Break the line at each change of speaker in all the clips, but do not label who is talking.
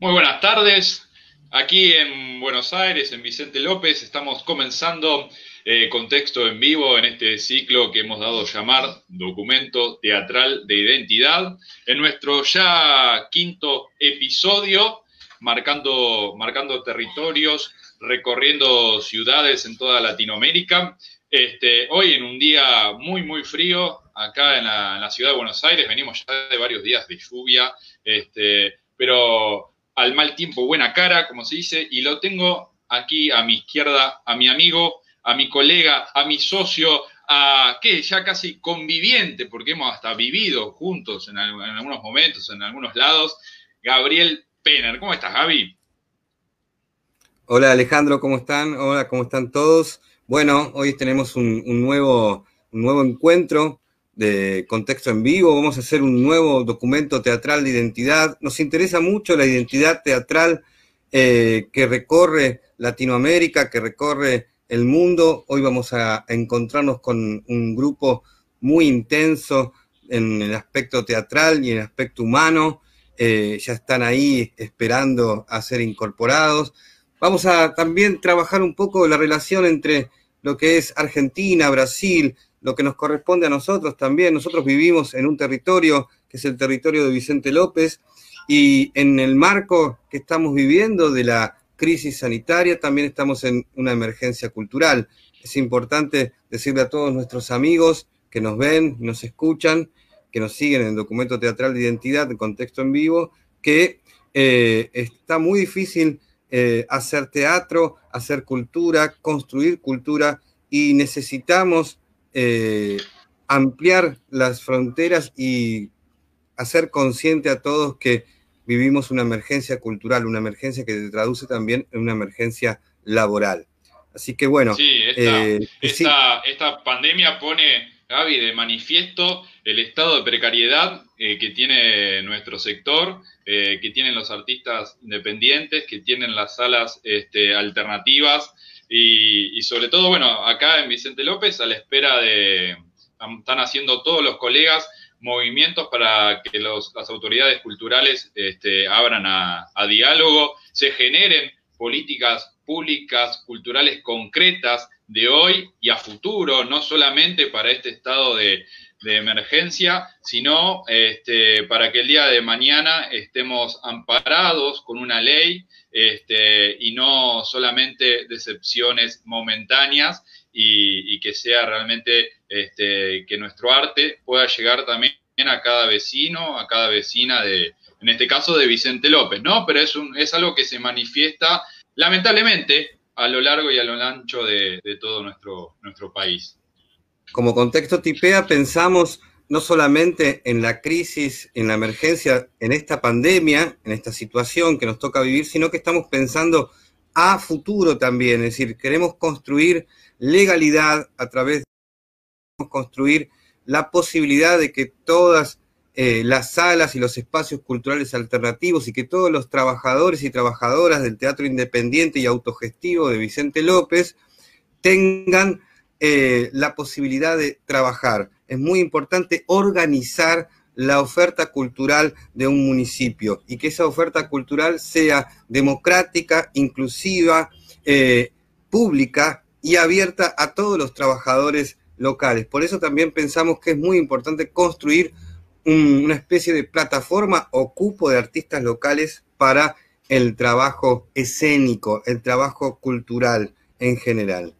Muy buenas tardes. Aquí en Buenos Aires, en Vicente López, estamos comenzando eh, contexto en vivo en este ciclo que hemos dado llamar Documento Teatral de Identidad. En nuestro ya quinto episodio, marcando, marcando territorios, recorriendo ciudades en toda Latinoamérica. Este, hoy en un día muy, muy frío, acá en la, ciudad de Buenos Aires, venimos ya de varios días de lluvia, este, pero al mal tiempo buena cara, como se dice, y lo tengo aquí a mi izquierda, a mi amigo, a mi colega, a mi socio, a que ya casi conviviente, porque hemos hasta vivido juntos en, algunos momentos, en algunos lados, Gabriel Penner. ¿Cómo estás, Gaby?
Hola Alejandro, ¿cómo están? Hola, ¿cómo están todos? Bueno, hoy tenemos un, nuevo, un nuevo encuentro de contexto en vivo, vamos a hacer un nuevo documento teatral de identidad. Nos interesa mucho la identidad teatral eh, que recorre Latinoamérica, que recorre el mundo. Hoy vamos a encontrarnos con un grupo muy intenso en el aspecto teatral y en el aspecto humano. Eh, ya están ahí esperando a ser incorporados. Vamos a también trabajar un poco la relación entre lo que es Argentina, Brasil, lo que nos corresponde a nosotros también. Nosotros vivimos en un territorio que es el territorio de Vicente López y en el marco que estamos viviendo de la crisis sanitaria también estamos en una emergencia cultural. Es importante decirle a todos nuestros amigos que nos ven, nos escuchan, que nos siguen en el documento teatral de identidad, de contexto en vivo, que eh, está muy difícil eh, hacer teatro, hacer cultura, construir cultura y necesitamos eh, ampliar las fronteras y hacer consciente a todos que vivimos una emergencia cultural, una emergencia que se traduce también en una emergencia laboral. Así que bueno.
Sí, esta, eh, pandemia pone, Gaby, de manifiesto el estado de precariedad eh, que tiene nuestro sector, que tienen los artistas independientes, que tienen las salas este, alternativas, y, sobre todo, bueno, acá en Vicente López, a la espera de, están haciendo todos los colegas movimientos para que las autoridades culturales este, abran a, diálogo, se generen políticas públicas, culturales concretas de hoy y a futuro, no solamente para este estado de, emergencia, sino este, para que el día de mañana estemos amparados con una ley este, y no solamente decepciones momentáneas y, que sea realmente este, que nuestro arte pueda llegar también a cada vecino, a cada vecina de, en este caso de Vicente López, ¿no? Pero es, un, es algo que se manifiesta lamentablemente a lo largo y a lo ancho de, de todo nuestro, nuestro país.
Como contexto tipea, pensamos no solamente en la crisis, en la emergencia, en esta pandemia, en esta situación que nos toca vivir, sino que estamos pensando a futuro también, es decir, queremos construir legalidad a través de construir la posibilidad de que todas eh, las salas y los espacios culturales alternativos y que todos los trabajadores y trabajadoras del teatro independiente y autogestivo de Vicente López tengan eh, la posibilidad de trabajar es muy importante organizar la oferta cultural de un municipio y que esa oferta cultural sea democrática, inclusiva, eh, pública y abierta a todos los trabajadores locales. Por eso también pensamos que es muy importante construir una especie de plataforma o cupo de artistas locales para el trabajo escénico, el trabajo cultural en general.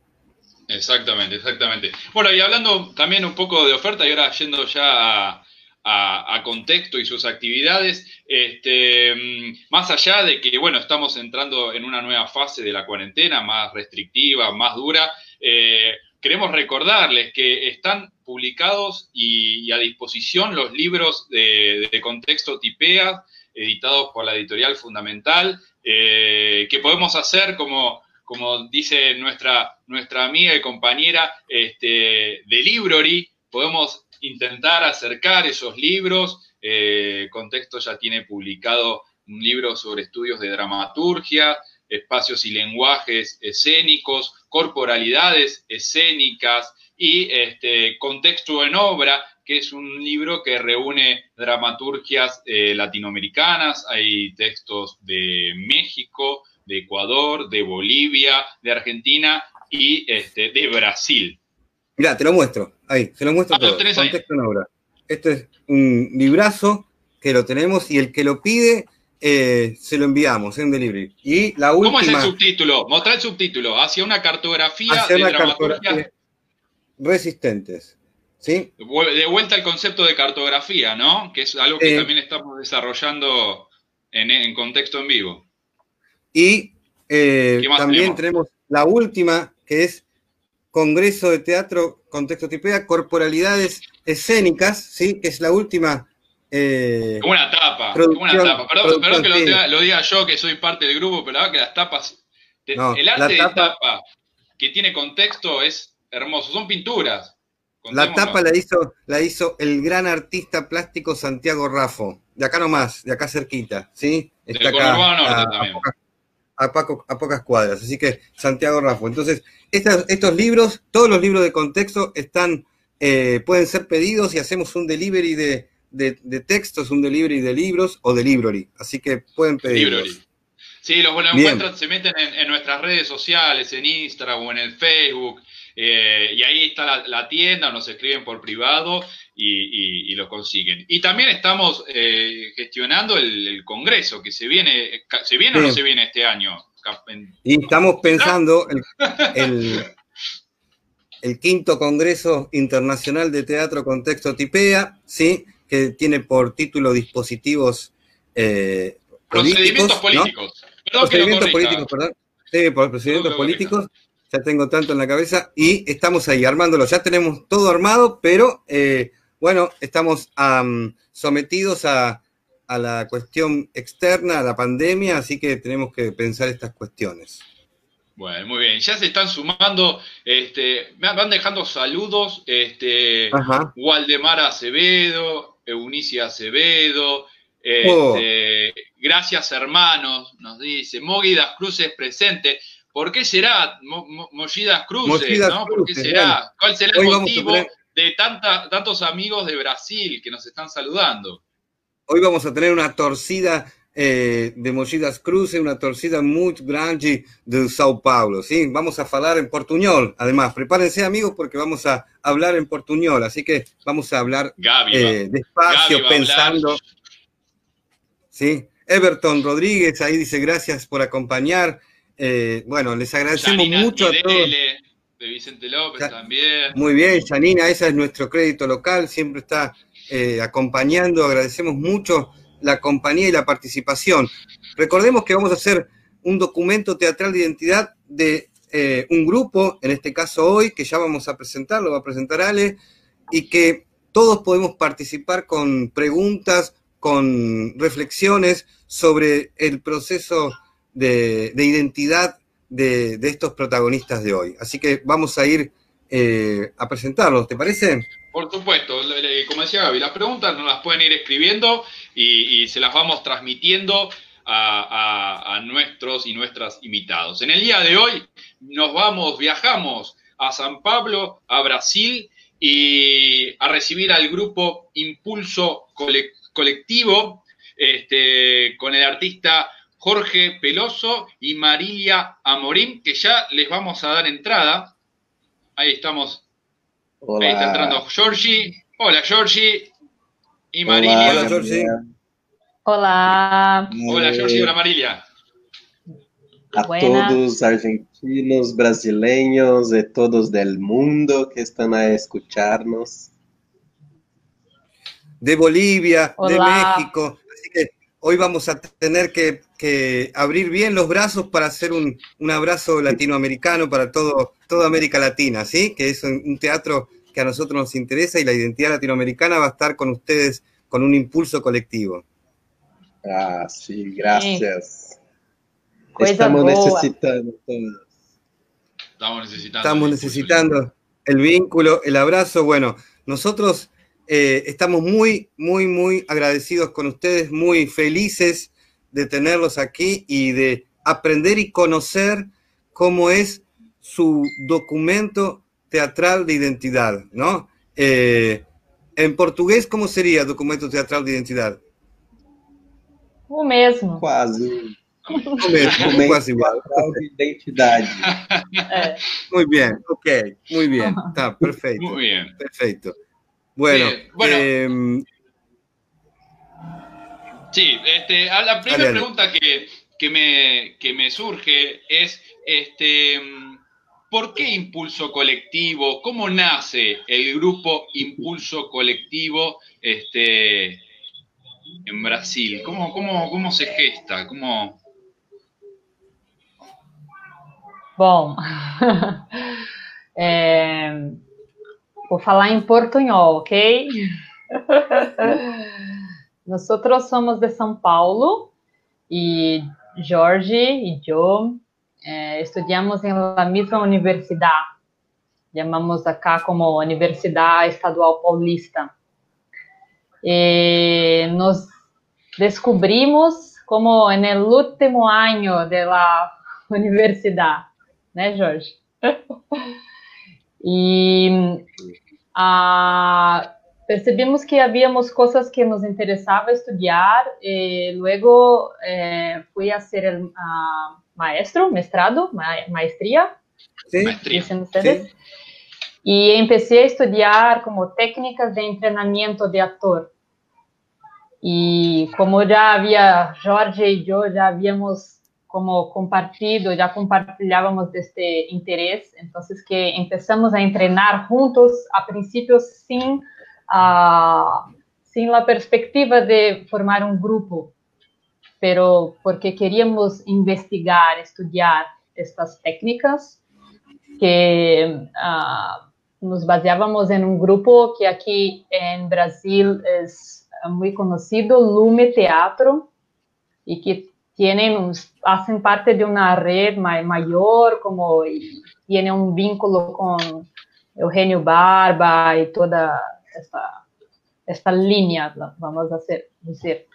Exactamente, exactamente. Bueno, y hablando también un poco de oferta y ahora yendo ya a, contexto y sus actividades, este, mm, más allá de que, bueno, estamos entrando en una nueva fase de la cuarentena, más restrictiva, más dura, eh, queremos recordarles que están publicados y, a disposición los libros de, contexto tipea, editados por la editorial Fundamental, eh, que podemos hacer como como dice nuestra, nuestra amiga y compañera este, de Library, podemos intentar acercar esos libros. Eh, Contexto ya tiene publicado un libro sobre estudios de dramaturgia, espacios y lenguajes escénicos, corporalidades escénicas y este, contexto en obra, que es un libro que reúne dramaturgias eh, latinoamericanas, hay textos de México, de Ecuador, de Bolivia, de Argentina y este, de Brasil.
Mirá, te lo muestro, ahí, se lo muestro ah, todo. En obra. Este es un librazo que lo tenemos y el que lo pide eh, se lo enviamos en delivery. Y la última,
¿Cómo es el subtítulo? Mostrar el subtítulo. Hacia una cartografía de dramaturgia.
Resistentes. ¿Sí?
De vuelta al concepto de cartografía, ¿no? Que es algo que eh, también estamos desarrollando en, contexto en vivo.
Y eh, también tenemos? la última, que es Congreso de Teatro Contexto Tipea, Corporalidades Escénicas, ¿sí? Que es la última
eh, una tapa, una tapa. Perdón, que lo diga, yo, que soy parte del grupo, pero la verdad que las tapas. el arte de tapa que tiene contexto es hermoso. Son pinturas.
La tapa la hizo, la hizo el gran artista plástico Santiago Rafo, de acá nomás, de acá cerquita, ¿sí?
Está acá,
a, pocas, cuadras, así que Santiago Rafo. Entonces, estos, libros, todos los libros de contexto están, eh, pueden ser pedidos y hacemos un delivery de, de, textos, un delivery de libros o de library. Así que pueden pedir.
Sí, los encuentran, se meten en, nuestras redes sociales, en Instagram o en el Facebook. Eh, y ahí está la, tienda, nos escriben por privado y, lo consiguen. Y también estamos eh, gestionando el, congreso que se viene, ¿se viene o no se viene este año?
Y estamos pensando el, el, quinto Congreso Internacional de Teatro Contexto Tipea, ¿sí? que tiene por título dispositivos
eh, procedimientos políticos.
procedimientos políticos, perdón. Sí, por procedimientos políticos. Ya tengo tanto en la cabeza y estamos ahí armándolo. Ya tenemos todo armado, pero eh, bueno, estamos sometidos a, la cuestión externa, a la pandemia, así que tenemos que pensar estas cuestiones.
Bueno, muy bien. Ya se están sumando, este, me van dejando saludos, este, Waldemar Acevedo, Eunicia Acevedo, este, oh. gracias hermanos, nos dice, Mogidas Cruces presente. ¿Por qué será Mogidas Cruces? ¿no? ¿Por qué será? ¿Cuál será el motivo de tantos amigos de Brasil que nos están saludando?
Hoy vamos a tener una torcida eh, de Mogidas Cruces, una torcida muy grande de Sao Paulo, ¿sí? Vamos a hablar en portuñol, además, prepárense amigos porque vamos a hablar en portuñol, así que vamos a hablar eh, despacio, pensando. ¿Sí? Everton Rodríguez ahí dice gracias por acompañar. Eh, bueno, les agradecemos mucho a todos.
De Vicente López también.
Muy bien, Janina, ese es nuestro crédito local, siempre está acompañando, agradecemos mucho la compañía y la participación. Recordemos que vamos a hacer un documento teatral de identidad de eh, un grupo, en este caso hoy, que ya vamos a presentar, lo va a presentar Ale, y que todos podemos participar con preguntas, con reflexiones sobre el proceso de, identidad de, estos protagonistas de hoy. Así que vamos a ir eh, a presentarlos, ¿te parece?
Por supuesto, como decía Gaby, las preguntas nos las pueden ir escribiendo y, se las vamos transmitiendo a, nuestros y nuestras invitados. En el día de hoy nos vamos, viajamos a San Pablo, a Brasil y a recibir al grupo Impulso Colectivo este, con el artista Jorge Peloso y Marilia Amorín, que ya les vamos a dar entrada. Ahí estamos. Ahí está entrando Georgie. Hola Georgie. Y Marilia.
Hola, Georgie.
Hola.
Hola, Georgie. Hola, Marilia.
A todos argentinos, brasileños, de todos del mundo que están a escucharnos.
De Bolivia, de México. Hoy vamos a tener que, abrir bien los brazos para hacer un, abrazo latinoamericano para todo, toda América Latina, ¿sí? Que es un teatro que a nosotros nos interesa y la identidad latinoamericana va a estar con ustedes con un impulso colectivo.
Ah, sí, gracias. Estamos necesitando
Estamos necesitando.
Estamos necesitando el vínculo, el abrazo. Bueno, nosotros eh, estamos muy, muy, muy agradecidos con ustedes, muy felices de tenerlos aquí y de aprender y conocer cómo es su documento teatral de identidad, ¿no? Eh, En portugués, ¿cómo sería documento teatral de identidad?
O mesmo.
Quase.
O mesmo, quase igual.
de identidade.
É. Muy bien, ok, muy bien, está perfecto.
Muy bien.
Perfecto. Bueno,
bueno.
em,
Sí, este, a la primera
Dale, dale.
pregunta que, que me, que me surge es, este, ¿por qué Impulso Colectivo? ¿Cómo nace el grupo Impulso Colectivo este, en Brasil? ¿Cómo, cómo, cómo se gesta? ¿Cómo...
Bom, é, vou falar em portunhol, ok? Nós somos de São Paulo e Jorge e eu eh, estudamos em la mesma universidade. Chamamos acá como Universidade Estadual Paulista. E nos descobrimos como no último ano da universidade, né, Jorge? e ah, percebimos que havíamos coisas que nos interessava estudar e luego eh, fui a ser el, ah, maestro, mestrado, ma-. Maestría. dicen ustedes, y empecé a estudiar como técnicas de entrenamiento de actor. Y como ya había, Jorge y yo ya habíamos como compartido, ya compartilhábamos de este interés, entonces que empezamos a entrenar juntos, a principio sin, ah, sin perspectiva de formar un grupo, pero porque queríamos investigar, estudiar estas técnicas que ah, nos baseábamos en un grupo que aquí en Brasil es muy conocido, Lume Teatro, y que tienen hacen parte de una red ma- mayor, como y tiene un vínculo con Eugenio Barba y toda esta, esta línea, vamos a hacer, decir.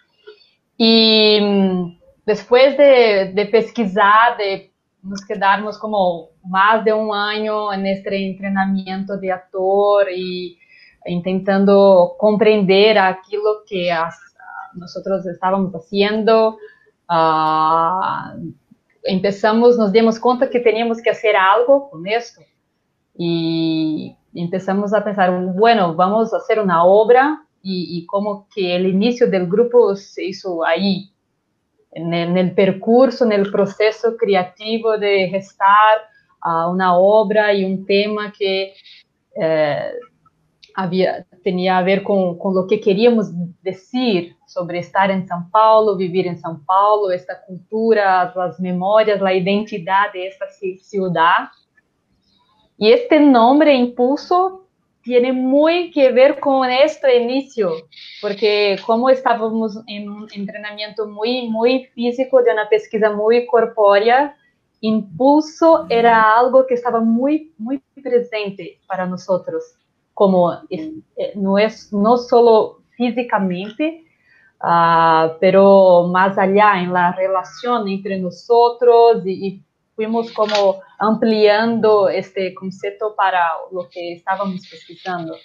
Y mm, después de, de pesquisar, de nos quedarmos como más de un año en este entrenamiento de actor y intentando comprender aquello que as- nosotros estábamos ah, empezamos, nos dimos cuenta que teníamos que hacer algo con esto. Y empezamos a pensar, bueno, vamos a hacer una obra y, y como que el inicio del grupo se hizo ahí, en el, en el percurso, en el proceso creativo de gestar ah, una obra y un tema que eh, había, tenía a ver con, con lo que queríamos decir sobre estar en São Paulo, vivir en São Paulo, esta cultura, las memorias, la identidad de esta ci- ciudad. Y este nombre, Impulso, tiene muy que ver con este inicio, porque como estábamos en un entrenamiento muy, muy físico, de una pesquisa muy corpórea, impulso era algo que estaba muy, muy presente para nosotros, como es- eh, no es no solo físicamente, ah, pero más allá en la relación entre nosotros y, y fuimos como ampliando este concepto para lo que estábamos pesquisando.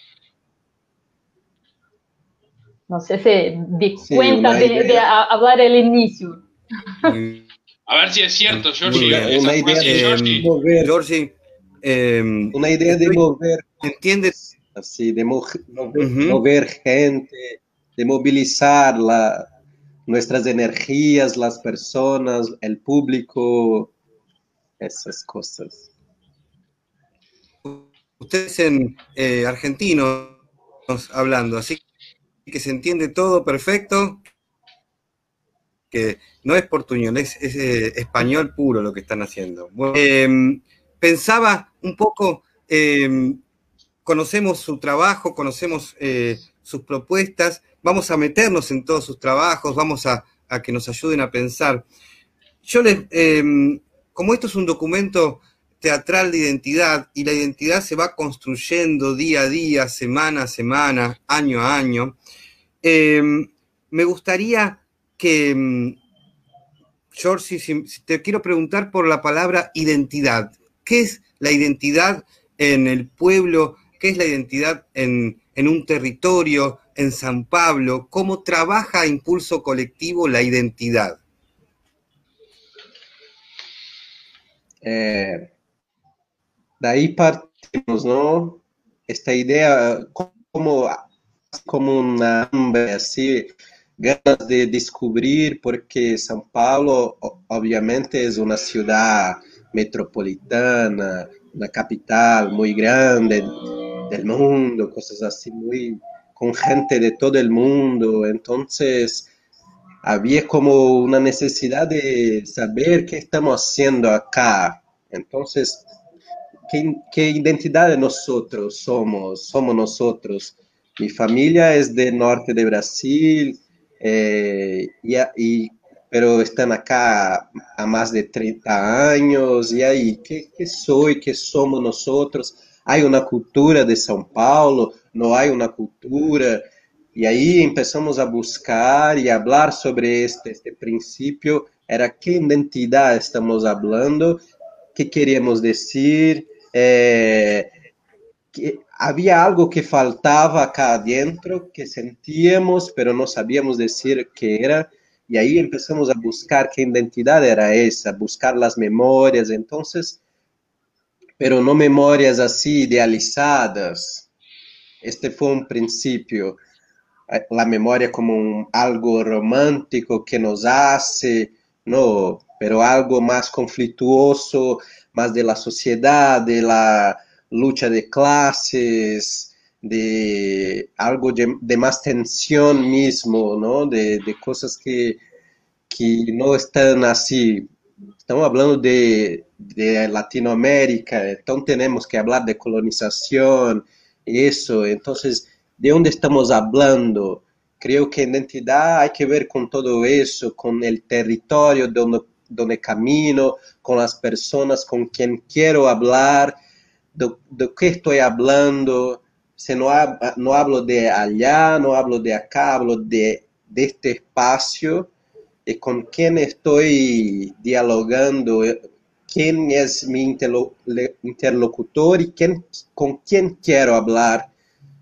No sé si di
Sí,
cuenta de,
idea.
de a- hablar el inicio.
A ver si es cierto, Georgie. esa
Una idea
de-
Georgie.
Mover,
Georgie,
una idea de mover,
¿entiendes?
Así, de mo- mover, gente, de movilizar la, nuestras energías, las personas, el público, esas cosas.
Ustedes en eh, argentinos hablando, así que se entiende todo perfecto, que no es portuñol, es, es, eh, español puro lo que están haciendo. Bueno, em, pensaba un poco, em, conocemos su trabajo, conocemos eh, sus propuestas, vamos a meternos en todos sus trabajos, vamos a, a que nos ayuden a pensar. Yo les, em, como esto es un documento teatral de identidad y la identidad se va construyendo día a día, semana a semana, año a año, eh, me gustaría que, mm, George, si te quiero preguntar por la palabra identidad. ¿Qué es la identidad en el pueblo qué es la identidad en, un territorio, en San Pablo, cómo trabaja Impulso Colectivo la identidad.
Eh, de ahí partimos, ¿no? Esta idea como, como una hambre así, ganas de descubrir, porque São Paulo obviamente es una ciudad metropolitana, una capital muy grande del mundo, cosas así muy con gente de todo el mundo, entonces había como una necesidad de saber qué estamos haciendo acá. Entonces, ¿qué, qué identidad de nosotros somos? Somos nosotros. Mi familia es del norte de Brasil, eh, y, y, pero están acá a más de 30 años, y ahí, ¿qué, qué soy? ¿Qué somos nosotros? Hay una cultura de São Paulo, no hay una cultura, y ahí empezamos a buscar y a hablar sobre este, este principio, era qué identidad estamos hablando, qué queríamos decir, eh, que había algo que faltaba acá adentro, que sentíamos, pero no sabíamos decir qué era, y ahí empezamos a buscar qué identidad era esa, buscar las memorias, entonces, pero no memorias así idealizadas. Este fue un principio la memoria como un, algo romántico que nos hace, no, pero algo más conflictuoso, más de la sociedad, de la lucha de clases, de algo de, de más tensión mismo, ¿no? De, de cosas que, que, no están así. Estamos hablando de, de Latinoamérica, entonces tenemos que hablar de colonización, eso, entonces de dónde estamos hablando. Creo que identidad hay que ver con todo eso, con el territorio donde, donde camino, con las personas con quien quiero hablar, de, de qué estoy hablando. Si no, no hablo de allá, no hablo de acá, hablo de, de este espacio y con quién estoy dialogando, quién es mi interlocutor y quién, con quién quiero hablar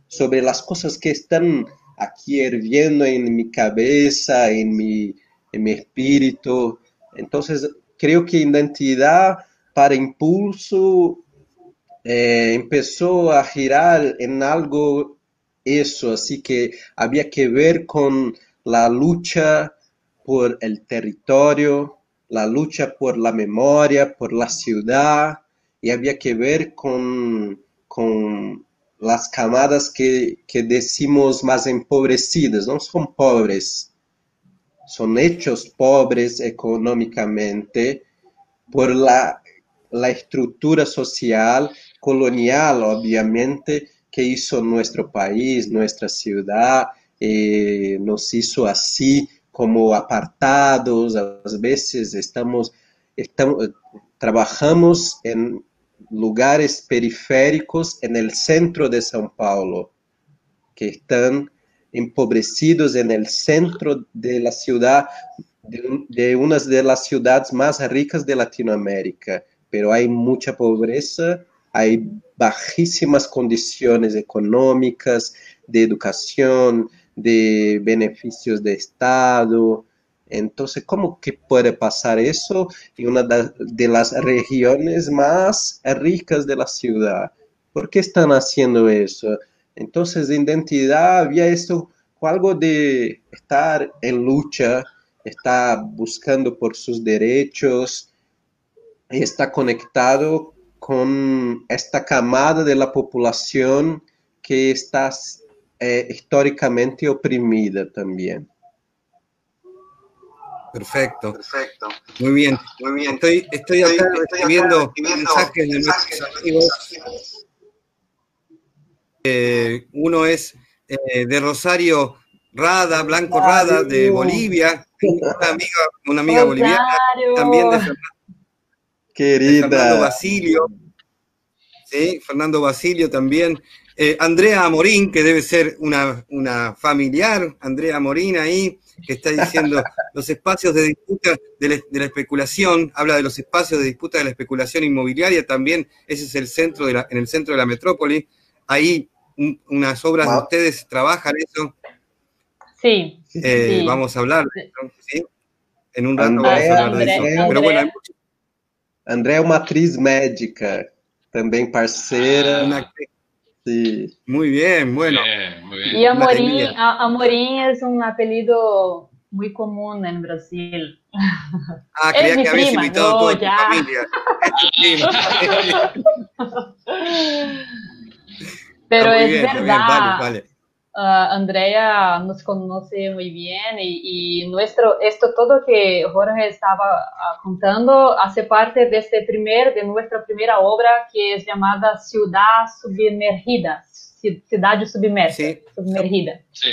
sobre las cosas que están aquí hirviendo en mi cabeza, en mi, en mi espíritu. Entonces, creo que identidad para impulso eh, empezó a girar en algo eso, así que había que ver con la lucha por el territorio, la lucha por la memoria, por la ciudad, y había que ver con, con las camadas que, que decimos más empobrecidas, no son pobres, son hechos pobres económicamente por la, la estructura social colonial, obviamente, que hizo nuestro país, nuestra ciudad, eh, nos hizo así como apartados, a veces estamos, estamos trabajamos en lugares periféricos en el centro de São Paulo, que están empobrecidos en el centro de la ciudad, de, de una de las ciudades más ricas de Latinoamérica, pero hay mucha pobreza, hay bajísimas condiciones económicas, de educación, de beneficios de Estado, entonces, ¿cómo que puede pasar eso en una de las regiones más ricas de la ciudad? ¿Por qué están haciendo eso? Entonces, identidad había esto, algo de estar en lucha, está buscando por sus derechos, está conectado con esta camada de la población que está eh, históricamente oprimida también.
Perfecto. Perfecto. Muy bien, muy bien. Estoy, estoy acá recibiendo mensajes de nuestros amigos. Eh, uno es eh, de Rosario Rada, Blanco Rada, de Bolivia. Una amiga, una amiga boliviana. También de Fernando,
Querida.
Fernando Basilio. Sí, Fernando Basilio también. Eh, Andrea Morín, que debe ser una, una familiar, Andrea Morín ahí que está diciendo los espacios de disputa de la, especulación, habla de los espacios de disputa de la especulación inmobiliaria también, ese es el centro de la, en el centro de la metrópoli. ahí unas obras de ustedes trabajan eso.
Sí,
eh, Vamos a hablar. En un rato Andrea, vamos a hablar de eso. Andrea, Pero bueno, hay
André é uma atriz médica, também parceira. Ah,
sí. Muy bien, bueno.
Bien, muy bien. Y Amorim, Amorim es un apellido muy común en Brasil.
Ah, creía que habías prima. invitado no, toda ya. tu familia.
Pero es bien, verdad. Vale, vale. Uh, Andrea nos conoce muy bien y, y, nuestro, esto todo que Jorge estaba uh, contando hace parte de, este primer, de nuestra primera obra que es llamada Ciudad Submergida, Ciudad Submersa, sí. Submergida. Sí.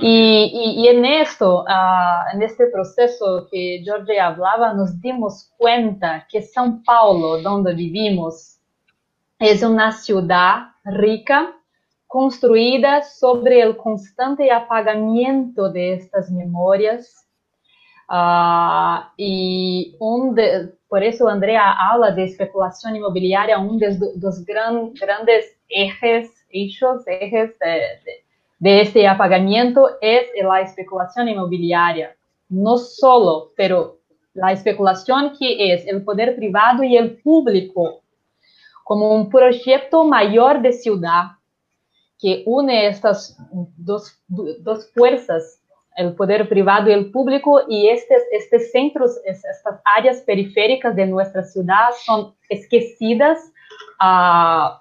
Y, y, y, en esto, uh, en este proceso que Jorge hablaba, nos dimos cuenta que São Paulo, donde vivimos, es una ciudad rica, construida sobre el constante apagamiento de estas memorias. Uh, y un de, por eso Andrea habla de especulación inmobiliaria, un de los gran, grandes ejes, eixos, ejes de, de, de este apagamiento es la especulación inmobiliaria. No solo, pero la especulación que es el poder privado y el público como un proyecto mayor de ciudad que une estas dos, dos fuerzas, el poder privado y el público, y estos, estos centros, estas áreas periféricas de nuestra ciudad son esquecidas, uh,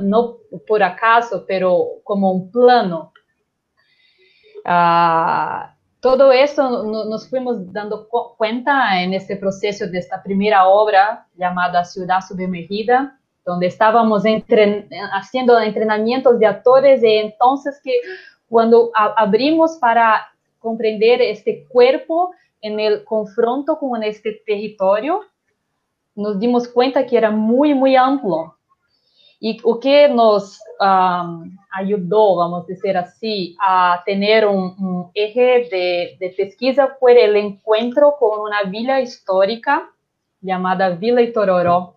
no por acaso, pero como un plano. Uh, todo eso nos fuimos dando cuenta en este proceso de esta primera obra llamada Ciudad Submergida, donde estábamos haciendo entrenamientos de actores y entonces que cuando abrimos para comprender este cuerpo en el confronto con este territorio, nos dimos cuenta que era muy, muy amplio. Y lo que nos um, ayudó, vamos a decir así, a tener un, un eje de, de, pesquisa fue el encuentro con una villa histórica llamada Villa Itororó,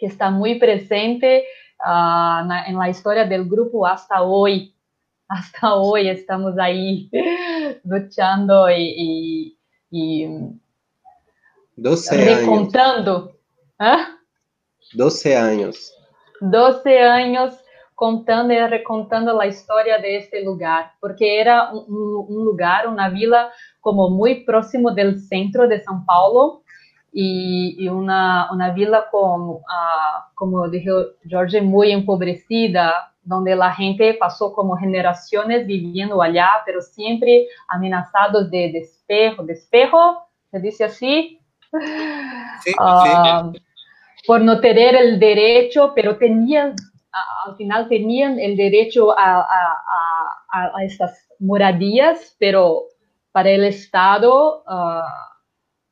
que está muy presente uh, na, en la historia del grupo hasta hoy. Hasta hoy estamos ahí luchando y, y, y
12
recontando.
Años. ¿Ah? 12 años.
12 años contando y recontando la historia de este lugar, porque era un, un lugar, una vila como muy próximo del centro de São Paulo, y, y una, una, vila con, uh, como dijo Jorge, muy empobrecida, donde la gente pasó como generaciones viviendo allá, pero siempre amenazados de despejo, despejo, se dice así, sí, uh, sí. por no tener el derecho, pero tenían, uh, al final tenían el derecho a, a, a, a estas moradías, pero para el Estado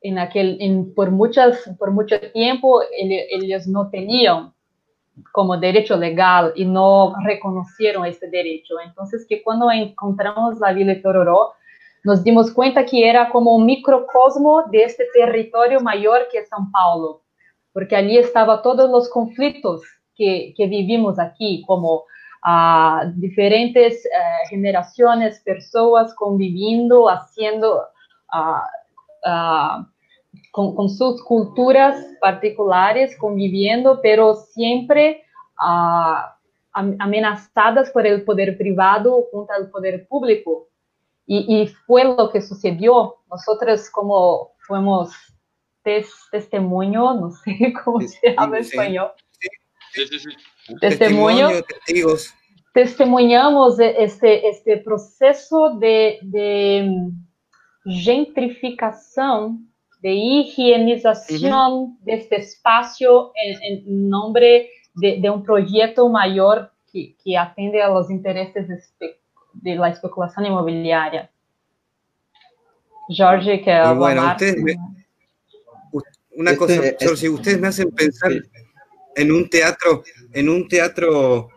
en aquel, en, por, muchas, por mucho tiempo ellos no tenían como derecho legal y no reconocieron este derecho. Entonces, que cuando encontramos la Villa Tororó, nos dimos cuenta que era como un microcosmo de este territorio mayor que es São Paulo, porque allí estaban todos los conflictos que, que vivimos aquí, como uh, diferentes uh, generaciones, personas conviviendo, haciendo... Uh, uh, con, con, sus culturas particulares, conviviendo, pero siempre uh, amenazadas por el poder privado contra el poder público. Y, y fue lo que sucedió. Nosotros como fuimos tes, testimonio, no sé cómo sí, se habla en sí, español. Sí, testimonio. testigos. Testemunhamos este, este proceso de, de gentrificação, de higienização uhum. deste espaço em, em nome de, de, um projeto maior que, que atende aos interesses de la especulação imobiliária. Jorge, que
y bueno, ustedes me, una este, cosa, este, Jorge, ustedes me hacen pensar en un teatro, en un teatro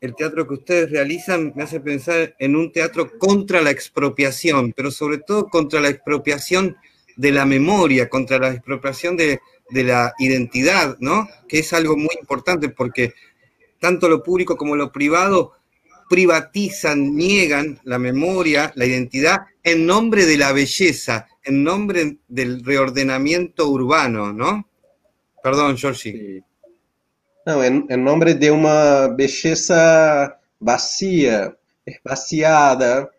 el teatro que ustedes realizan me hace pensar en un teatro contra la expropiación, pero sobre todo contra la expropiación de la memoria, contra la expropiación de, de la identidad, ¿no? Que es algo muy importante porque tanto lo público como lo privado privatizan, niegan la memoria, la identidad, en nombre de la belleza, en nombre del reordenamiento urbano, ¿no? Perdón, Georgie.
No, en, nombre de una belleza vacía, vaciada.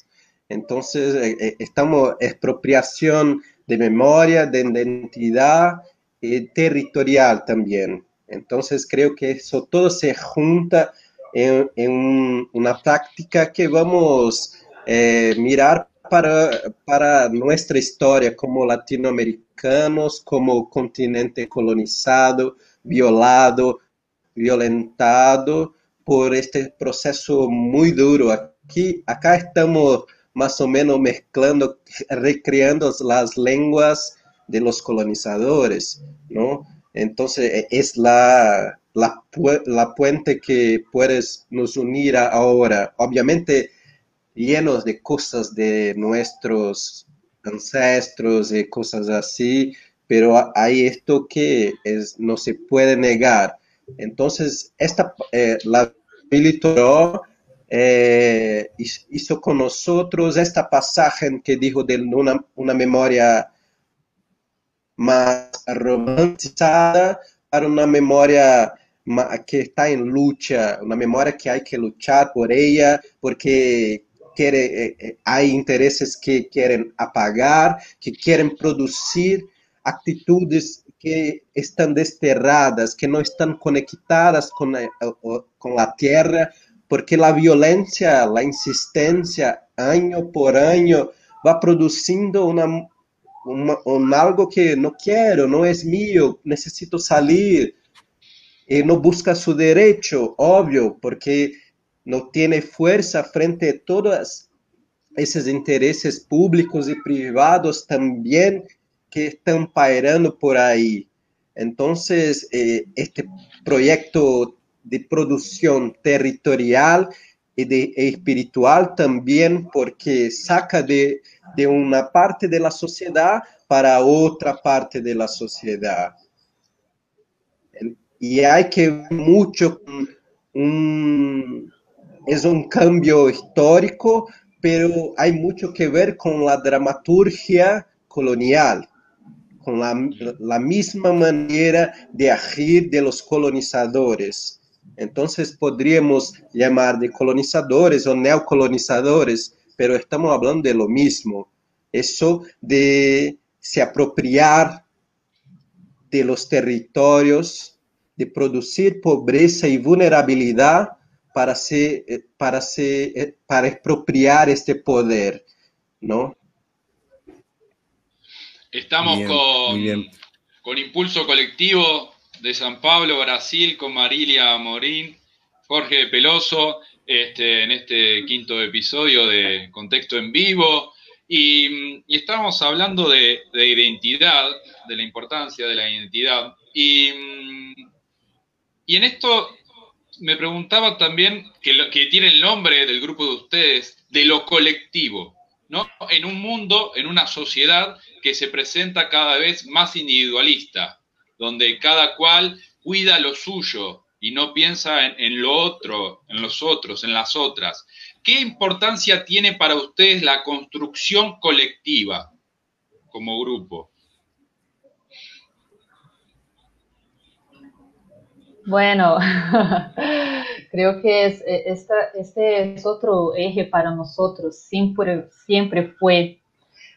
Entonces, eh, eh, estamos expropiación de memoria, de identidad y territorial también. Entonces, creo que eso todo se junta en, una práctica que vamos eh, mirar para nuestra historia como latinoamericanos, como continente colonizado, violado, violentado por este proceso muy duro. Aquí, acá estamos más o menos mezclando, recreando las lenguas de los colonizadores, ¿no? Entonces es la, la, la puente que puedes nos unir ahora, obviamente llenos de cosas de nuestros ancestros y cosas así, pero hay esto que es, no se puede negar. Entonces, esta, eh, la militar eh, hizo con nosotros esta pasaje que dijo de una, una memoria más romantizada para una memoria que está en lucha, una memoria que hay que luchar por ella, porque quiere, eh, eh, hay intereses que quieren apagar, que quieren producir actitudes que están desterradas, que no están conectadas con, eh, con la tierra, porque la violencia, la insistencia, año por año, va produciendo una, un algo que no quiero, no es mío, necesito salir. Y no busca su derecho, obvio, porque no tiene fuerza frente a todos esos intereses públicos y privados también que están pairando por ahí. Entonces, eh, este proyecto de producción territorial y de espiritual también, porque saca de, de una parte de la sociedad para otra parte de la sociedad. Y hay que mucho, es un cambio histórico, pero hay mucho que ver con la dramaturgia colonial con la, misma manera de agir de los colonizadores. Entonces podríamos llamar de colonizadores o neocolonizadores, pero estamos hablando de lo mismo. Eso de se apropiar de los territorios, de producir pobreza y vulnerabilidad para, se, para, se, para expropiar este poder, ¿no?
Estamos con, con Impulso Colectivo de San Pablo, Brasil, con Marilia Morín, Jorge Peloso, este, en este quinto episodio de Contexto en Vivo. Y, estamos hablando de, identidad, de la importancia de la identidad. Y, y en esto me preguntaba también, que, que tiene el nombre del grupo de ustedes, de lo colectivo. ¿No? En un mundo, en una sociedad que se presenta cada vez más individualista, donde cada cual cuida lo suyo y no piensa en, lo otro, en los otros, en las otras. ¿Qué importancia tiene para ustedes la construcción colectiva como grupo?
Bueno, creo que es, e, este es otro eje para nosotros, siempre, siempre fue.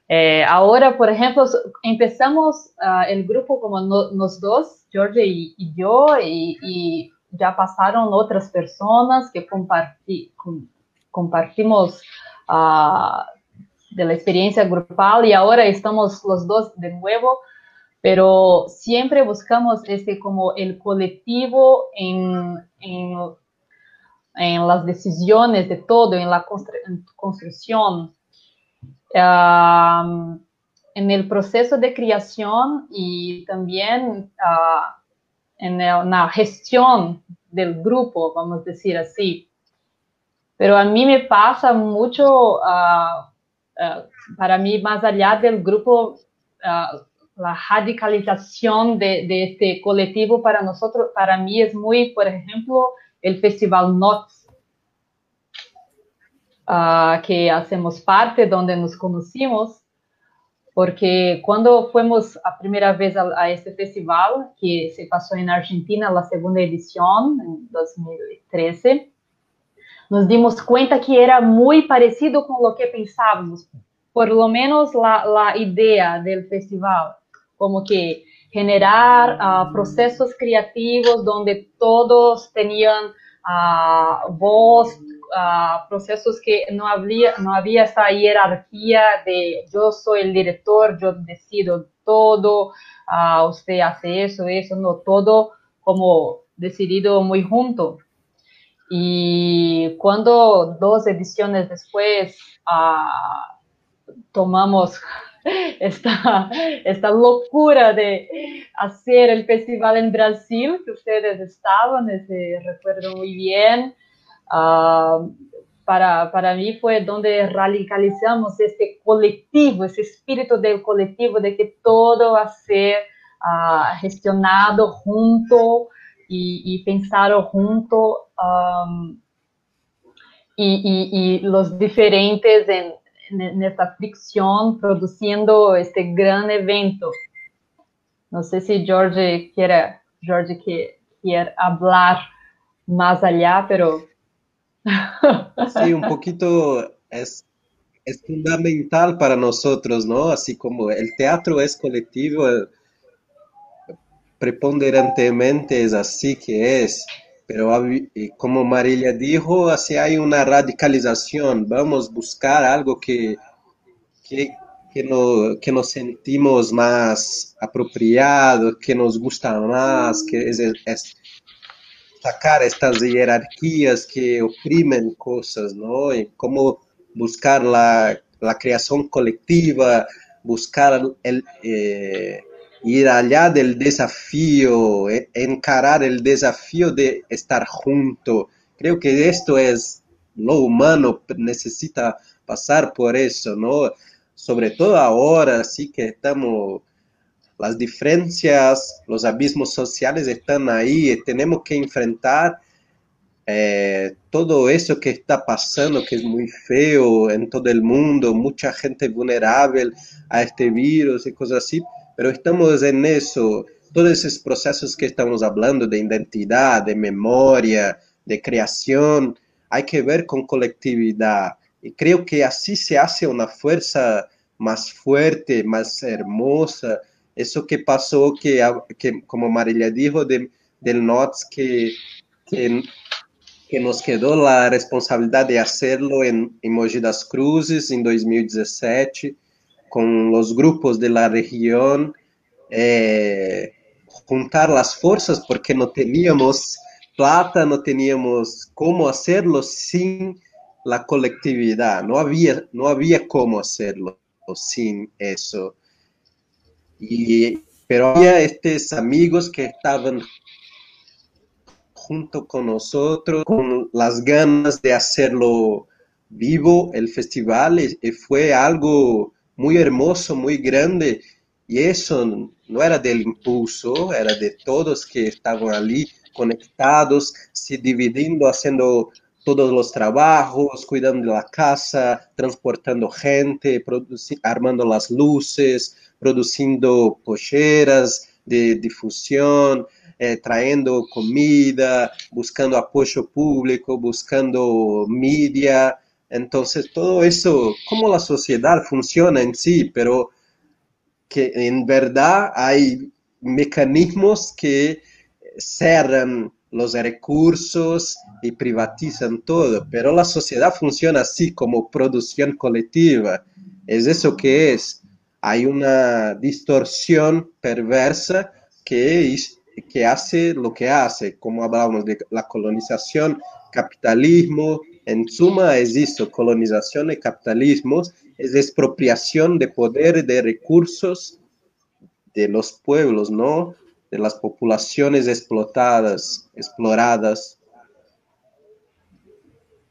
Eh, ahora, por ejemplo, empezamos uh, el grupo como no, nos dos, George y, yo, y, ya pasaron otras personas que comparti, com, compartimos uh, de la experiencia grupal y ahora estamos los dos de nuevo, pero siempre buscamos este como el colectivo en, en, en las decisiones de todo, en la construcción en el proceso de creación y también uh, en la gestión del grupo, vamos a decir así. Pero a mí me pasa mucho, uh, uh, para mí, más allá del grupo, la radicalización de, este colectivo para nosotros, para mí es muy, por ejemplo, el Festival NOTS, uh, que hacemos parte, donde nos conocimos, porque cuando fuimos a primera vez a, este festival, que se pasó en Argentina, la segunda edición, en 2013, nos dimos cuenta que era muy parecido con lo que pensábamos, por lo menos la, la idea del festival, como que generar uh, procesos creativos donde todos tenían uh, voz, uh, procesos que no había, no había esa jerarquía de yo soy el director, yo decido todo, usted hace eso, eso, no, todo como decidido muy junto. Y cuando dos ediciones después tomamos esta, esta locura de hacer el festival en Brasil, que ustedes estaban, ese recuerdo muy bien. Uh, para, para mí fue donde radicalizamos este colectivo, ese espíritu del colectivo, de que todo va a ser uh, gestionado junto y, y pensado junto. Um, y, y, y, los diferentes en, nesta fricción produciendo este gran evento. No sé si Jorge quiere, Jorge que quiere hablar más allá, pero...
sí, un poquito es, es fundamental para nosotros, ¿no? Así como el teatro es colectivo, preponderantemente es así que es. Pero como Marilia dijo, así hay una radicalización. Vamos a buscar algo que, que, que, no, que nos sentimos más apropiados, que nos gusta más, que es, es sacar estas jerarquías que oprimen cosas, ¿no? Y cómo buscar la, la creación colectiva, buscar el... Eh, ir allá del desafío, e, encarar el desafío de estar junto. Creo que esto es lo humano, necesita pasar por eso, ¿no? Sobre todo ahora, sí que estamos, las diferencias, los abismos sociales están ahí y tenemos que enfrentar eh, todo eso que está pasando, que es muy feo en todo el mundo, mucha gente vulnerable a este virus y cosas así, pero estamos en eso, todos esos procesos que estamos hablando de identidad, de memoria, de creación, hay que ver con colectividad. Y creo que así se hace una fuerza más fuerte, más hermosa. Eso que pasó, que, que como Marilia dijo, de, del NOTS, que, que, que, nos quedó la responsabilidad de hacerlo en, en Mogi das Cruzes en 2017 con los grupos de la región, eh, juntar las fuerzas porque no teníamos plata, no teníamos cómo hacerlo sin la colectividad, no había, no había cómo hacerlo sin eso. Y, pero había estos amigos que estaban junto con nosotros, con las ganas de hacerlo vivo, el festival, y fue algo muy hermoso, muy grande, y eso no era del impulso, era de todos que estaban allí conectados, se dividiendo, haciendo todos los trabajos, cuidando de la casa, transportando gente, armando las luces, produciendo cocheras de difusión, eh, comida, buscando apoyo público, buscando media, entonces, todo eso, cómo la sociedad funciona en sí, pero que en verdad hay mecanismos que cerran los recursos y privatizan todo, pero la sociedad funciona así como producción colectiva. Es eso que es. Hay una distorsión perversa que, que hace lo que hace, como hablábamos de la colonización, capitalismo, en suma es eso, colonización y capitalismo, es expropiación de poder de recursos de los pueblos, ¿no? De las poblaciones explotadas, exploradas.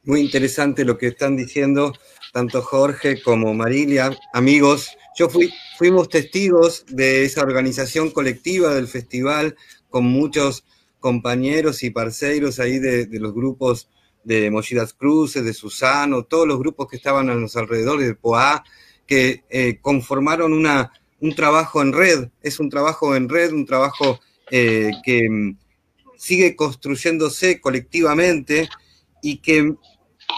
Muy interesante lo que están diciendo tanto Jorge como Marilia. Amigos, yo fui, fuimos testigos de esa organización colectiva del festival con muchos compañeros y parceiros ahí de, los grupos de Mochidas Cruces, de Susano, todos los grupos que estaban a los alrededores de POA, que eh, conformaron una, un trabajo en red, es un trabajo en red, un trabajo eh, que mm, sigue construyéndose colectivamente y que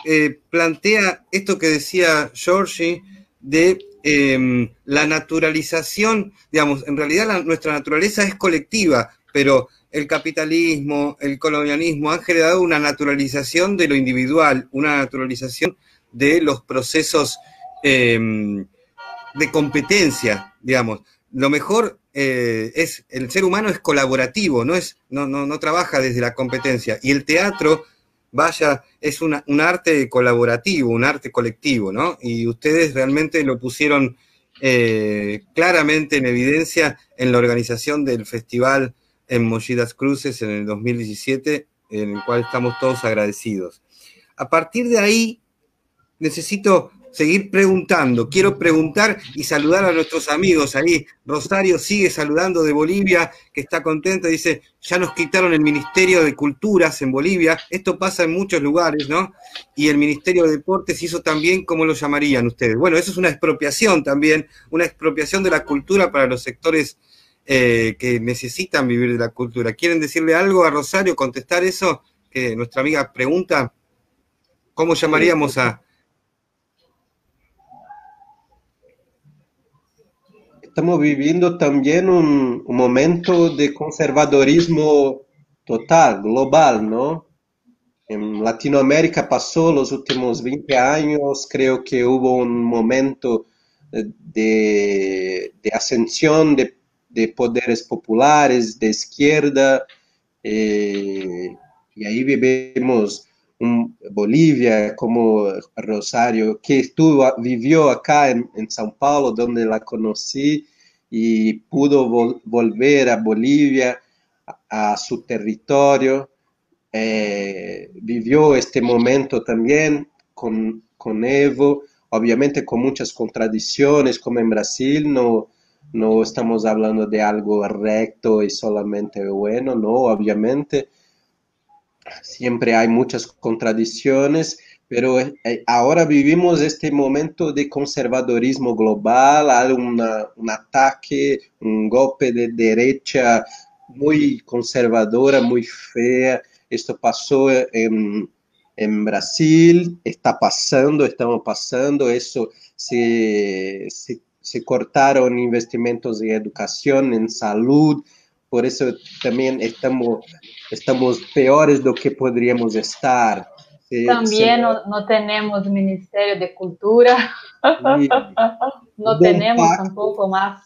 eh, plantea esto que decía Georgie de em, la naturalización, digamos, en realidad nuestra naturaleza es colectiva, pero el capitalismo, el colonialismo han generado una naturalización de lo individual, una naturalización de los procesos em, de competencia, digamos. Lo mejor eh, es, el ser humano es colaborativo, no, es, no, no, no trabaja desde la competencia. Y el teatro, vaya, es un arte colaborativo, un arte colectivo, ¿no? Y ustedes realmente lo pusieron eh, claramente en evidencia en la organización del festival en Mollidas Cruces en el 2017, en el cual estamos todos agradecidos. A partir de ahí, necesito seguir preguntando. Quiero preguntar y saludar a nuestros amigos ahí. Rosario sigue saludando de Bolivia, que está contenta, dice, ya nos quitaron el Ministerio de Culturas en Bolivia. Esto pasa en muchos lugares, ¿no? Y el Ministerio de Deportes hizo también, ¿cómo lo llamarían ustedes? Bueno, eso es una expropiación también, una expropiación de la cultura para los sectores eh, que necesitan vivir de la cultura. ¿Quieren decirle algo a Rosario, contestar eso que nuestra amiga pregunta? ¿Cómo llamaríamos a...
Estamos viviendo también un, un momento de conservadorismo total, global, ¿no? En Latinoamérica pasó los últimos 20 años, creo que hubo un momento de, de ascensión de de poderes populares, de izquierda, eh, y ahí vivimos un, Bolivia como Rosario, que estuvo, vivió acá en, en São Paulo, donde la conocí, y pudo vol volver a Bolivia, a, a su territorio, eh, vivió este momento también con, con Evo, obviamente con muchas contradicciones, como en Brasil, no, no estamos hablando de algo recto y solamente bueno, no, obviamente. Siempre hay muchas contradicciones, pero eh, ahora vivimos este momento de conservadorismo global, hay un ataque, un golpe de derecha muy conservadora, muy fea. Esto pasó en, en Brasil, está pasando, estamos pasando, eso se, se se cortaron investimentos en educación, en salud, por eso también estamos, estamos peores de lo que podríamos estar.
También no, no, tenemos Ministerio de Cultura, sí. no tenemos pacto, tampoco más.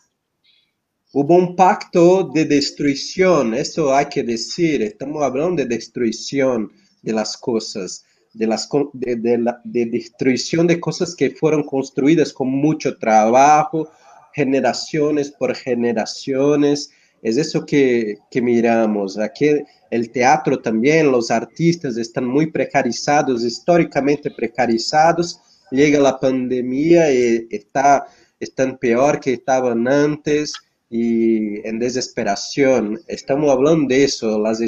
Hubo un pacto de destrucción, eso hay que decir, estamos hablando de destrucción de las cosas de, las, de, de, la, de destrucción de cosas que fueron construidas con mucho trabajo, generaciones por generaciones. Es eso que, que miramos. Aquí el teatro también, los artistas están muy precarizados, históricamente precarizados. Llega la pandemia y está, están peor que estaban antes y en desesperación. Estamos hablando de eso, las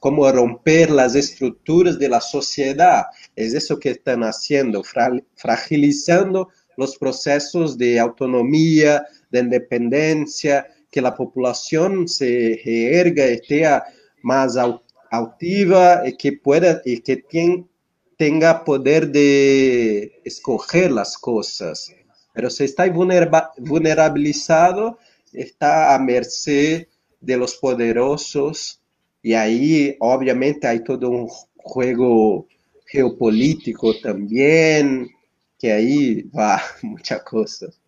cómo romper las estructuras de la sociedad. Es eso que están haciendo, fragilizando los procesos de autonomía, de independencia, que la población se erga y esté más altiva y que pueda y que tenga poder de escoger las cosas. Pero si está vulnerabilizado, está a merced de los poderosos y ahí, obviamente, hay todo un juego geopolítico también, que ahí va muchas cosas.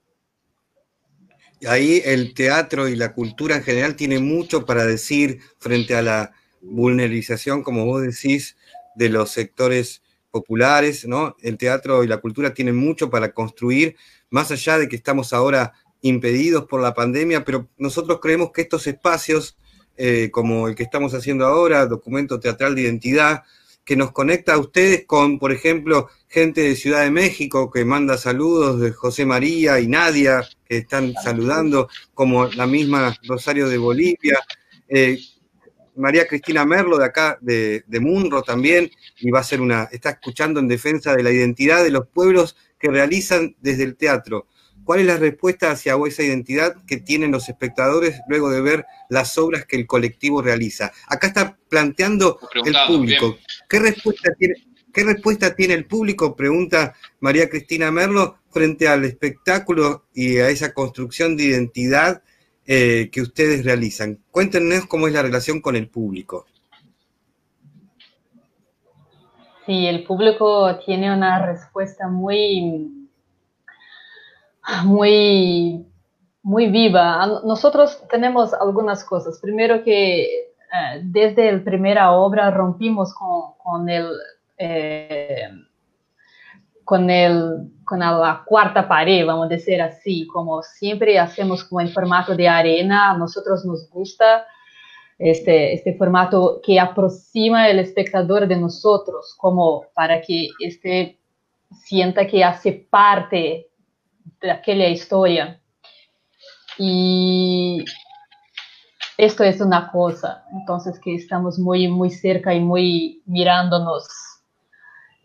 Ahí el teatro y la cultura en general tiene mucho para decir frente a la vulnerabilización, como vos decís, de los sectores populares, ¿no? El teatro y la cultura tienen mucho para construir, más allá de que estamos ahora impedidos por la pandemia, pero nosotros creemos que estos espacios eh, como el que estamos haciendo ahora, documento teatral de identidad, que nos conecta a ustedes con, por ejemplo, gente de Ciudad de México que manda saludos de José María y Nadia, que están saludando, como la misma Rosario de Bolivia. Eh, María Cristina Merlo de acá, de, de, Munro también, y va a ser una, está escuchando en defensa de la identidad de los pueblos que realizan desde el teatro. ¿Cuál es la respuesta hacia esa identidad que tienen los espectadores luego de ver las obras que el colectivo realiza? Acá está planteando el público. ¿Qué respuesta, tiene, ¿Qué respuesta tiene el público? Pregunta María Cristina Merlo frente al espectáculo y a esa construcción de identidad eh, que ustedes realizan. Cuéntenos cómo es la relación con el público.
Sí, el público tiene una respuesta muy muy, muy viva. Nosotros tenemos algunas cosas. Primero que eh, desde la primera obra rompimos con, con el... Eh, con, el, con la cuarta pared, vamos a decir así, como siempre hacemos como en formato de arena, a nosotros nos gusta este, este formato que aproxima el espectador de nosotros, como para que este sienta que hace parte daquela história. E esto es una cosa, entonces que estamos muy, muy cerca y muy mirándonos.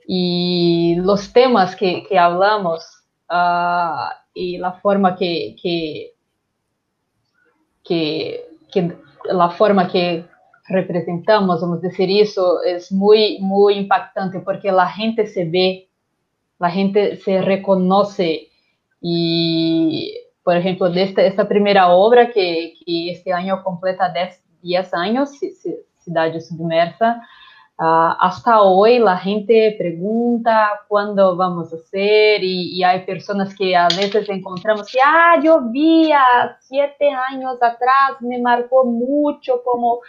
Y los temas que, que hablamos uh, y la forma que, que, que, que, la forma que representamos, vamos decir eso, es muy, muy impactante porque la gente se ve, la gente se reconoce y, por ejemplo, de esta, primera obra que, que este año completa 10, 10 años, Cidade Submersa, uh, hasta hoy gente pregunta cuándo vamos hacer y, y, hay personas que a veces encontramos que, ah, yo vi a siete atrás, me marcó mucho como...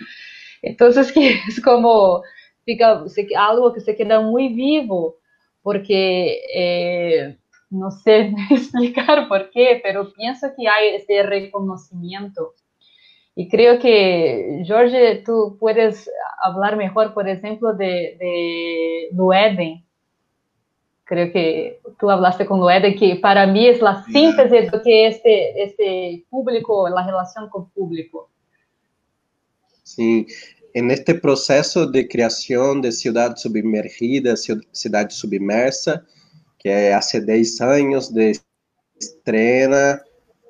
Entonces, que como fica, algo que se queda muy vivo, porque... Eh, no sé explicar por qué, pero pienso que hay este reconocimiento. Y creo que, Jorge, tú puedes hablar mejor, por ejemplo, de, de Lueden. Creo que tú hablaste con Lueden, que para mí es la síntesis de que este, este público, la relación con público.
Sí, en este proceso de creación de ciudad submergida, ciudad submersa, que hace 10 años de estrena,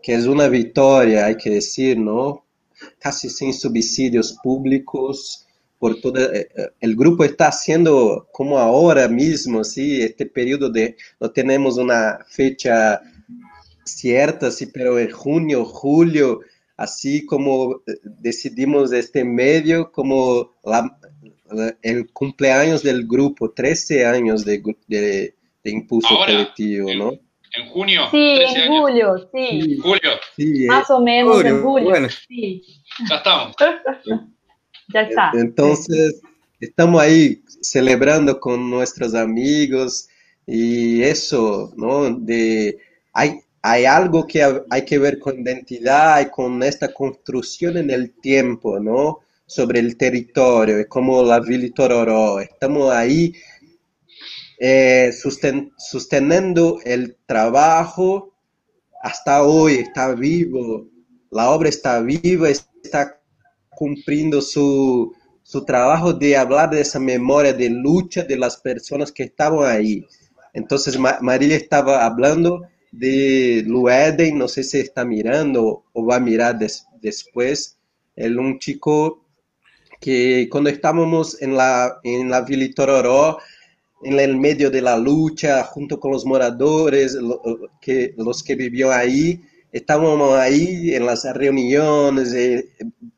que es una victoria, hay que decir, ¿no? Casi sin subsidios públicos, por todo eh, eh, el grupo está haciendo como ahora mismo, sí, este periodo de no tenemos una fecha cierta, sí, pero en junio, julio, así como eh, decidimos este medio como la, el cumpleaños del grupo, 13 años de, de de impulso Ahora, colectivo,
en,
¿no?
En junio.
Sí, en años. julio, sí.
sí. Julio.
Sí, Más o menos julio, en julio. Bueno. Sí.
Ya estamos.
ya está.
Entonces, estamos ahí celebrando con nuestros amigos y eso, ¿no? De, hay, hay algo que hay que ver con identidad y con esta construcción en el tiempo, ¿no? Sobre el territorio, es como la Villa Tororó. Estamos ahí eh, sosteniendo el trabajo hasta hoy, está vivo, la obra está viva, está cumpliendo su, su trabajo de hablar de esa memoria de lucha de las personas que estaban ahí. Entonces María estaba hablando de Lueden, no sé si está mirando o va a mirar des, después, el un chico que cuando estábamos en la, en la Villa Tororó, en el medio de la lucha, junto con los moradores, que, los que vivían ahí, estábamos ahí en las reuniones, eh,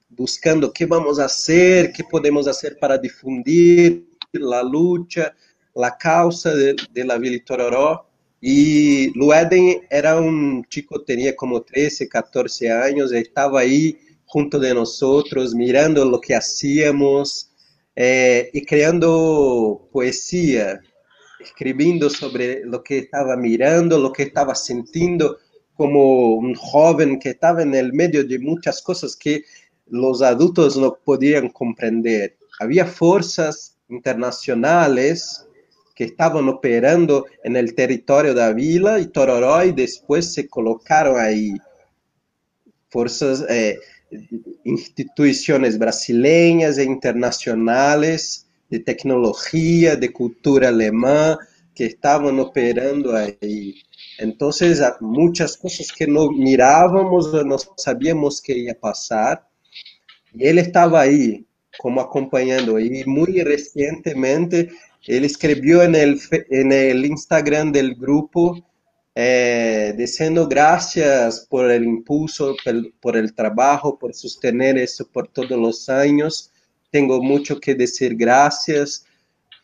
buscando qué vamos a hacer, qué podemos hacer para difundir la lucha, la causa de, de la Villa Tororó. Y Lueden era un chico, tenía como 13, 14 años, estaba ahí junto de nosotros, mirando lo que hacíamos, eh, y creando poesía, escribiendo sobre lo que estaba mirando, lo que estaba sintiendo como un joven que estaba en el medio de muchas cosas que los adultos no podían comprender. Había fuerzas internacionales que estaban operando en el territorio de Avila y Tororó y después se colocaron ahí. Fuerzas, eh, instituciones brasileñas e internacionales de tecnología, de cultura alemã, que estaban operando ahí. Entonces, muchas cosas que no mirábamos, no sabíamos que iba a pasar. Y él estaba ahí, como acompañando. Y muy recientemente, él escribió en el, en el Instagram del grupo eh, diciendo gracias por el impulso, por, el trabajo, por sostener eso por todos los años. Tengo mucho que decir gracias.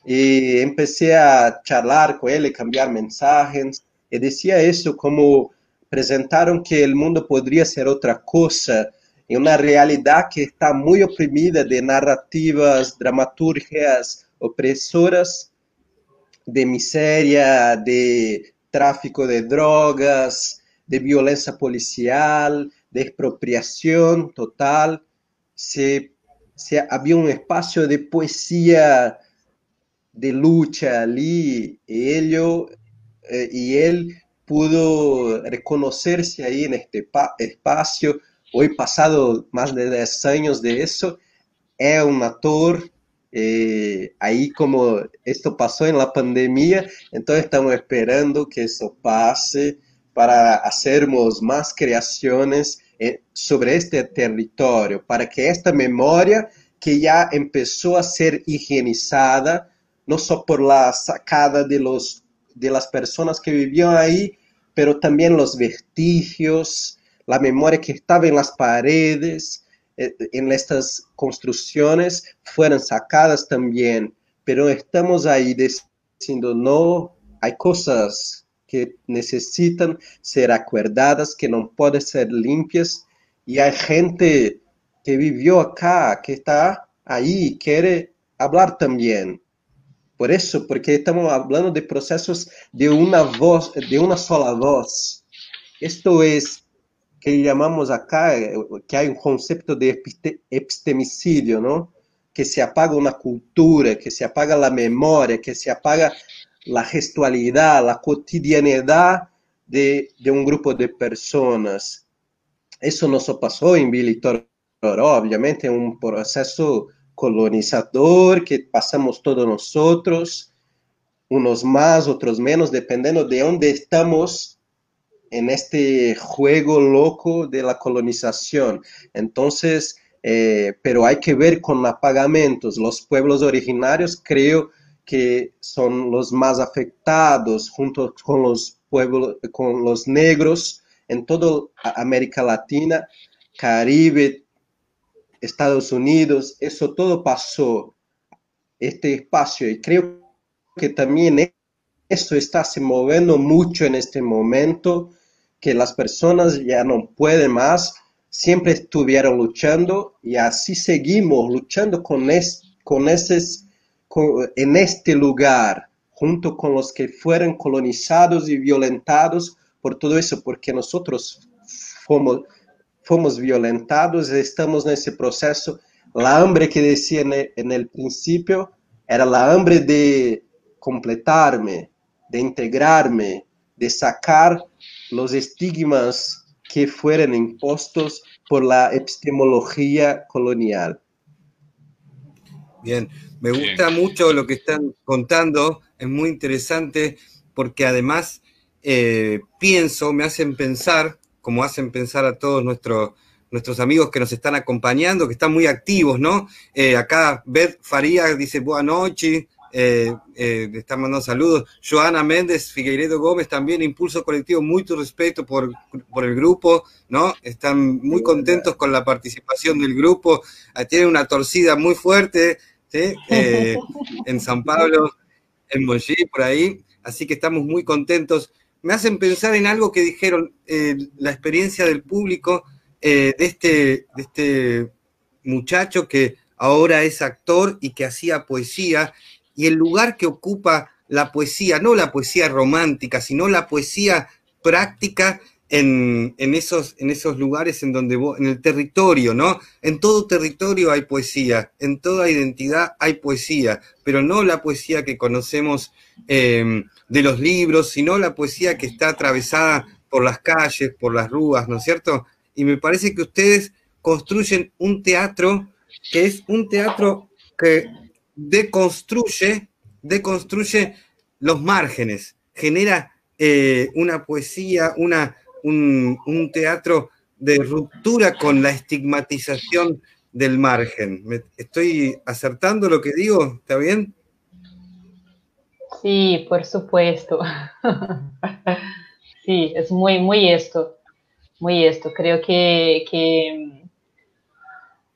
Y empecé a charlar con él, y cambiar mensajes. Y decía eso como presentaron que el mundo podría ser otra cosa, en una realidad que está muy oprimida de narrativas, dramaturgias opresoras, de miseria, de tráfico de drogas, de violência policial, de expropriação total, se, se havia um espaço de poesia, de luta ali, e ele, eh, e ele pudo reconhecer-se aí neste espaço, hoje passado mais de 10 anos de isso, é um ator Eh, ahí como esto pasó en la pandemia, entonces estamos esperando que eso pase para hacermos más creaciones eh, sobre este territorio, para que esta memoria que ya empezó a ser higienizada, no solo por la sacada de, los, de las personas que vivían ahí, pero también los vestigios, la memoria que estaba en las paredes, en estas construcciones fueron sacadas también, pero estamos ahí diciendo, no, hay cosas que necesitan ser acordadas, que no pueden ser limpias, y hay gente que vivió acá, que está ahí quiere hablar también. Por eso, porque estamos hablando de procesos de una voz, de una sola voz. Esto es que llamamos acá, eh, que hay un concepto de epistemicidio, ¿no? Que se apaga una cultura, que se apaga la memoria, que se apaga la gestualidad, la cotidianidad de, un grupo de personas. Eso no se pasó en Billy Toro, obviamente, un proceso colonizador que pasamos todos nosotros, unos más, otros menos, dependiendo de dónde estamos en este juego loco de la colonización. Entonces, eh, pero hay que ver con apagamentos. Los pueblos originarios creo que son los más afectados junto con los pueblos, con los negros en toda América Latina, Caribe, Estados Unidos, eso todo pasó, este espacio, y creo que también eso está se moviendo mucho en este momento, que las personas ya no pueden más, siempre estuvieron luchando y así seguimos luchando con, con esos, en este lugar, junto con los que fueron colonizados y violentados por todo eso, porque nosotros fomos, fomos violentados estamos en ese proceso. La hambre que decía en el principio era la hambre de completarme, de integrarme, de sacar los estigmas que fueron impuestos por la epistemología colonial.
Bien, me gusta mucho lo que están contando, es muy interesante porque además eh, pienso, me hacen pensar, como hacen pensar a todos nuestros, nuestros amigos que nos están acompañando, que están muy activos, ¿no? Eh, acá Beth Faría dice buenas noches, eh, eh, están mandando saludos. Joana Méndez, Figueiredo Gómez también, Impulso Colectivo, mucho respeto por, por el grupo, ¿no? Están muy contentos con la participación del grupo. Ah, tienen una torcida muy fuerte, ¿sí? Eh, en San Pablo, en Mollí, por ahí. Así que estamos muy contentos. Me hacen pensar en algo que dijeron, eh, la experiencia del público de, este, de este muchacho que ahora es actor y que hacía poesía y el lugar que ocupa la poesía, no la poesía romántica, sino la poesía práctica en, esos, en esos lugares en donde en el territorio, ¿no? En todo territorio hay poesía, en toda identidad hay poesía, pero no la poesía que conocemos em, de los libros, sino la poesía que está atravesada por las calles, por las rúas, ¿no es cierto? Y me parece que ustedes construyen un teatro que es un teatro que deconstruye, deconstruye los márgenes, genera eh, una poesía, una, un, un, teatro de ruptura con la estigmatización del margen. ¿Estoy acertando lo que digo? ¿Está bien?
Sí, por supuesto. sí, es muy, muy esto, muy esto. Creo que, que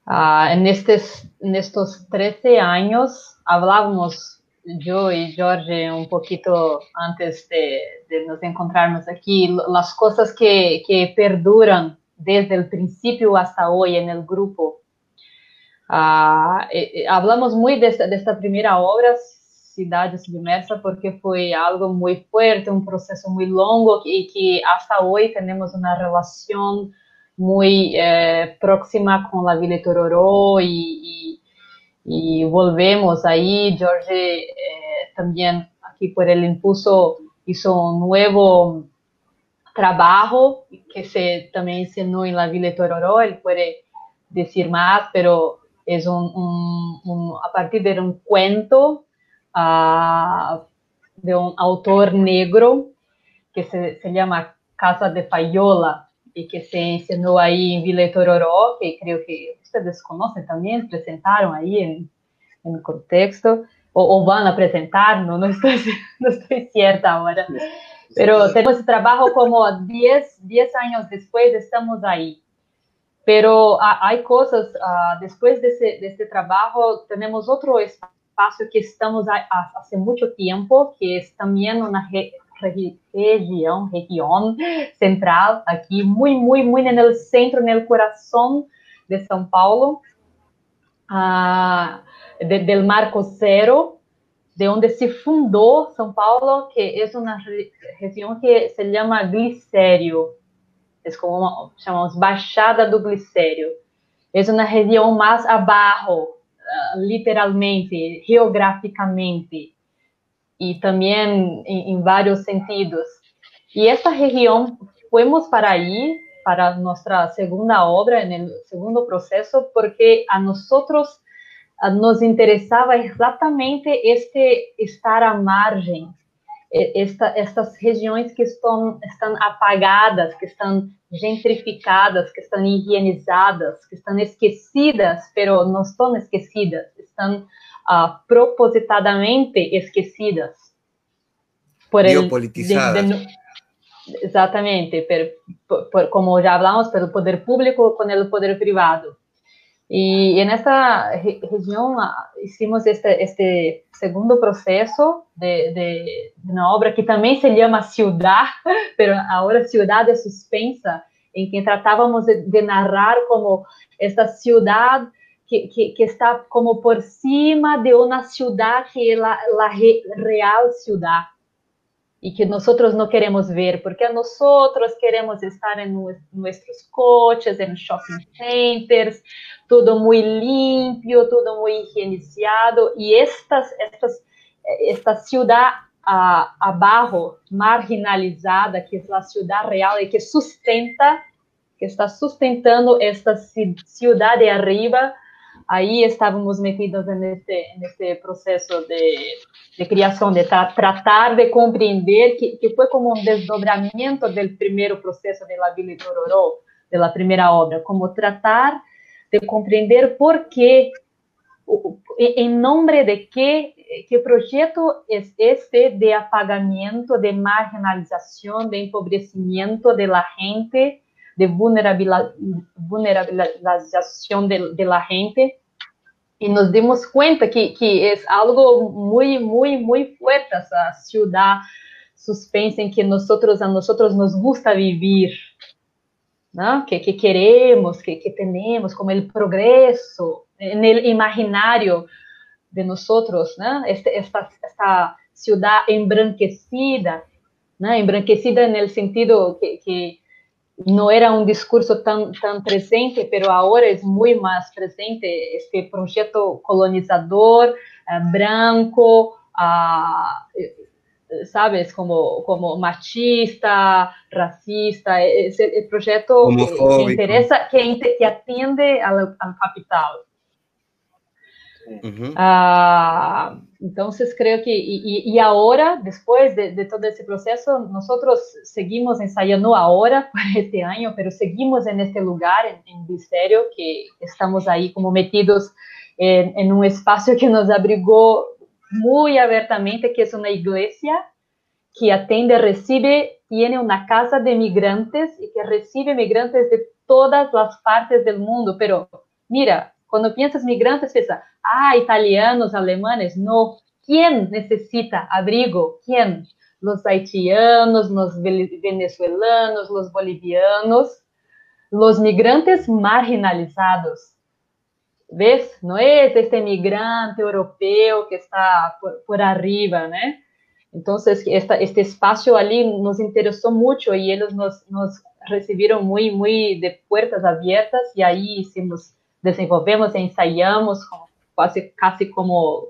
uh, en, estos, en estos 13 años hablábamos yo y Jorge un poquito antes de, nos encontrarnos aquí, las cosas que, que, perduran desde el principio hasta hoy en el grupo. Uh, eh, hablamos muy de esta, primera obra, Cidade Submersa, porque foi algo muito forte, um processo muito longo e que hasta hoje temos uma relação muito eh, próxima com a Vila Tororó e, e, e, volvemos aí. Jorge eh, também, aqui por el impulso, hizo um novo trabalho que se também ensinou em La Vila Tororó, ele pode dizer mais, pero é um, um, um, a partir de um cuento uh, de un autor negro que se, se, llama Casa de Fayola y que se enseñó ahí en Villa Tororó, que creo que ustedes conocen también, presentaron ahí en, en el contexto, o, o, van a presentar, no, no, estoy, no estoy cierta ahora. Pero tenemos trabajo como 10, 10 años después, estamos ahí. Pero hay cosas, uh, después de ese, de este trabajo, tenemos otro espacio espacio que estamos hace mucho tiempo, que es también una re, región, región central, aquí muy, muy, muy en el centro, en el corazón de São Paulo, uh, de, del Marco Cero, de donde se fundó São Paulo, que es una re, región que se llama Glicério, es como uma, chamamos Baixada do Glicério. Es una región más abajo, uh, literalmente, geograficamente e também em, em, vários sentidos. E essa região, fomos para aí, para nossa segunda obra, no segundo processo, porque a nós nos interessava exatamente este estar à margem esta, estas regiões que estão, estão apagadas, que estão gentrificadas, que estão higienizadas, que estão esquecidas, pero não estão esquecidas, estão uh, propositadamente esquecidas.
Por Biopolitizadas. El, de,
de, exatamente, por, por, como já falamos, pelo poder público com o poder privado. Y en esta re región hicimos este, este segundo proceso de, de, de, una obra que también se llama Ciudad, pero ahora Ciudad de Suspensa, en que tratábamos de, de narrar como esta ciudad que, que, que, está como por cima de una ciudad que es la, la re, real ciudad. Y que nosotros no queremos ver, porque nosotros queremos estar en nuestros coches, en shopping centers, todo muy limpio, todo muy higienizado, y estas, estas, esta ciudad uh, abajo, marginalizada, que es la ciudad real y que sustenta, que está sustentando esta ciudad de arriba, ahí estábamos metidos en este, en este proceso de, de creación, de tra tratar de comprender, que, que, fue como un desdobramiento del primer proceso de la Villa Tororó, de la primera obra, como tratar de compreender por qué, en nombre de qué, qué proyecto es este de apagamiento, de marginalización, de empobrecimiento de la gente, de vulnerabilización de, de la gente. Y nos dimos cuenta que, que es algo muy, muy, muy fuerte esa ciudad suspensa en que nosotros, a nosotros nos gusta vivir, ¿no? que, que, queremos, que, que, tenemos, como el progreso en el imaginario de nosotros, ¿no? este, esta, esta, ciudad embranquecida, ¿no? embranquecida en el sentido que, que, no era un discurso tan, tan presente, pero ahora es muy más presente este proyecto colonizador, uh, branco, uh, sabes, como, como machista, racista, es el, proyecto que, interesa, que, que atiende al, capital. Ah, entonces creo que, y, ahora, después de, todo ese proceso, nosotros seguimos ensayando ahora, para este año, pero seguimos en este lugar, en, Misterio, que estamos ahí como metidos en, en un espacio que nos abrigó muy abiertamente, que es una iglesia que atende, recibe, tiene una casa de migrantes y que recibe migrantes de todas las partes del mundo. Pero mira, cuando piensas migrantes, piensas, ah, italianos, alemanes, no. ¿Quién necesita abrigo? ¿Quién? Los haitianos, los venezolanos, los bolivianos, los migrantes marginalizados. ¿Ves? No es este migrante europeo que está por, por arriba. Entonces, esta, este espacio allí nos interesó mucho y ellos nos, nos muy, muy de puertas abiertas y ahí hicimos, desenvolvemos e ensayamos casi, casi como,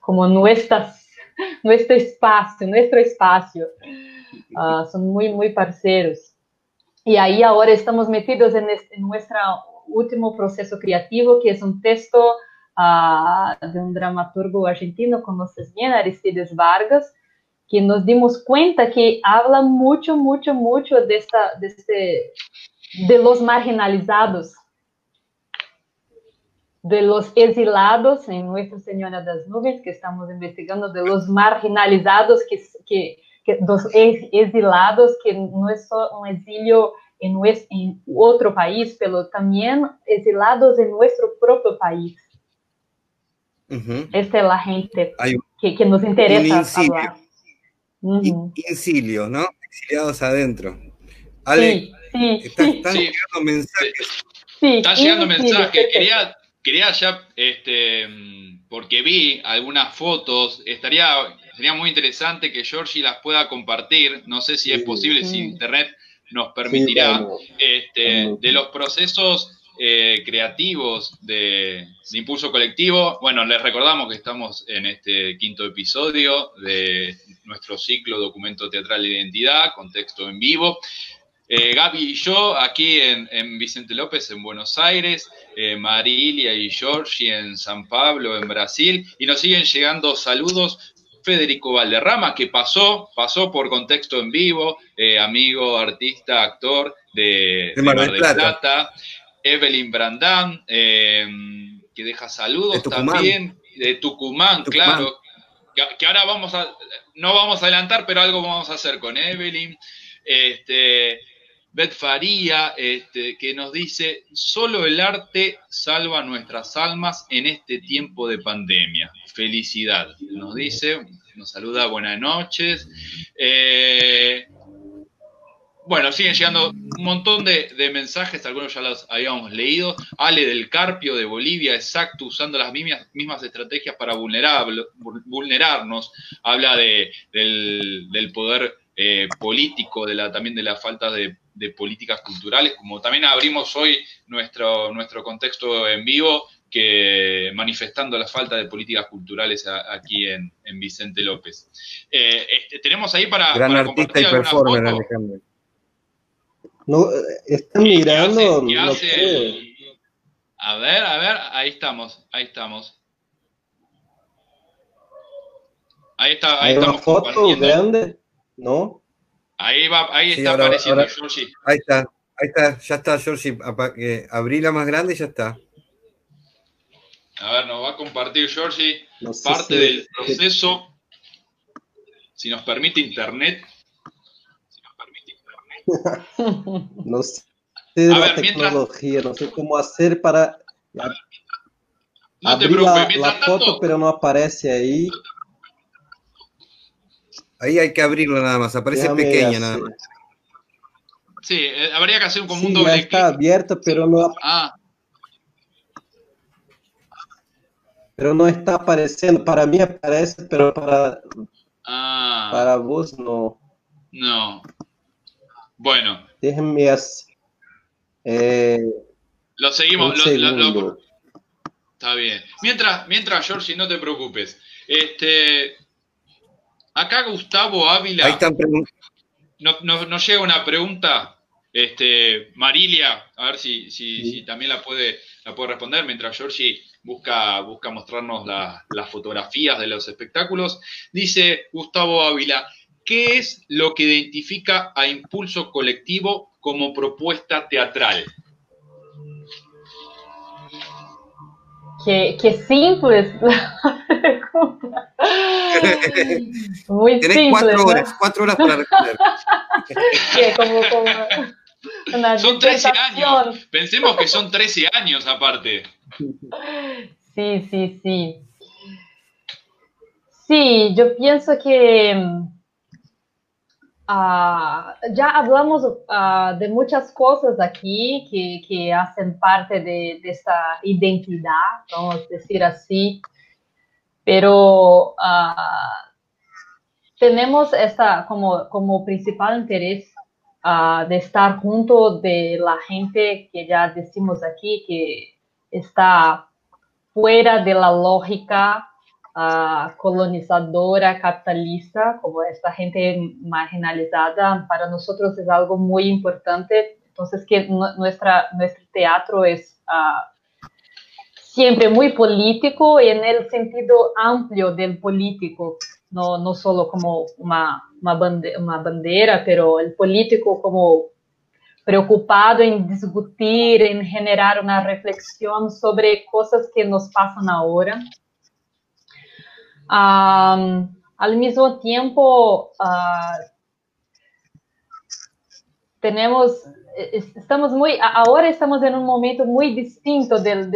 como nuestras, nuestro espacio, nuestro espacio. Uh, son muy, muy parceros. Y ahí ahora estamos metidos en, este, en nuestro último proceso creativo, que es un texto uh, de un dramaturgo argentino, conoces bien, Aristides Vargas, que nos dimos cuenta que habla mucho, mucho, mucho de, esta, de, este, de los marginalizados, de los exilados en Nuestra Señora das Nubes, que estamos investigando, de los marginalizados, que, que, que los exilados, que no es solo un exilio en, nuestro, en otro país, pero también exilados en nuestro propio país. Uh -huh. Esta es la gente que, que, nos interesa hablar.
Uh -huh. ¿no? Exiliados adentro. Ale, sí, sí, están llegando mensajes.
Sí, están llegando mensajes. Quería, quería ya, este, porque vi algunas fotos, estaría, sería muy interesante que Georgie las pueda compartir. No sé si es posible, si internet nos permitirá, este, de los procesos eh, creativos de, Impulso Colectivo. Bueno, les recordamos que estamos en este quinto episodio de nuestro ciclo Documento Teatral de Identidad, contexto en vivo. Eh, Gaby y yo aquí en, Vicente López, en Buenos Aires, eh, Marilia y Georgie en San Pablo, en Brasil, y nos siguen llegando saludos. Federico Valderrama, que pasó, pasó por contexto en vivo, amigo, artista, actor de, Mar del Plata. Evelyn Brandán, eh, que deja saludos también, de Tucumán, claro, que, ahora vamos a, no vamos a adelantar, pero algo vamos a hacer con Evelyn. Este, Beth Faría, este, que nos dice, solo el arte salva nuestras almas en este tiempo de pandemia. Felicidad, nos dice, nos saluda, buenas noches. Eh, bueno, siguen llegando un montón de, mensajes, algunos ya los habíamos leído. Ale del Carpio de Bolivia, exacto, usando las mismas, mismas estrategias para vulnerarnos. Habla de, del, poder eh, político, de la, también de la falta de, políticas culturales, como también abrimos hoy nuestro, nuestro contexto en vivo, que manifestando la falta de políticas culturales aquí en, Vicente López. Eh, este, tenemos ahí para,
Gran artista y performer, Alejandro.
No, están mirando.
A ver, a ver, ahí estamos, ahí estamos. Ahí está, ahí
¿Hay estamos una foto grande? ¿No?
Ahí va, ahí está apareciendo Georgie.
Ahí está, ahí está, ya está Georgie. Eh, abrí la más grande y ya está.
A ver, nos va a compartir Georgie parte del proceso. Si nos permite internet,
no sé de la tecnología, no sé cómo hacer para abrir la, foto, pero no aparece ahí.
Ahí hay que abrirlo nada más, aparece pequeña nada más.
Sí, eh, habría que hacer un,
doble está abierto, pero no.
Ah.
Pero no está apareciendo. Para mí aparece, pero para.
Ah.
Para vos no.
No. Bueno.
Déjenme hacer. Eh,
lo seguimos. está bien. Mientras, mientras, Georgie, no te preocupes. Este, acá Gustavo Ávila.
Ahí están
nos, llega una pregunta, este, Marilia, a ver si, si, también la puede, la puede responder, mientras Georgie busca, busca mostrarnos las fotografías de los espectáculos. Dice Gustavo Ávila, ¿qué es lo que identifica a Impulso Colectivo como propuesta teatral?
Qué, qué simple es la pregunta. Muy
Tenés
simple.
Cuatro horas, cuatro horas para responder.
como, como
una son 13 años. Pensemos que son 13 años aparte.
Sí, sí, sí. Sí, yo pienso que Uh, ya hablamos uh, de muchas cosas aquí que, que hacen parte de, esta identidad, vamos a decir así, pero uh, tenemos esta como, como principal interés de estar junto de la gente que ya decimos aquí que está fuera de la lógica uh, colonizadora, capitalista, como esta gente marginalizada, para nosotros es algo muy importante. Entonces, que nuestra, nuestro teatro es uh, siempre muy político y en el sentido amplio del político, no, no solo como una, una, bandera, una bandera, pero el político como preocupado en discutir, en generar una reflexión sobre cosas que nos pasan ahora Al mismo tiempo, uh, tenemos, estamos muy, ahora estamos en un momento muy distinto del,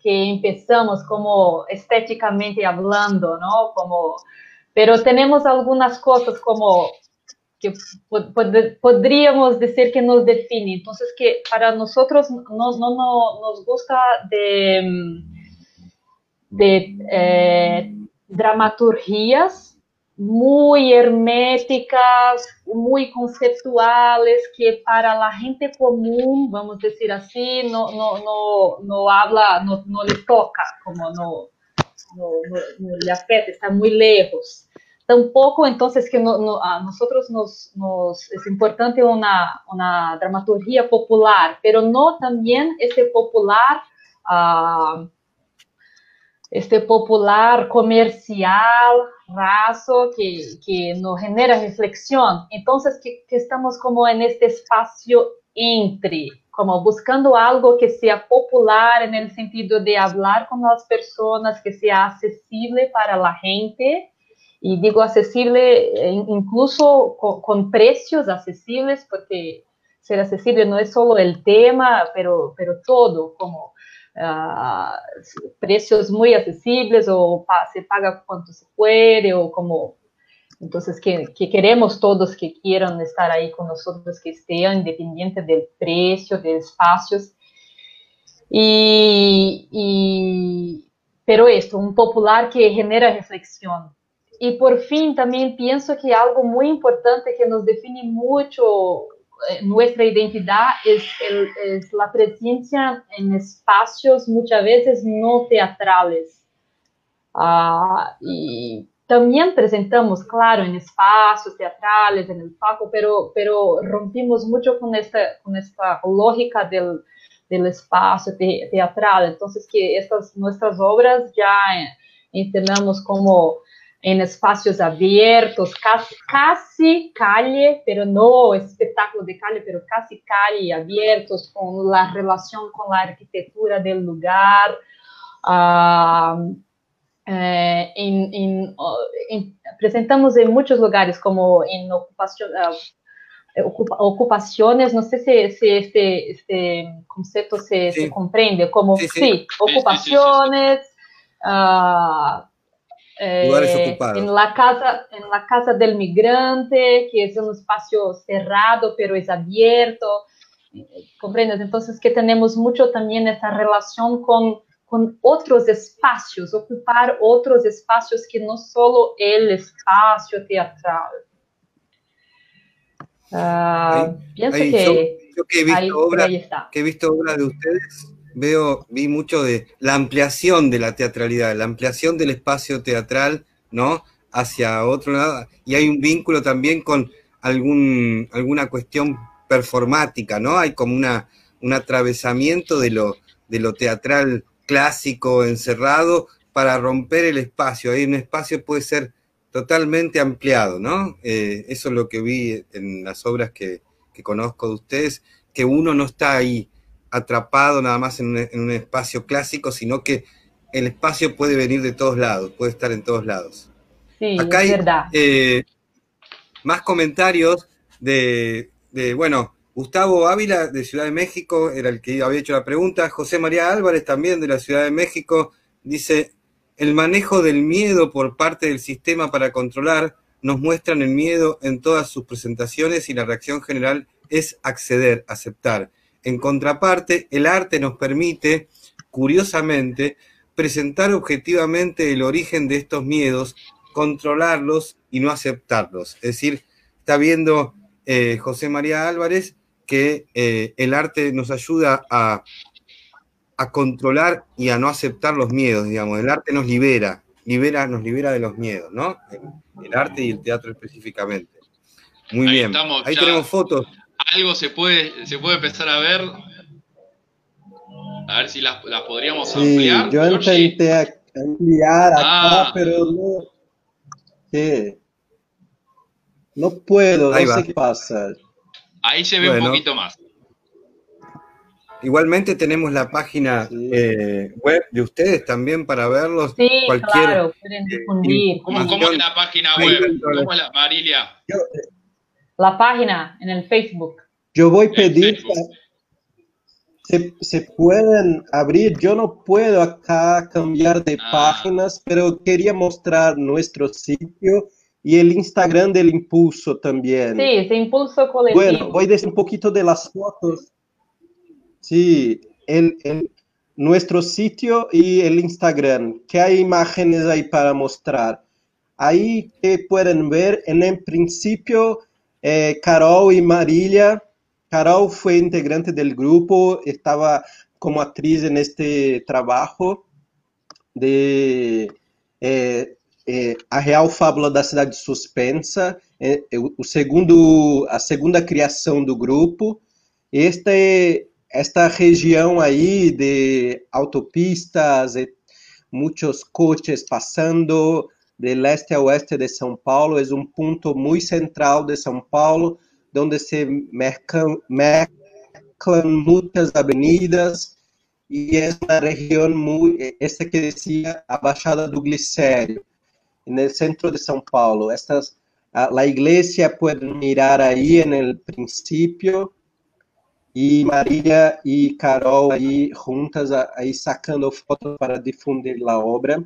que empezamos, como estéticamente hablando, ¿no? Como, pero tenemos algunas cosas como que pod podríamos decir que nos define. Entonces, que para nosotros no, no, no nos gusta de, de eh, dramaturgias muy herméticas, muy conceptuales, que para la gente común, vamos a decir así, no, no, no, no habla, no, no le toca, como no, no, no, le afecta, está muy lejos. Tampoco entonces que no, a nosotros nos, nos, es importante una, una dramaturgia popular, pero no también ese popular uh, este popular comercial, raso, que, que no genera reflexión. Entonces, que, que, estamos como en este espacio entre, como buscando algo que sea popular en el sentido de hablar con las personas, que sea accesible para la gente. Y digo accesible incluso con, con precios accesibles, porque ser accesible no es solo el tema, pero, pero todo, como uh, precios muy accesibles o pa se paga cuanto se puede o como entonces que, que, queremos todos que quieran estar ahí con nosotros que estén independiente del precio de espacios. Y, y pero esto un popular que genera reflexión. Y por fin también pienso que algo muy importante que nos define eh, nuestra identidad es, el, es, la presencia en espacios muchas veces no teatrales. Uh, y también presentamos, claro, en espacios teatrales, en el Paco, pero, pero rompimos mucho con esta, esta lógica del, del espacio te, teatral. Entonces, que estas nuestras obras ya entendamos como en espacios abiertos, casi, casi calle, pero no espectáculo de calle, pero casi calle, abiertos, con la relación con la arquitectura del lugar. Uh, eh, en, en, en, presentamos en muchos lugares, como en ocupación, uh, ocupa, ocupaciones, no sé si, si este, este, concepto se, sí. se, comprende, como, sí, sí. ocupaciones, uh, eh, en la casa en la casa del migrante que es un espacio cerrado pero es abierto. Comprendes entonces que tenemos mucho también esta relación con con otros espacios ocupar otros espacios que no solo el espacio teatral. Uh, pienso ahí, que
yo, yo, que he visto ahí, obra ahí que he visto obra de ustedes veo, vi mucho de la ampliación de la teatralidad, la ampliación del espacio teatral, ¿no? hacia otro lado, y hay un vínculo también con algún, alguna cuestión performática, ¿no? Hay como una, un atravesamiento de lo, de lo teatral clásico encerrado para romper el espacio. Ahí un espacio puede ser totalmente ampliado, ¿no? Eh, eso es lo que vi en las obras que, conozco de ustedes, que uno no está ahí atrapado nada más en un, espacio clásico, sino que el espacio puede venir de todos lados, puede estar en todos lados.
Sí, Acá hay
eh, más comentarios de, de, bueno, Gustavo Ávila de Ciudad de México era el que había hecho la pregunta, José María Álvarez también de la Ciudad de México dice, el manejo del miedo por parte del sistema para controlar nos muestran el miedo en todas sus presentaciones y la reacción general es acceder, aceptar. En contraparte, el arte nos permite, curiosamente, presentar objetivamente el origen de estos miedos, controlarlos y no aceptarlos. Es decir, está viendo eh, José María Álvarez que eh, el arte nos ayuda a a controlar y a no aceptar los miedos, digamos. El arte nos libera, libera nos libera de los miedos, ¿no? El, arte y el teatro específicamente. Muy bien. Ahí tenemos fotos.
Algo se puede, se puede empezar a ver. A ver si las, podríamos sí, ampliar.
Yo intenté ampliar acá, ah. pero no. ¿Qué? No puedo, no sé qué pasa.
Ahí se ve un poquito más.
Igualmente tenemos la página eh, web de ustedes también para verlos.
Sí, claro, pueden eh, difundir.
¿Cómo, es la página web? ¿Cómo es la, Marilia?
La página en el Facebook.
Yo voy a pedir, se, se, pueden abrir, yo no puedo acá cambiar de ah. páginas, pero quería mostrar nuestro sitio y el Instagram del Impulso también.
Sí, ese Impulso colectivo.
Bueno, voy a decir un poquito de las fotos Sí, el, nuestro sitio y el Instagram, ¿qué hay imágenes ahí para mostrar? Ahí que pueden ver, en el principio, eh, Carol y Marilia. Carol fue integrante del grupo, estaba como actriz en este trabajo de eh, eh, A Real Fábula da Cidade Suspensa, o segundo, a segunda criação do grupo. Este esta região aí de autopistas, e muitos coches passando de leste a oeste de São Paulo, é um ponto muito central de São Paulo, onde se mercam, muitas avenidas e é uma região muito, esta que decía a Baixada do Glicério, no centro de São Paulo. Estas, a, a igreja pode mirar aí no princípio, y María y Carol ahí juntas, ahí sacando fotos para difundir la obra.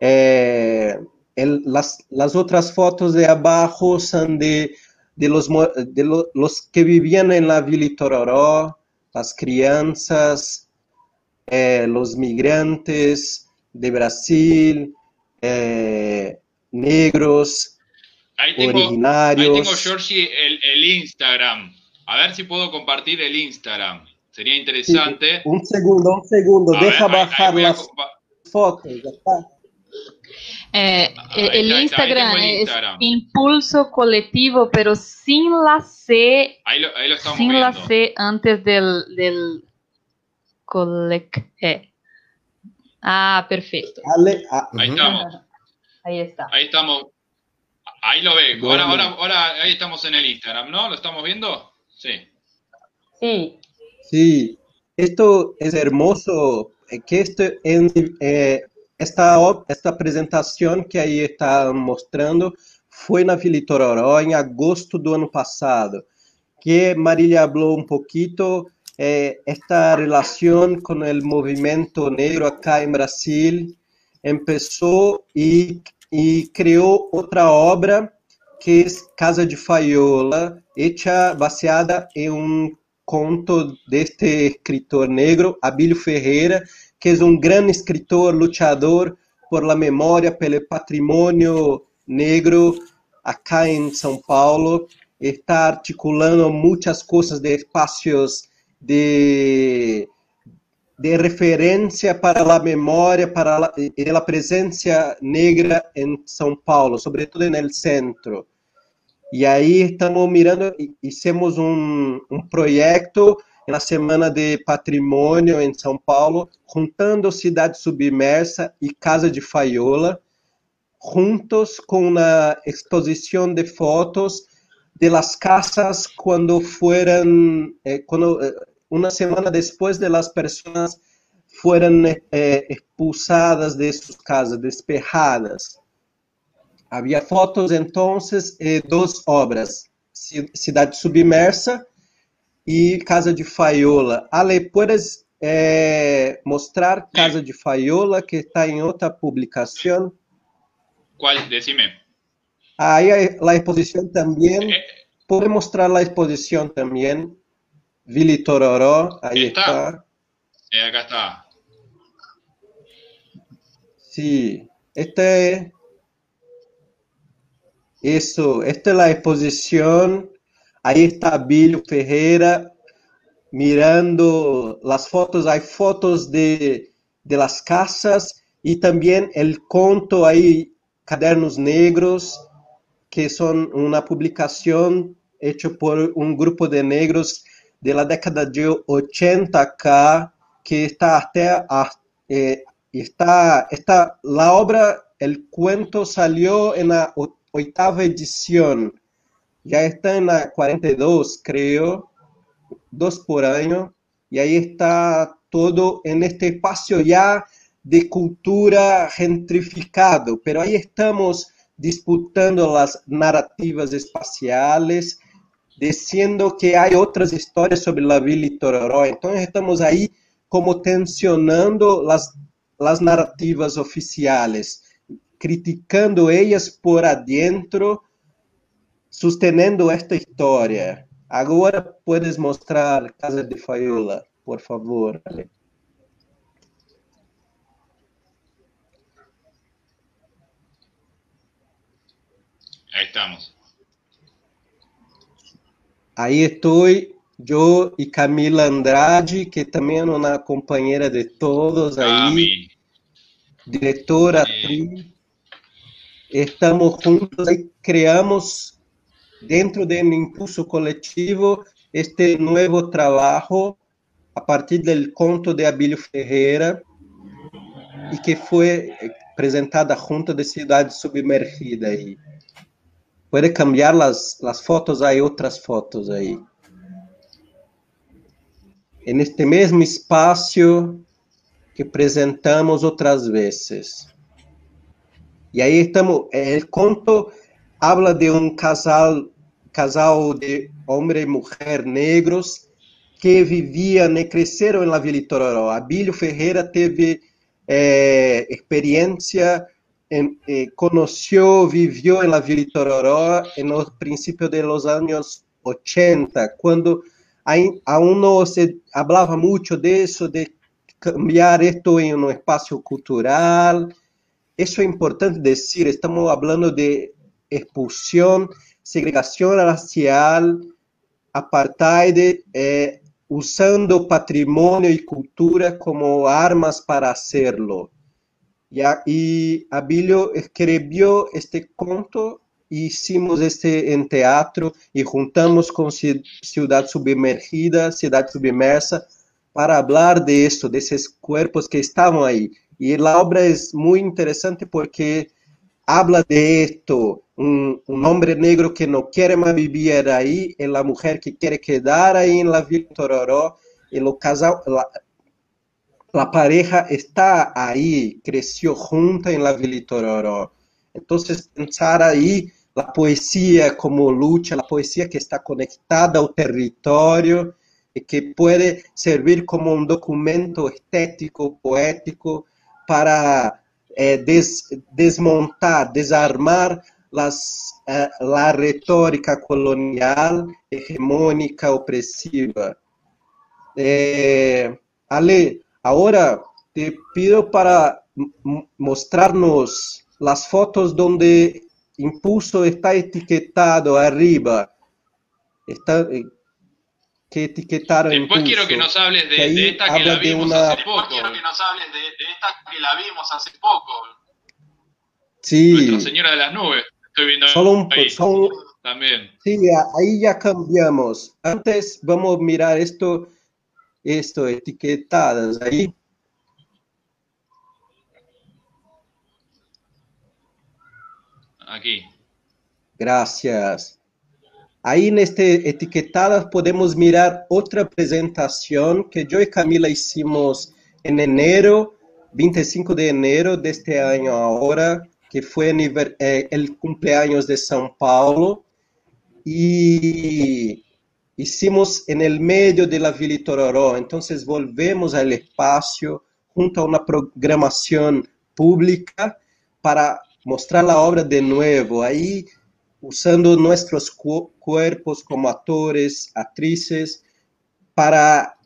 Eh, el, las, las, otras fotos de abajo son de, de, los, de lo, los que vivían en la Villa Tororó, las crianzas, eh, los migrantes de Brasil, eh, negros,
ahí tengo, originarios. Ahí tengo, Georgie, el, el Instagram. A ver si puedo compartir el Instagram. Sería interesante.
un segundo, un segundo. Deja bajar las fotos.
Eh, el, Instagram es Impulso Colectivo, pero sin la C.
Ahí lo, ahí lo estamos
sin la C antes del, del eh. Ah, perfecto.
Ah, ahí estamos.
Ahí está.
Ahí estamos. Ahí lo ve. Ahora, ahora, ahora, ahí estamos en el Instagram, ¿no? ¿Lo estamos viendo? Sí.
Sí.
Sí, esto es hermoso, eh, que este, eh, esta, esta presentación que aí está mostrando foi na Vila Itororó em agosto do ano passado, que Marília falou um pouquinho eh, esta relação com o movimento negro acá em Brasil, começou e, e criou outra obra que é Casa de Faiola, hecha baseada em um conto deste escritor negro, Abílio Ferreira, que é um grande escritor, lutador por la memória, pelo patrimônio negro acá em São Paulo. Está articulando muitas coisas de espaços de de referência para a memória, para a, presença negra em São Paulo, sobretudo no centro. E aí estamos mirando, hicimos um, um projeto na Semana de Patrimônio em São Paulo, juntando Cidade Submersa e Casa de Faiola, juntos com uma exposição de fotos de las casas quando fueron, eh, cuando, eh, una semana después de las personas fueron eh, expulsadas de sus casas, despejadas. Havia fotos entonces de duas obras, Cidade Submersa e Casa de Faiola. Ale, puedes eh, mostrar Casa de Faiola, que está em outra publicação?
Qual? Decime.
Aí a exposição também. Eh, Pode mostrar a exposição também. Vili Tororó, aí está. está.
É, acá está.
Sí, esta é isso, esta é a exposição. Aí está Bilho Ferreira mirando as fotos, há fotos de, de las casas e também o conto aí, Cadernos Negros, que são uma publicação hecha por um grupo de negros de la década de 80 acá, que está até eh, está, está la obra, el cuento salió en la oitava edición, ya está en la 42, creo, dos por año, y ahí está todo en este espacio ya de cultura gentrificado, pero ahí estamos disputando las narrativas espaciales, diciendo que hay otras historias sobre la Villa Tororó. Entonces estamos ahí como tensionando las narrativas oficiales, criticando ellas por adentro, sustentando esta historia. Agora puedes mostrar Casa de Faiola, por favor.
Ahí estamos.
Aí estou eu e Camila Andrade, que também é uma companheira de todos aí, diretora, atriz. Estamos juntos e criamos, dentro do impulso coletivo, este novo trabalho a partir do conto de Abílio Ferreira e que foi apresentada junto de Cidade Submergida aí. Puede cambiar las, las fotos, hay otras fotos ahí. En este mesmo espacio que presentamos outras vezes. E aí estamos, o conto habla de um casal, casal de homem e mulher negros que viviam e cresceram na Vila Itororó. Abílio Ferreira teve é, experiência eh, conoció, vivió en la Villa Tororó principios de los años 80, cuando aún no se hablaba mucho de eso, de cambiar esto en un espacio cultural. Eso es importante decir, estamos hablando de expulsión, segregación racial, apartheid, eh, usando patrimonio y cultura como armas para hacerlo. Ya, y Abilio escribió este conto, hicimos este en teatro y juntamos con Ciudad Submergida, Ciudad Submersa, para hablar de esto, de cuerpos que estaban ahí. Y la obra es muy interesante porque habla de esto, un, un, hombre negro que no quiere más vivir ahí, y la mujer que quiere quedar ahí en la Villa Tororó, y lo casal, la, la pareja está ahí, creció junta en la Villa Tororó. Entonces, pensar ahí la poesía como lucha, la poesía que está conectada al territorio y que puede servir como un documento estético, poético, para eh, des, desmontar, desarmar las, eh, la retórica colonial, hegemónica, opresiva. Eh, Ale, Ahora te pido para mostrarnos las fotos donde Impulso está etiquetado arriba. Está, eh, que etiquetaron.
Después quiero que nos hables de, esta que la vimos hace poco. quiero que nos hables de, esta que la vimos hace poco.
Sí.
Nuestra Señora de las Nubes. Estoy viendo
Solo un, son,
También.
Sí, ahí ya cambiamos. Antes vamos a mirar esto, esto, etiquetadas ahí.
Aquí.
Gracias. Ahí en este etiquetadas podemos mirar otra presentación que yo y Camila hicimos en enero, 25 de enero de este año ahora, que fue eh, el cumpleaños de São Paulo. Y hicimos en el medio de la Villa Tororó. Entonces volvemos al espacio junto a una programación pública para mostrar la obra de nuevo. Ahí usando nuestros cu cuerpos como actores, actrices, para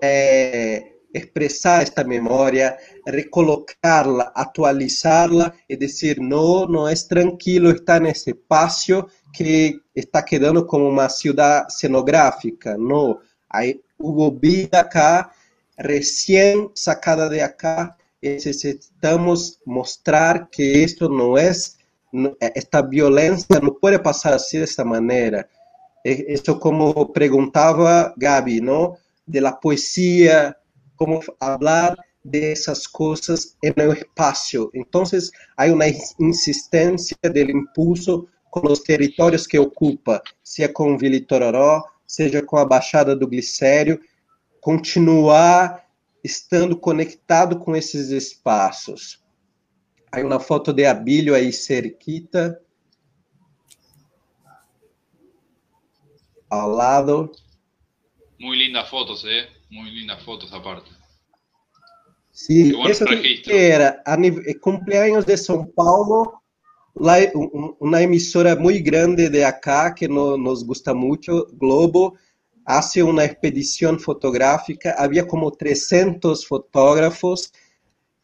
eh, expresar esta memoria, recolocarla, actualizarla y decir, no, no es tranquilo estar en ese espacio que está quedando como una ciudad escenográfica, no, hay, hubo vida acá, recién sacada de acá, necesitamos mostrar que esto no es esta violencia no puede pasar así de esta manera. Eso como preguntaba Gaby, ¿no? De la poesía, cómo hablar de esas cosas en el espacio. Entonces hay una insistencia del impulso con los territorios que ocupa, sea com Vila Itororó, seja com a Baixada do Glicério, continuar estando conectado com esses espaços. Hay una foto de Abílio ahí cerquita. Al lado.
Muy lindas fotos, ¿eh? Muy lindas fotos aparte.
Sí, eso que era a eh, cumpleaños de São Paulo, la, una emisora muy grande de acá que no, nos gusta mucho, Globo, hace una expedición fotográfica. Había como 300 fotógrafos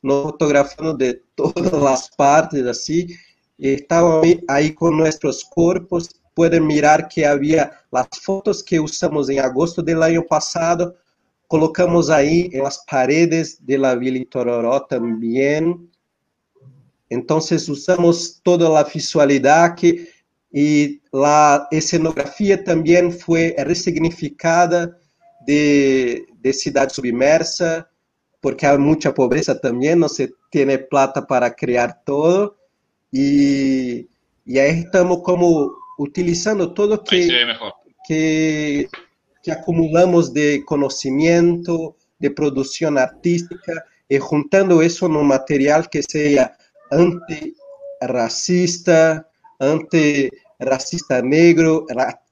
nos fotografando de todas las partes, así. Estaban ahí, ahí con nuestros cuerpos. Pueden mirar que había las fotos que usamos en agosto del año pasado. Colocamos ahí en las paredes de la Villa Tororó también. Entonces usamos toda la visualidad que, y la escenografía también fue resignificada de, de Ciudad Submersa, porque hay mucha pobreza también, no se tiene plata para crear todo. Y, y ahí estamos como utilizando todo que, que, que acumulamos de conocimiento, de producción artística, y juntando eso en un material que sea antirracista, antirracista negro,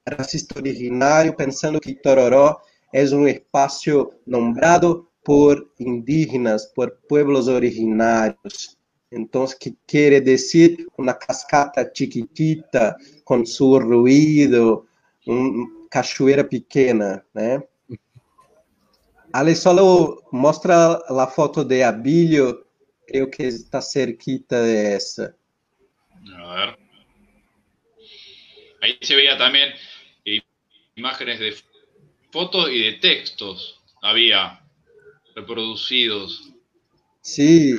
racista originario, pensando que Tororó es un espacio nombrado por indígenas, por pueblos originarios. Entonces, ¿qué quiere decir una cascata chiquitita con su ruido, una cachoeira pequeña, ¿eh? Ale solo mostra la foto de Abilio, creo que está cerquita de esa.
A ver. Ahí se veía también imágenes de fotos y de textos. Había reproducidos.
Sí,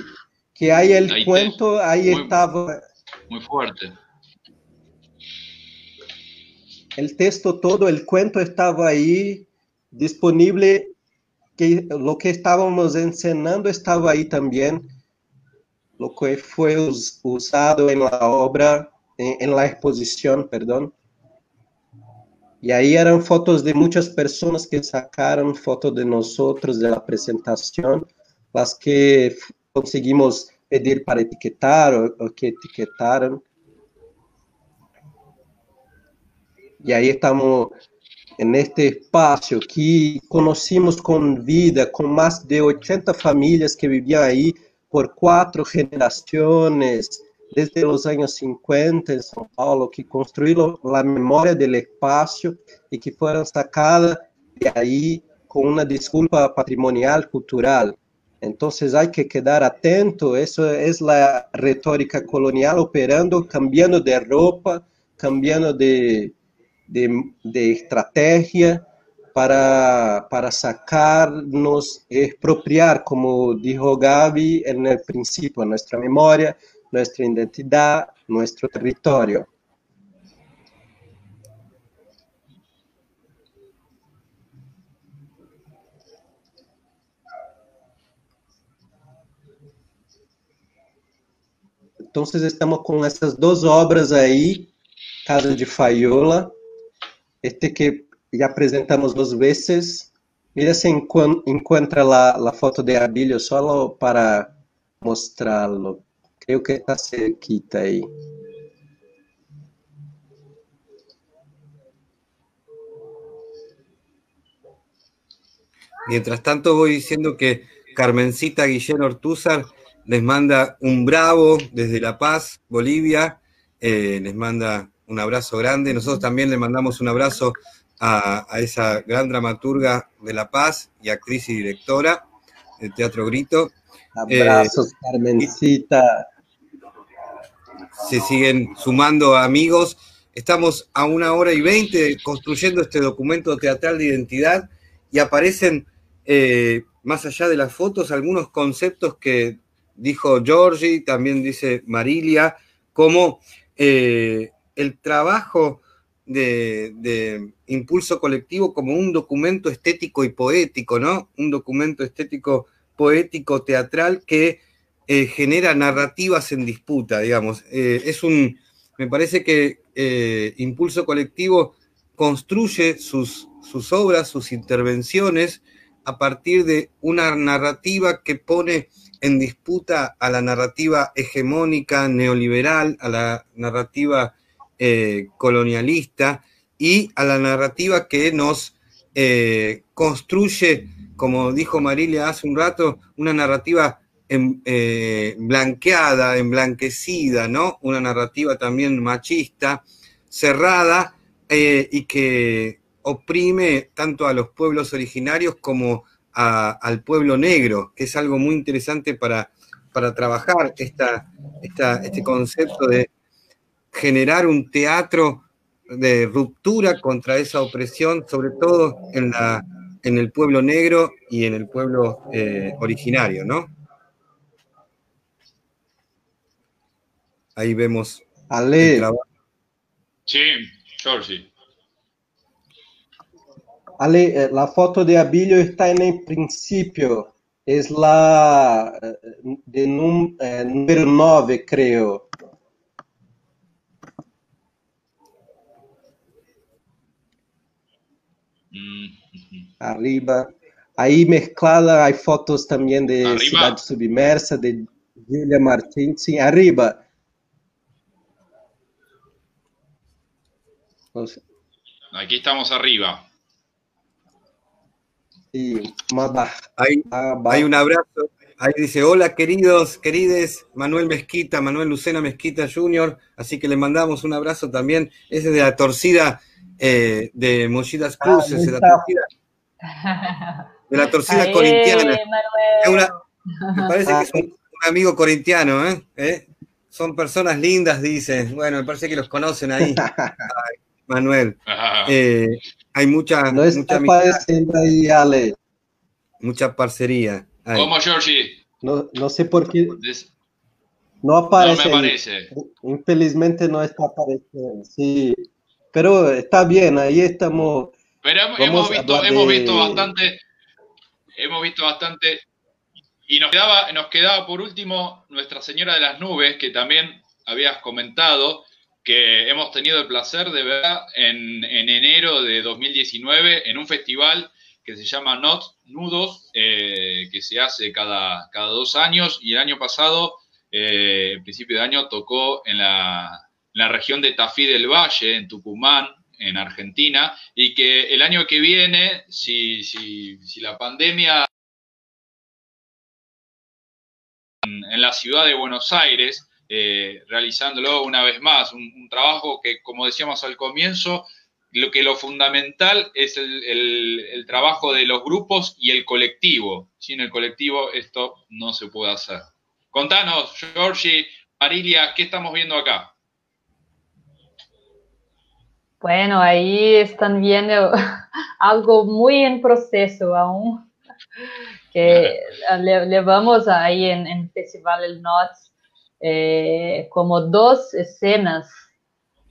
que hay el cuento, ahí estaba.
Muy fuerte.
El texto todo, el cuento estaba ahí disponible, que lo que estábamos enseñando estaba ahí también, lo que fue usado en la obra, en la exposición, perdón. Y ahí eran fotos de muchas personas que sacaron fotos de nosotros de la presentación, las que conseguimos pedir para etiquetar o, que etiquetaron. Y ahí estamos en este espacio que conocimos con vida, con más de 80 familias que vivían ahí por cuatro generaciones, desde los años 50 en São Paulo, que construyeron la memoria del espacio y que fueron sacadas de ahí con una disculpa patrimonial, cultural. Entonces hay que quedar atento, eso es la retórica colonial operando, cambiando de ropa, cambiando de, de, de estrategia, para, para sacarnos, expropiar, como dijo Gaby en el principio, nuestra memoria, nuestra identidad, nuestro territorio. Entonces estamos con estas dos obras ahí, Casa de Faiola, este que ya presentamos dos veces. Mira se encuentra la, la foto de Abilio solo para mostrarlo. Creo que está cerquita ahí.
Mientras tanto voy diciendo que Carmencita Guillén Ortúzar les manda un bravo desde La Paz, Bolivia, eh, les manda un abrazo grande. Nosotros también le mandamos un abrazo a, esa gran dramaturga de La Paz y actriz y directora del Teatro Grito.
Abrazos, eh, Carmencita.
Se siguen sumando amigos. Estamos a una hora y veinte construyendo este documento teatral de identidad y aparecen, eh, más allá de las fotos, algunos conceptos que dijo Giorgi, también dice Marilia, como eh, el trabajo de, impulso colectivo como un documento estético y poético, ¿no? Un documento estético, poético, teatral que eh, genera narrativas en disputa, digamos. Eh, es un, me parece que impulso colectivo construye sus, sus obras, sus intervenciones a partir de una narrativa que pone en disputa a la narrativa hegemónica neoliberal, a la narrativa eh, colonialista y a la narrativa que nos eh, construye, como dijo Marilia hace un rato, una narrativa en, eh, blanqueada, emblanquecida, ¿no? Una narrativa también machista, cerrada y que oprime tanto a los pueblos originarios como al pueblo negro, que es algo muy interesante para, para trabajar este concepto de generar un teatro de ruptura contra esa opresión, sobre todo en, la, en el pueblo negro y en el pueblo eh, originario, ¿no? Ahí vemos.
Ale.
Sí, Georgie.
Ale, eh, la foto de Abilio está en el principio, es la eh, de num, eh, número 9, creo. Arriba. Ahí mezclada hay fotos también de arriba. Ciudad Submersa, de Julia Martín. Sí, arriba.
Aquí estamos arriba.
Hay, un abrazo. Ahí dice, hola queridos, querides, Manuel Mezquita, Manuel Lucena Mezquita Jr., así que le mandamos un abrazo también. Ese de la torcida eh, de Mochilas ah, Cruces, de, la torcida, de la torcida corintiana. me parece que es un, amigo corintiano, ¿eh? ¿eh? Son personas lindas, dice. Bueno, me parece que los conocen ahí. Manuel. Eh, hay mucha,
no
mucha
ahí, Ale.
Mucha parcería.
¿Cómo, Georgie?
No, no sé por qué. No aparece.
No me aparece.
Infelizmente no está apareciendo. Sí. Pero está bien, ahí estamos.
Pero hemos visto, hemos visto bastante. Hemos visto bastante. Y nos quedaba, nos quedaba por último Nuestra Señora de las Nubes, que también habías comentado que hemos tenido el placer de ver en, enero de 2019 en un festival que se llama Not Nudos, eh, que se hace cada, cada dos años. Y el año pasado, eh, principio de año, tocó en la, región de Tafí del Valle, en Tucumán, en Argentina, y que el año que viene, si, si, si la pandemia en la ciudad de Buenos Aires, eh, realizándolo una vez más, un, trabajo que, como decíamos al comienzo, lo que lo fundamental es el, trabajo de los grupos y el colectivo. Sin el colectivo esto no se puede hacer. Contanos, Georgie, Marilia, ¿qué estamos viendo acá?
Bueno, ahí están viendo algo muy en proceso aún, que llevamos ahí en, el Festival El Nots eh, como dos escenas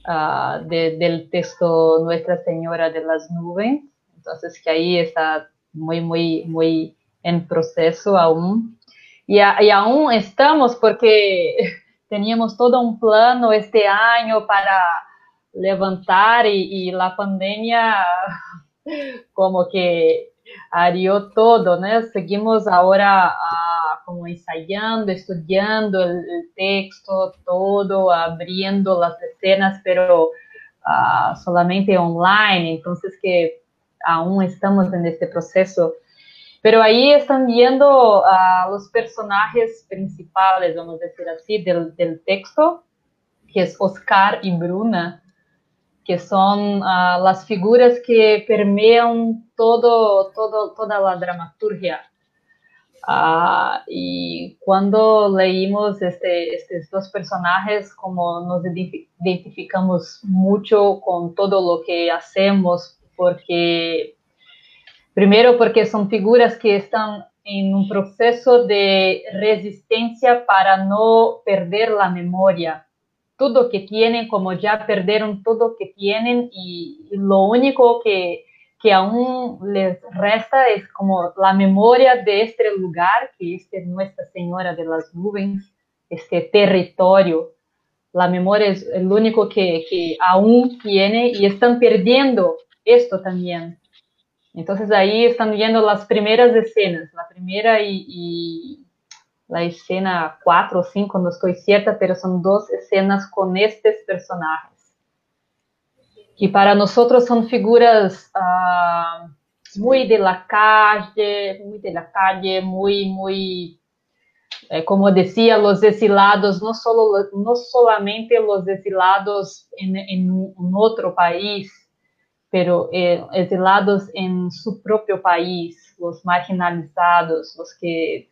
ah, del texto Nuestra Señora de las Nubes, entonces que ahí está muy, muy, muy en proceso aún. Y, aún estamos porque teníamos todo un plano este año para levantar y, la pandemia como que arió todo, ¿no? Seguimos ahora ah, como ensayando, estudiando el, texto, todo, abriendo las escenas, pero ah, solamente online, entonces que aún estamos en este proceso. Pero ahí están viendo a los personajes principales, vamos a decir así, del, del texto, que es Oscar y Bruna, que son uh, las figuras que permean todo, todo, toda la dramaturgia. Uh, y cuando leímos este, estos dos personajes, como nos identificamos mucho con todo lo que hacemos, porque, primero porque son figuras que están en un proceso de resistencia para no perder la memoria todo que tienen, como ya perdieron todo que tienen y, lo único que, que, aún les resta es como la memoria de este lugar, que es Nuestra Señora de las Nubes, este territorio. La memoria es el único que, que aún tiene y están perdiendo esto también. Entonces ahí están viendo las primeras escenas, la primera y la escena 4 o 5, no estoy cierta, pero son dos escenas con estos personajes. Que para nosotros son figuras uh, muy de la calle, muy de la calle, muy, muy, eh, como decía, los exilados, no, solo, no solamente los exilados en un otro país, pero eh, exilados en su propio país, los marginalizados, los que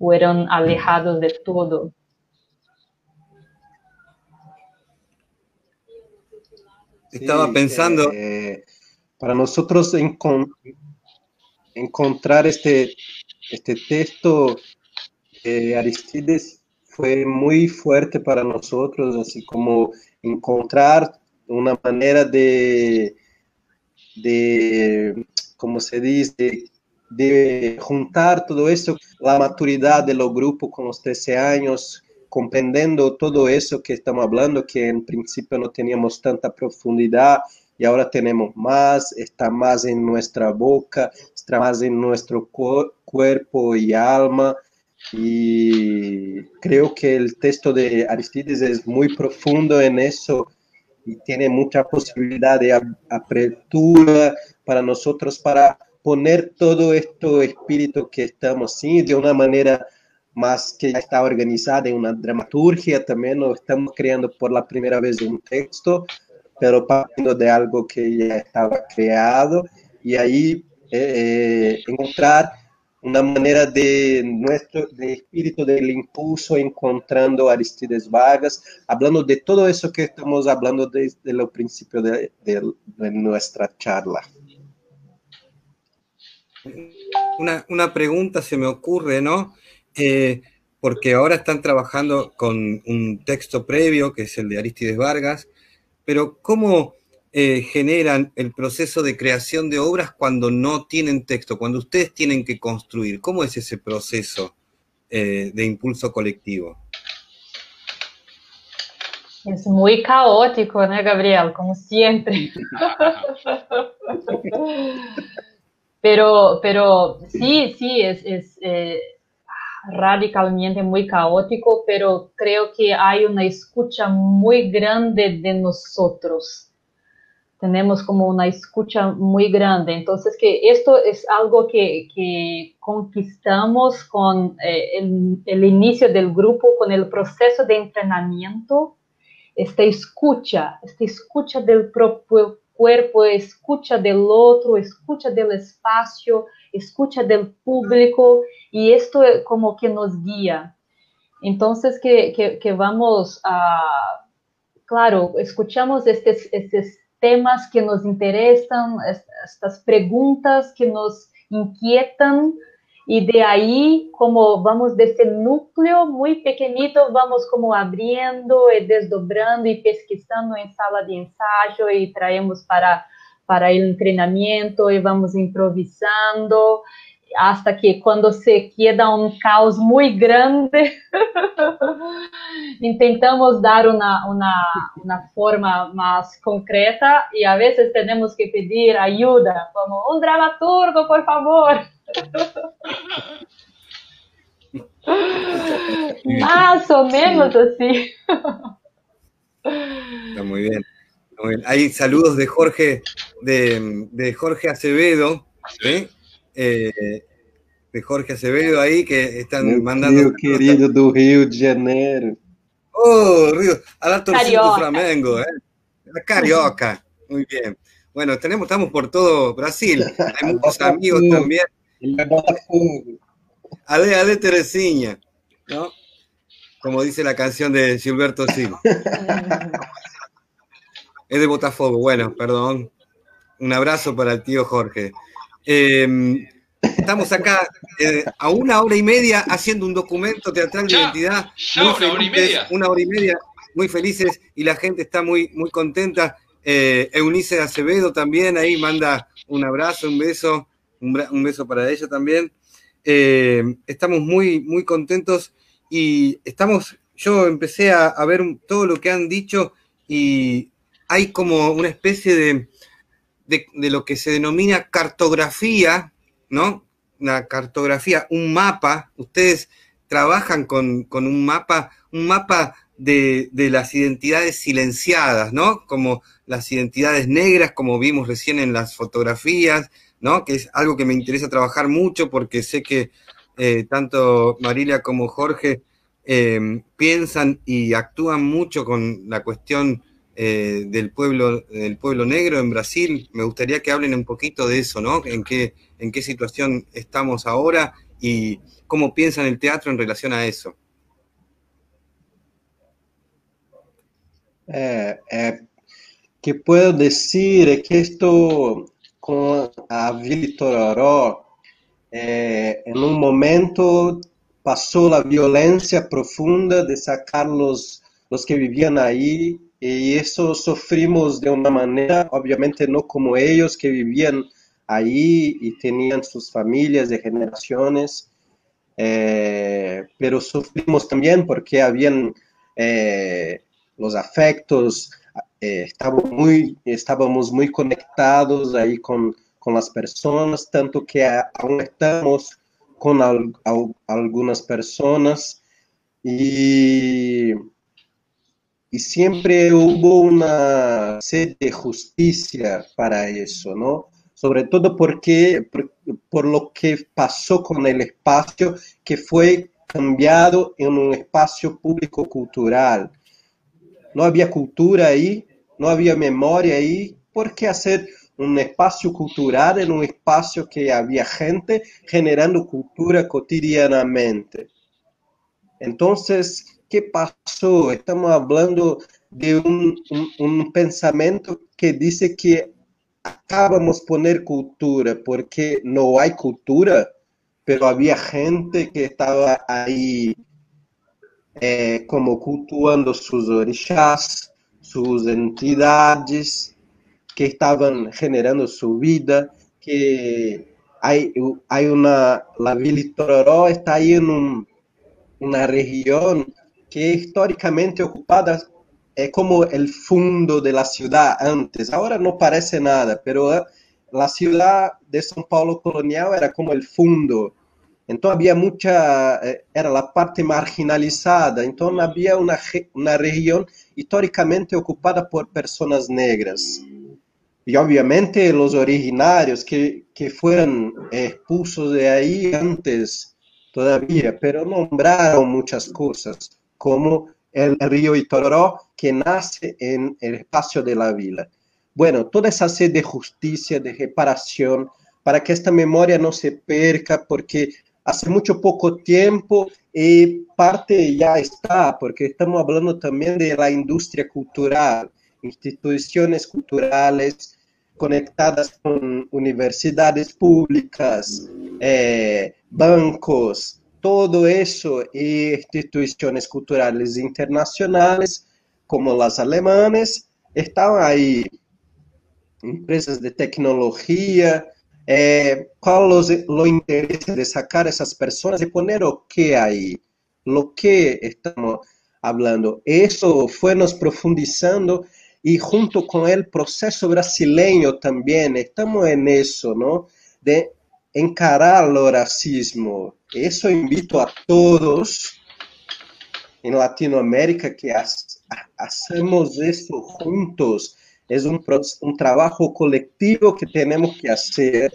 fueron alejados de todo.
Estaba pensando.
Eh, para nosotros encontrar este, este texto de Aristides fue muy fuerte para nosotros, así como encontrar una manera de, de como se dice, de juntar todo eso, la maturidad de los grupos con los 13 años, comprendiendo todo eso que estamos hablando, que en principio no teníamos tanta profundidad y ahora tenemos más, está más en nuestra boca, está más en nuestro cuerpo y alma. Y creo que el texto de Aristides es muy profundo en eso y tiene mucha posibilidad de apertura para nosotros para poner todo esto espíritu que estamos sí, de una manera más que ya está organizada en una dramaturgia, también lo estamos creando por la primera vez un texto, pero partiendo de algo que ya estaba creado y ahí eh, eh, encontrar una manera de nuestro de espíritu del impulso encontrando Aristides Vargas, hablando de todo eso que estamos hablando desde el principio de nuestra charla.
Una, pregunta se me ocurre, ¿no? Eh, porque ahora están trabajando con un texto previo, que es el de Aristides Vargas, pero ¿cómo eh, generan el proceso de creación de obras cuando no tienen texto, cuando ustedes tienen que construir? ¿Cómo es ese proceso eh, de impulso colectivo?
Es muy caótico, ¿no, Gabriel? Como siempre. Pero, pero sí, sí, es, es eh, radicalmente muy caótico, pero creo que hay una escucha muy grande de nosotros. Tenemos como una escucha muy grande. Entonces, que esto es algo que, que conquistamos con eh, el, el inicio del grupo, con el proceso de entrenamiento, esta escucha, esta escucha del propio cuerpo, escucha del otro, escucha del espacio, escucha del público y esto como que nos guía. Entonces que, que, vamos a, claro, escuchamos estos, estos temas que nos interesan, estas preguntas que nos inquietan y de ahí, como vamos de ese núcleo muy pequeñito, vamos como abriendo y desdobrando y pesquisando en sala de ensayo y traemos para, para el entrenamiento y vamos improvisando hasta que quando se queda um caos muito grande, tentamos dar uma, uma, uma forma mais concreta e a vezes temos que pedir ajuda, como um dramaturgo, por favor. Más o menos así.
Está muy bien. Muy bien. Hay saludos de Jorge, de, de Jorge Acevedo, ¿sí? eh, de Jorge Acevedo aí, que Meu mandando.
Meu querido do Rio de Janeiro.
Oh, Rio, a la torcida do Flamengo, ¿eh? La Carioca. Muy bien. Bueno, tenemos, estamos por todo Brasil. Hay muchos amigos también. Ale, ale Teresinha, ¿no? Como dice la canción de Gilberto Silva. es de Botafogo. Bueno, perdón. Un abrazo para el tío Jorge. Eh, estamos acá eh, a una hora y media haciendo un documento teatral de identidad.
una hora y media.
Una hora y media, muy felices y la gente está muy, muy contenta. Eh, Eunice Acevedo también ahí manda un abrazo, un beso, un, beso para ella también. Eh, estamos muy, muy contentos y estamos, yo empecé a, ver todo lo que han dicho y hay como una especie de, de, lo que se denomina cartografía, ¿no? Una cartografía, un mapa. Ustedes trabajan con, un mapa, un mapa de, las identidades silenciadas, ¿no? Como las identidades negras, como vimos recién en las fotografías, ¿no? Que es algo que me interesa trabajar mucho porque sé que eh, tanto Marilia como Jorge eh, piensan y actúan mucho con la cuestión eh, del, pueblo, del pueblo negro en Brasil. Me gustaría que hablen un poquito de eso, ¿no? En qué, en qué situación estamos ahora y cómo piensan el teatro en relación a eso.
Eh, que puedo decir es que esto a Vili Tororó, en un momento pasó la violencia profunda de sacar los, los que vivían ahí y eso sufrimos de una manera, obviamente no como ellos que vivían ahí y tenían sus familias de generaciones, eh, pero sufrimos también porque habían eh, los afectos, eh, estábamos, muy, conectados ahí con, las personas, tanto que aún estamos con algunas personas y siempre hubo una sed de justicia para eso, ¿no? Sobre todo porque, por, lo que pasó con el espacio que fue cambiado en un espacio público cultural. No había cultura ahí, no había memoria ahí, ¿por qué hacer un espacio cultural en un espacio que había gente generando cultura cotidianamente? Entonces, ¿Qué pasó? Estamos hablando de un, pensamiento que dice que acabamos poner cultura porque no hay cultura, pero había gente que estaba ahí eh, como cultuando sus orixás, sus entidades, que estaban generando su vida, que hay, una, la Vila está ahí en una región que históricamente ocupada é como o fundo da cidade antes. Agora não parece nada, pero a cidade de São Paulo colonial era como o fundo. Então havia muita, eh, era a parte marginalizada. Então havia uma uma região historicamente ocupada por pessoas negras. E obviamente os originários que que foram expulsos de aí antes todavía, pero nombraram muitas coisas como el río Itororó que nace en el espacio de la vila. Bueno, toda esa sed de justicia, de reparación, para que esta memoria no se perca, porque hace mucho poco tiempo y parte ya está, porque estamos hablando también de la industria cultural. instituciones culturales conectadas con universidades públicas, eh, bancos, todo eso y instituciones culturales internacionales como las alemanes estaban ahí. Empresas de tecnología, eh, ¿cuál es lo interés de sacar a esas personas y poner o qué ahí? Lo que estamos hablando. Eso fue nos profundizando y junto con el proceso brasileño también, estamos en eso, ¿no? De encarar el racismo. Eso invito a todos en Latinoamérica que hacemos eso juntos. Es un, un trabajo colectivo que tenemos que hacer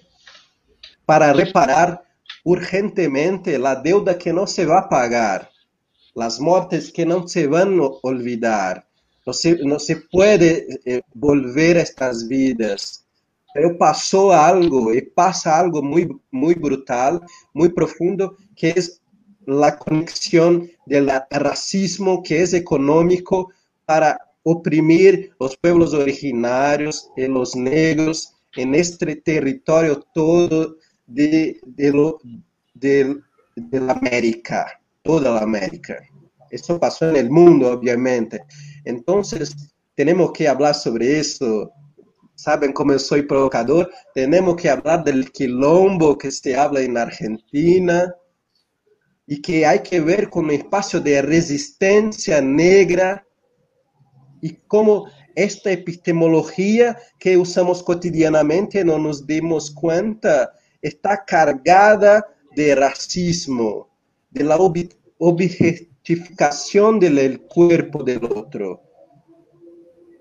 para reparar urgentemente la deuda que no se va a pagar, las muertes que no se van a olvidar. No se, no se puede eh, volver a estas vidas. Pero pasó algo y pasa algo muy, muy brutal, muy profundo, que es la conexión del racismo que es económico para oprimir los pueblos originarios y los negros en este territorio todo de, de, lo, de, la América, toda la América. Esto pasó en el mundo, obviamente. Entonces, tenemos que hablar sobre eso. Saben cómo soy provocador. Tenemos que hablar del quilombo que se habla en Argentina y que hay que ver con un espacio de resistencia negra y cómo esta epistemología que usamos cotidianamente no nos dimos cuenta está cargada de racismo, de la objetificación del cuerpo del otro.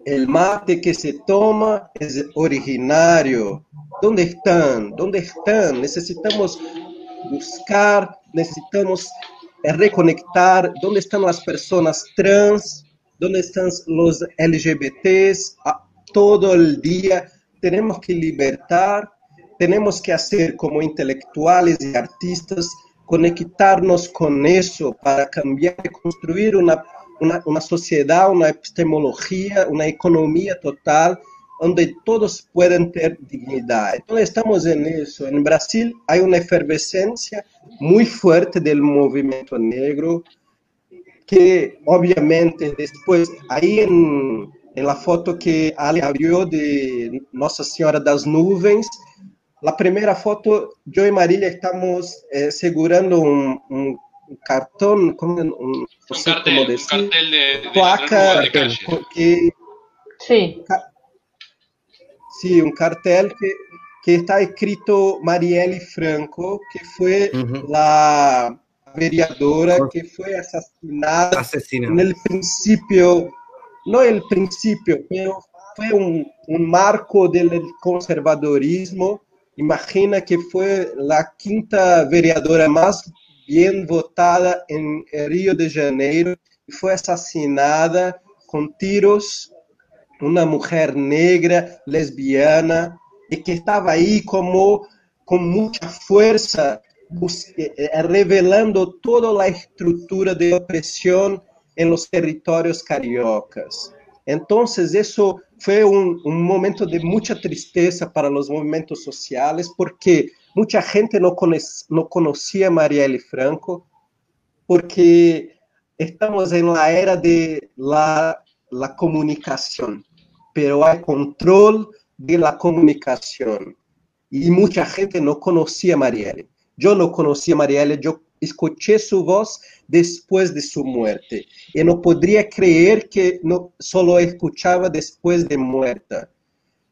El mate que se toma es originario. ¿Dónde están? ¿Dónde están? Necesitamos buscar, necesitamos reconectar. ¿Dónde están las personas trans? ¿Dónde están los LGBTs? Todo el día tenemos que libertar, tenemos que hacer como intelectuales y artistas conectarnos con eso para cambiar y construir una, una, una, sociedad, una epistemología, una economía total donde todos pueden tener dignidad. Entonces estamos en eso. En Brasil hay una efervescencia muy fuerte del movimiento negro que obviamente después, ahí en, en la foto que Ale abrió de Nossa Senhora das Nuvens, La primera foto, yo y Marilia estamos eh, segurando un, un, cartón, como un,
un, cartel, cómo decir, un cartel de, de
placa, de. Que,
sí.
Sí, un cartel que, que está escrito Marielle Franco, que fue uh -huh. la vereadora que fue asesinada
Asesina.
en el principio, no el principio, pero fue un, un marco del conservadorismo. Imagina que fue la quinta vereadora más bien votada en Río de Janeiro y fue asesinada con tiros, una mujer negra, lesbiana, y que estaba ahí como con mucha fuerza, revelando toda la estructura de opresión en los territorios cariocas. Entonces, eso fue un, un, momento de mucha tristeza para los movimientos sociales porque mucha gente no, cono no conocía a Marielle Franco porque estamos en la era de la, la comunicación, pero hay control de la comunicación y mucha gente no conocía a Marielle. Yo no conocía a Marielle, yo escuché su voz después de su muerte y no podría creer que no solo escuchaba después de muerta.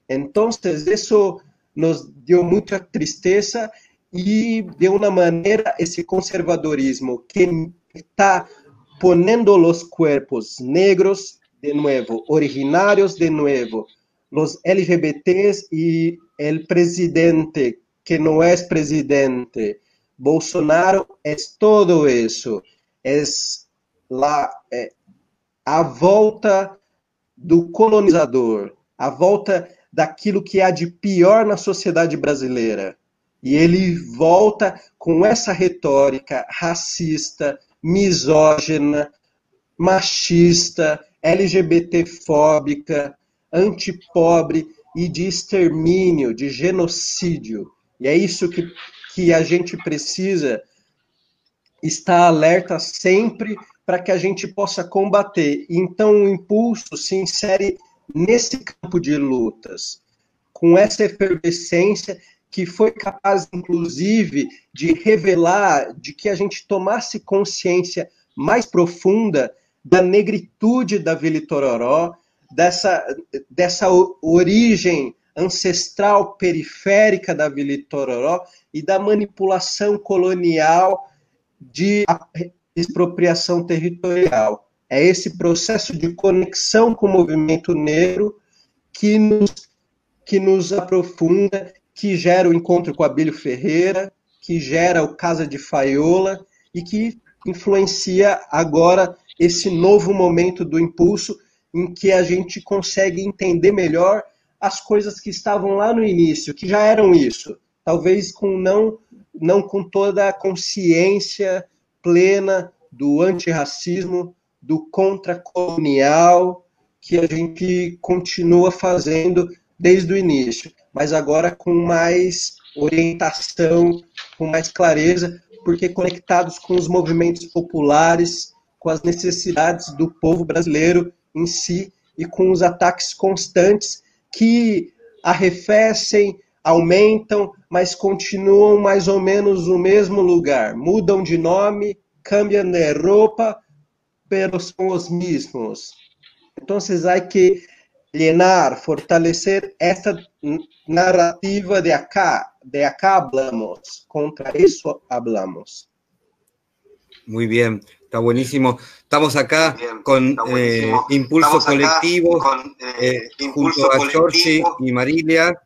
Entonces eso nos dio mucha tristeza y de una manera ese conservadorismo que está poniendo los cuerpos negros de nuevo, originarios de nuevo, los LGBTs y el presidente que no es presidente, Bolsonaro é todo isso, é é, a volta do colonizador, a volta daquilo que há de pior na sociedade brasileira. E ele volta com essa retórica racista, misógina, machista, LGBTfóbica, antipobre e de extermínio, de genocídio. E é isso que, que a gente precisa estar alerta sempre para que a gente possa combater. Então, o impulso se insere nesse campo de lutas, com essa efervescência que foi capaz, inclusive, de revelar, de que a gente tomasse consciência mais profunda da negritude da Vila Itororó, dessa, dessa origem ancestral periférica da Vila Itororó e da manipulação colonial de expropriação territorial. É esse processo de conexão com o movimento negro que nos, que nos aprofunda, que gera o encontro com Abílio Ferreira, que gera o Casa de Faiola e que influencia agora esse novo momento do impulso em que a gente consegue entender melhor as coisas que estavam lá no início, que já eram isso, talvez com não não com toda a consciência plena do antirracismo, do contracolonial que a gente continua fazendo desde o início, mas agora com mais orientação, com mais clareza, porque conectados com os movimentos populares, com as necessidades do povo brasileiro em si e com os ataques constantes que arrefecem, aumentam, mas continuam mais ou menos no mesmo lugar. Mudam de nome, cambiam de roupa, pero son los mismos. Entonces hay que llenar, fortalecer esta narrativa de acá, de acá hablamos, contra eso hablamos.
Muy bien, está buenísimo. Estamos acá con eh, Impulso Colectivo, eh, eh, junto a Giorgi y Marilia,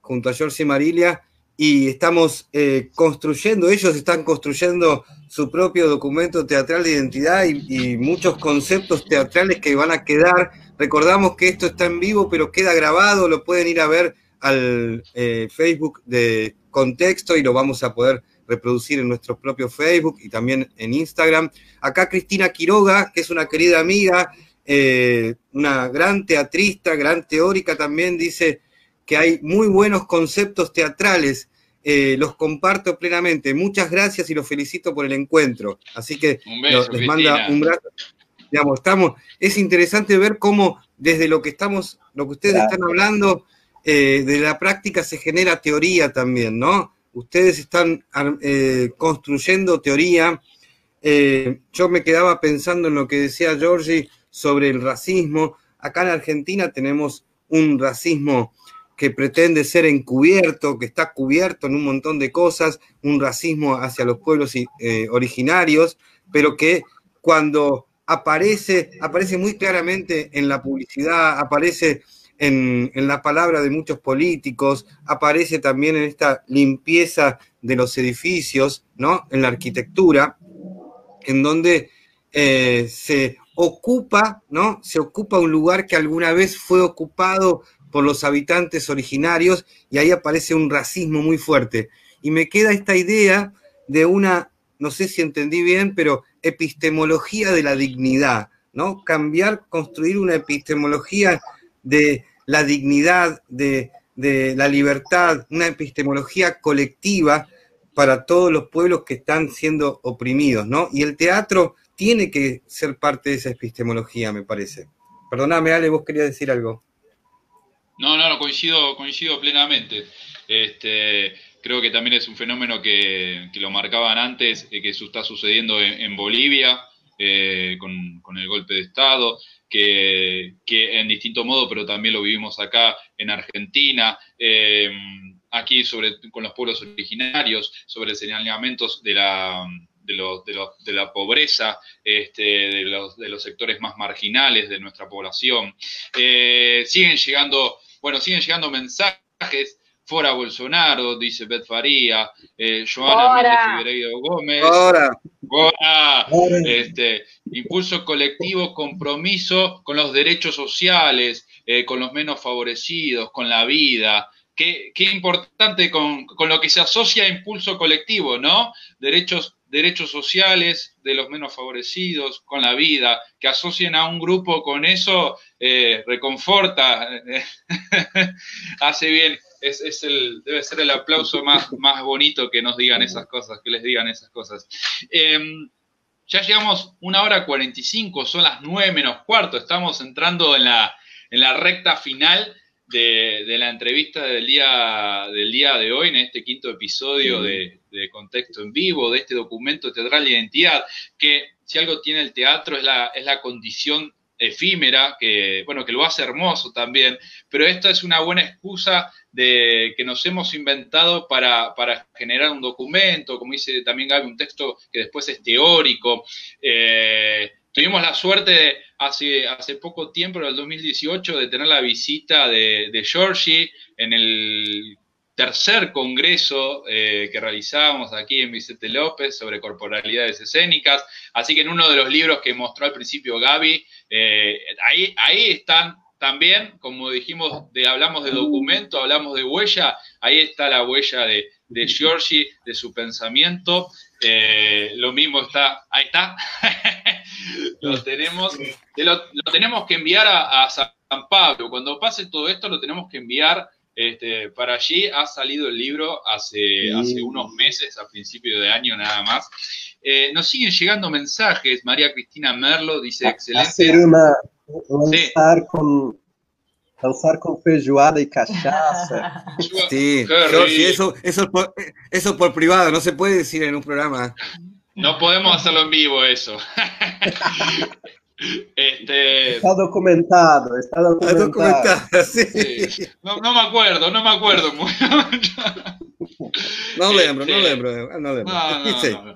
junto a Giorgi y Marilia, y estamos construyendo, ellos están construyendo su propio documento teatral de identidad y, muchos conceptos teatrales que van a quedar. Recordamos que esto está en vivo, pero queda grabado, lo pueden ir a ver al Facebook de Contexto y lo vamos a poder reproducir en nuestro propio Facebook y también en Instagram. Acá Cristina Quiroga, que es una querida amiga, eh, una gran teatrista, gran teórica también, dice que hay muy buenos conceptos teatrales. Eh, los comparto plenamente. Muchas gracias y los felicito por el encuentro. Así que les manda un brazo. Digamos, estamos, es interesante ver cómo desde lo que estamos, lo que ustedes están hablando, eh, de la práctica se genera teoría también, ¿no? Ustedes están eh, construyendo teoría. Eh, yo me quedaba pensando en lo que decía Giorgi sobre el racismo. Acá en Argentina tenemos un racismo que pretende ser encubierto, que está cubierto en un montón de cosas, un racismo hacia los pueblos eh, originarios, pero que cuando aparece, aparece muy claramente en la publicidad, aparece en, la palabra de muchos políticos, aparece también en esta limpieza de los edificios, ¿no? En la arquitectura, en donde eh, se ocupa, ¿no? Se ocupa un lugar que alguna vez fue ocupado por los habitantes originarios y ahí aparece un racismo muy fuerte. Y me queda esta idea de una, no sé si entendí bien, pero epistemología de la dignidad, ¿no? Cambiar, construir una epistemología de la dignidad, de, la libertad, una epistemología colectiva para todos los pueblos que están siendo oprimidos, ¿no? Y el teatro tiene que ser parte de esa epistemología, me parece. Perdóname, Ale, vos querías decir algo.
No, no, no, coincido, coincido plenamente. Este, creo que también es un fenómeno que, lo marcaban antes, eh, que eso está sucediendo en, Bolivia eh, con, con, el golpe de Estado que, en distinto modo, pero también lo vivimos acá en Argentina, eh, aquí sobre, con los pueblos originarios, sobre señalamientos de la, de, de, la pobreza, este, de, los, de, los, sectores más marginales de nuestra población. Eh, siguen llegando, bueno, siguen llegando mensajes Fora Bolsonaro, dice Beth Faría, eh, Joana Méndez Gómez. Ahora. Este, impulso colectivo, compromiso con los derechos sociales, eh, con los menos favorecidos, con la vida. Qué, qué importante con, con, lo que se asocia a impulso colectivo, ¿no? Derechos derechos sociales de los menos favorecidos, con la vida, que asocien a un grupo con eso, eh, reconforta, hace bien. Es, el, debe ser el aplauso más, más bonito que nos digan esas cosas, que les digan esas cosas. Em, ya llegamos una hora 45, son las nueve menos cuarto, estamos entrando en la, en la recta final de, la entrevista del día, del día de hoy, en este quinto episodio de, Contexto en Vivo, de este documento teatral de identidad, que si algo tiene el teatro es la, es la condición efímera, que, bueno, que lo hace hermoso también, pero esta es una buena excusa de que nos hemos inventado para, generar un documento, como dice también Gaby, un texto que después es teórico. Eh, tuvimos la suerte hace, hace poco tiempo, en el 2018, de tener la visita de, de Georgie en el tercer congreso eh, que realizamos aquí en Vicente López sobre corporalidades escénicas. Así que en uno de los libros que mostró al principio Gaby, eh, ahí, están también, como dijimos, hablamos de documento, hablamos de huella, ahí está la huella de, de Giorgi, de su pensamiento. Eh, lo mismo está, ahí está, lo tenemos, lo, tenemos que enviar a, San Pablo. Cuando pase todo esto, lo tenemos que enviar este, para allí. Ha salido el libro hace, hace unos meses, a principio de año nada más. Eh, nos siguen llegando mensajes. María Cristina Merlo dice: excelente.
Hacer una, lanzar con danzar con feijoada y cachaza.
Sí, eso, eso, por, eso por privado, no se puede decir en un programa.
No podemos hacerlo en vivo eso.
Este... Está documentado, está documentado.
sí. No, no, me acuerdo, no me acuerdo
No lembro, no lembro, no lembro.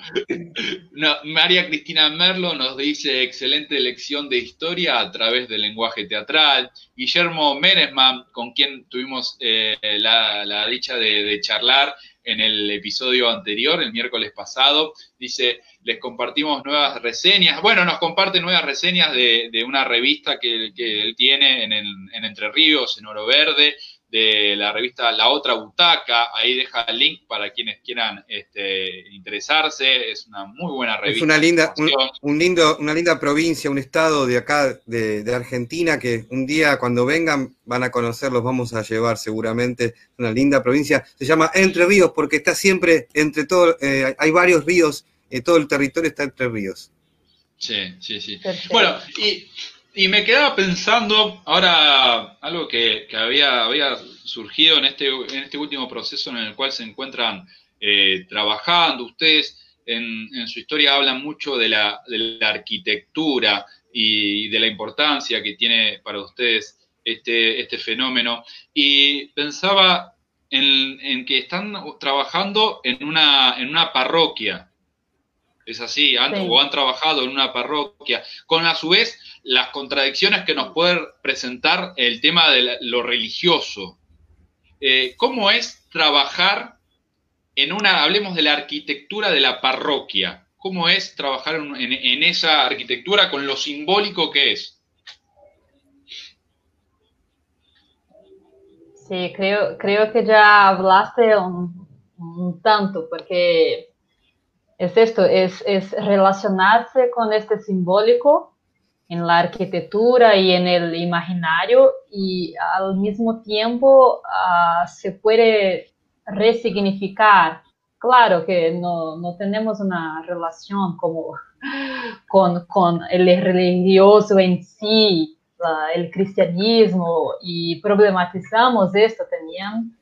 No, María Cristina Merlo nos dice excelente lección de historia a través del lenguaje teatral. Guillermo Meresman, con quien tuvimos eh, la, dicha de charlar en el episodio anterior, el miércoles pasado, dice, les compartimos nuevas reseñas. Bueno, nos comparte nuevas reseñas de, una revista que, él tiene en, en, Entre Ríos, en Oro Verde, de la revista La Otra Butaca. Ahí deja el link para quienes quieran este, interesarse. Es una muy buena revista.
Es una linda, un, lindo, una linda provincia, un estado de acá, de, Argentina, que un día cuando vengan van a conocerlos, vamos a llevar seguramente. Una linda provincia. Se llama Entre Ríos porque está siempre entre todos, eh, hay varios ríos eh, todo el territorio está entre ríos.
Sí, sí, sí. Bueno, y, me quedaba pensando ahora algo que, había, había surgido en este, en este último proceso en el cual se encuentran eh, trabajando. Ustedes en, su historia hablan mucho de la, arquitectura y de la importancia que tiene para ustedes este, este fenómeno. Y pensaba en, en, que están trabajando en una, en una parroquia es así, han, o han trabajado en una parroquia, con a su vez las contradicciones que nos puede presentar el tema de lo religioso. Eh, ¿Cómo es trabajar en una, hablemos de la arquitectura de la parroquia? ¿Cómo es trabajar en, esa arquitectura con lo simbólico que es?
Sí, creo, creo que ya hablaste un tanto, porque es esto, es, es relacionarse con este simbólico en la arquitectura y en el imaginario y al mismo tiempo uh, se puede resignificar. Claro que no, no tenemos una relación como con, con, el religioso en sí, uh, el cristianismo, y problematizamos esto también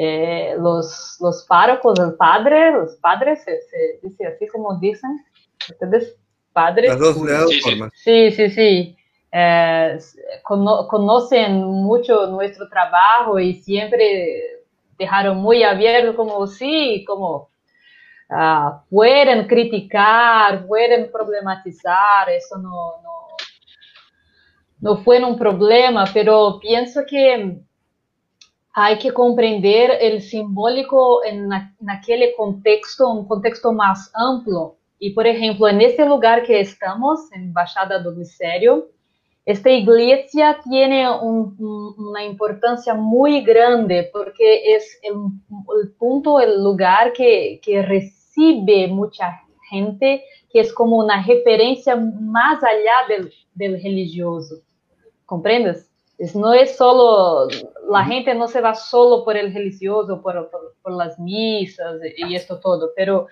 eh, los, los párrocos, el padre, los padres, se, dice así como dicen, ustedes padres.
Las dos, formas.
Sí, sí, sí. Eh, conocen mucho nuestro trabajo y siempre dejaron muy abierto como sí, como uh, pueden criticar, pueden problematizar, eso no, no, no fue un problema, pero pienso que hay que comprender el simbólico en, aquel contexto, un contexto más amplio. Y, por ejemplo, en este lugar que estamos, en Baixada do Misterio, esta iglesia tiene una importancia muy grande porque es el, punto, el lugar que, que recibe mucha gente que es como una referencia más allá del, del religioso. ¿Comprendes? Es, no es solo, la gente no se va solo por el religioso, por, por, por las misas y esto todo, pero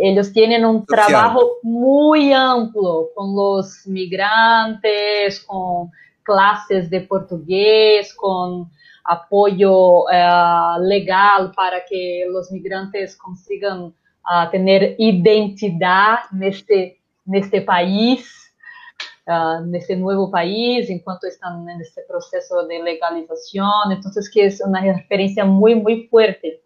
ellos tienen un trabajo muy amplio con los migrantes, con clases de portugués, con apoyo uh, legal para que os migrantes consigam uh, ter identidade neste, neste país, uh, neste novo país, enquanto estão nesse processo de legalização. Então, que é uma referência muito, muito forte.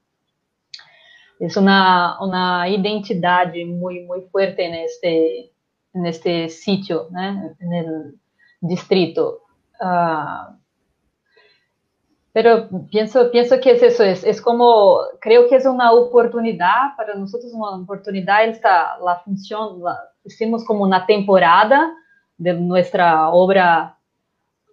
É uma, uma identidade muito, muito forte neste, neste sítio, né, no distrito. Uh, Pero pienso, pienso que es eso, es, es como, creo que es una oportunidad, para nosotros una oportunidad, esta, la función, la, hicimos como una temporada de nuestra obra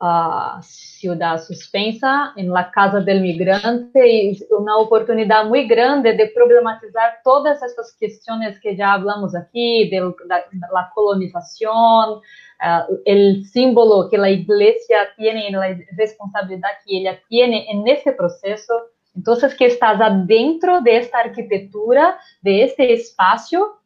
uh, Ciudad Suspensa en la Casa del Migrante y una oportunidad muy grande de problematizar todas estas cuestiones que ya hablamos aquí, de la, la colonización, uh, símbolo que la iglesia tiene, la responsabilidad que ella tiene en ese proceso. Entonces, que estás adentro de esta arquitectura, de este espacio,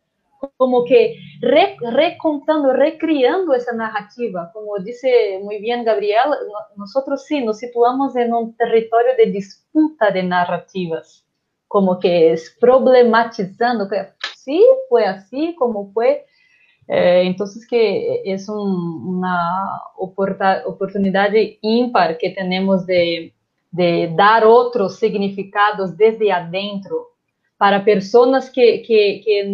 como que re, recontando, recriando esa narrativa. Como dice muy bien Gabriel, nosotros sí nos situamos en un territorio de disputa de narrativas, como que problematizando, que sí fue así, como fue, eh, entonces, que es un, una oportunidad ímpar que tenemos de, de, dar otros significados desde adentro para personas que, que, que,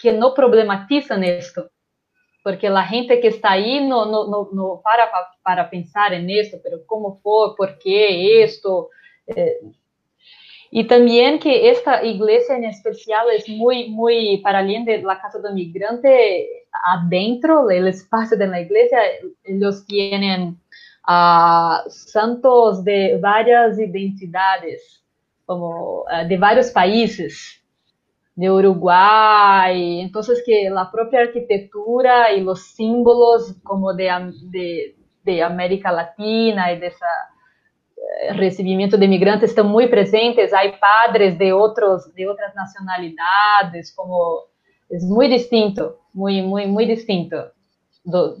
que no problematizan esto. Porque la gente que está ahí no, no, no, no para para pensar en esto, pero cómo fue, por qué esto. Eh, y también que esta iglesia en especial es muy, muy, para alguien de la Casa del Migrante, adentro del espacio de la iglesia, ellos tienen uh, santos de varias identidades, como uh, de varios países, de Uruguay, entonces que la propia arquitectura y los símbolos como de, de, de América Latina y de esa Eh, recebimento de imigrantes estão muito presentes, há padres de outros de outras nacionalidades, como é muito distinto, muito muito muito distinto do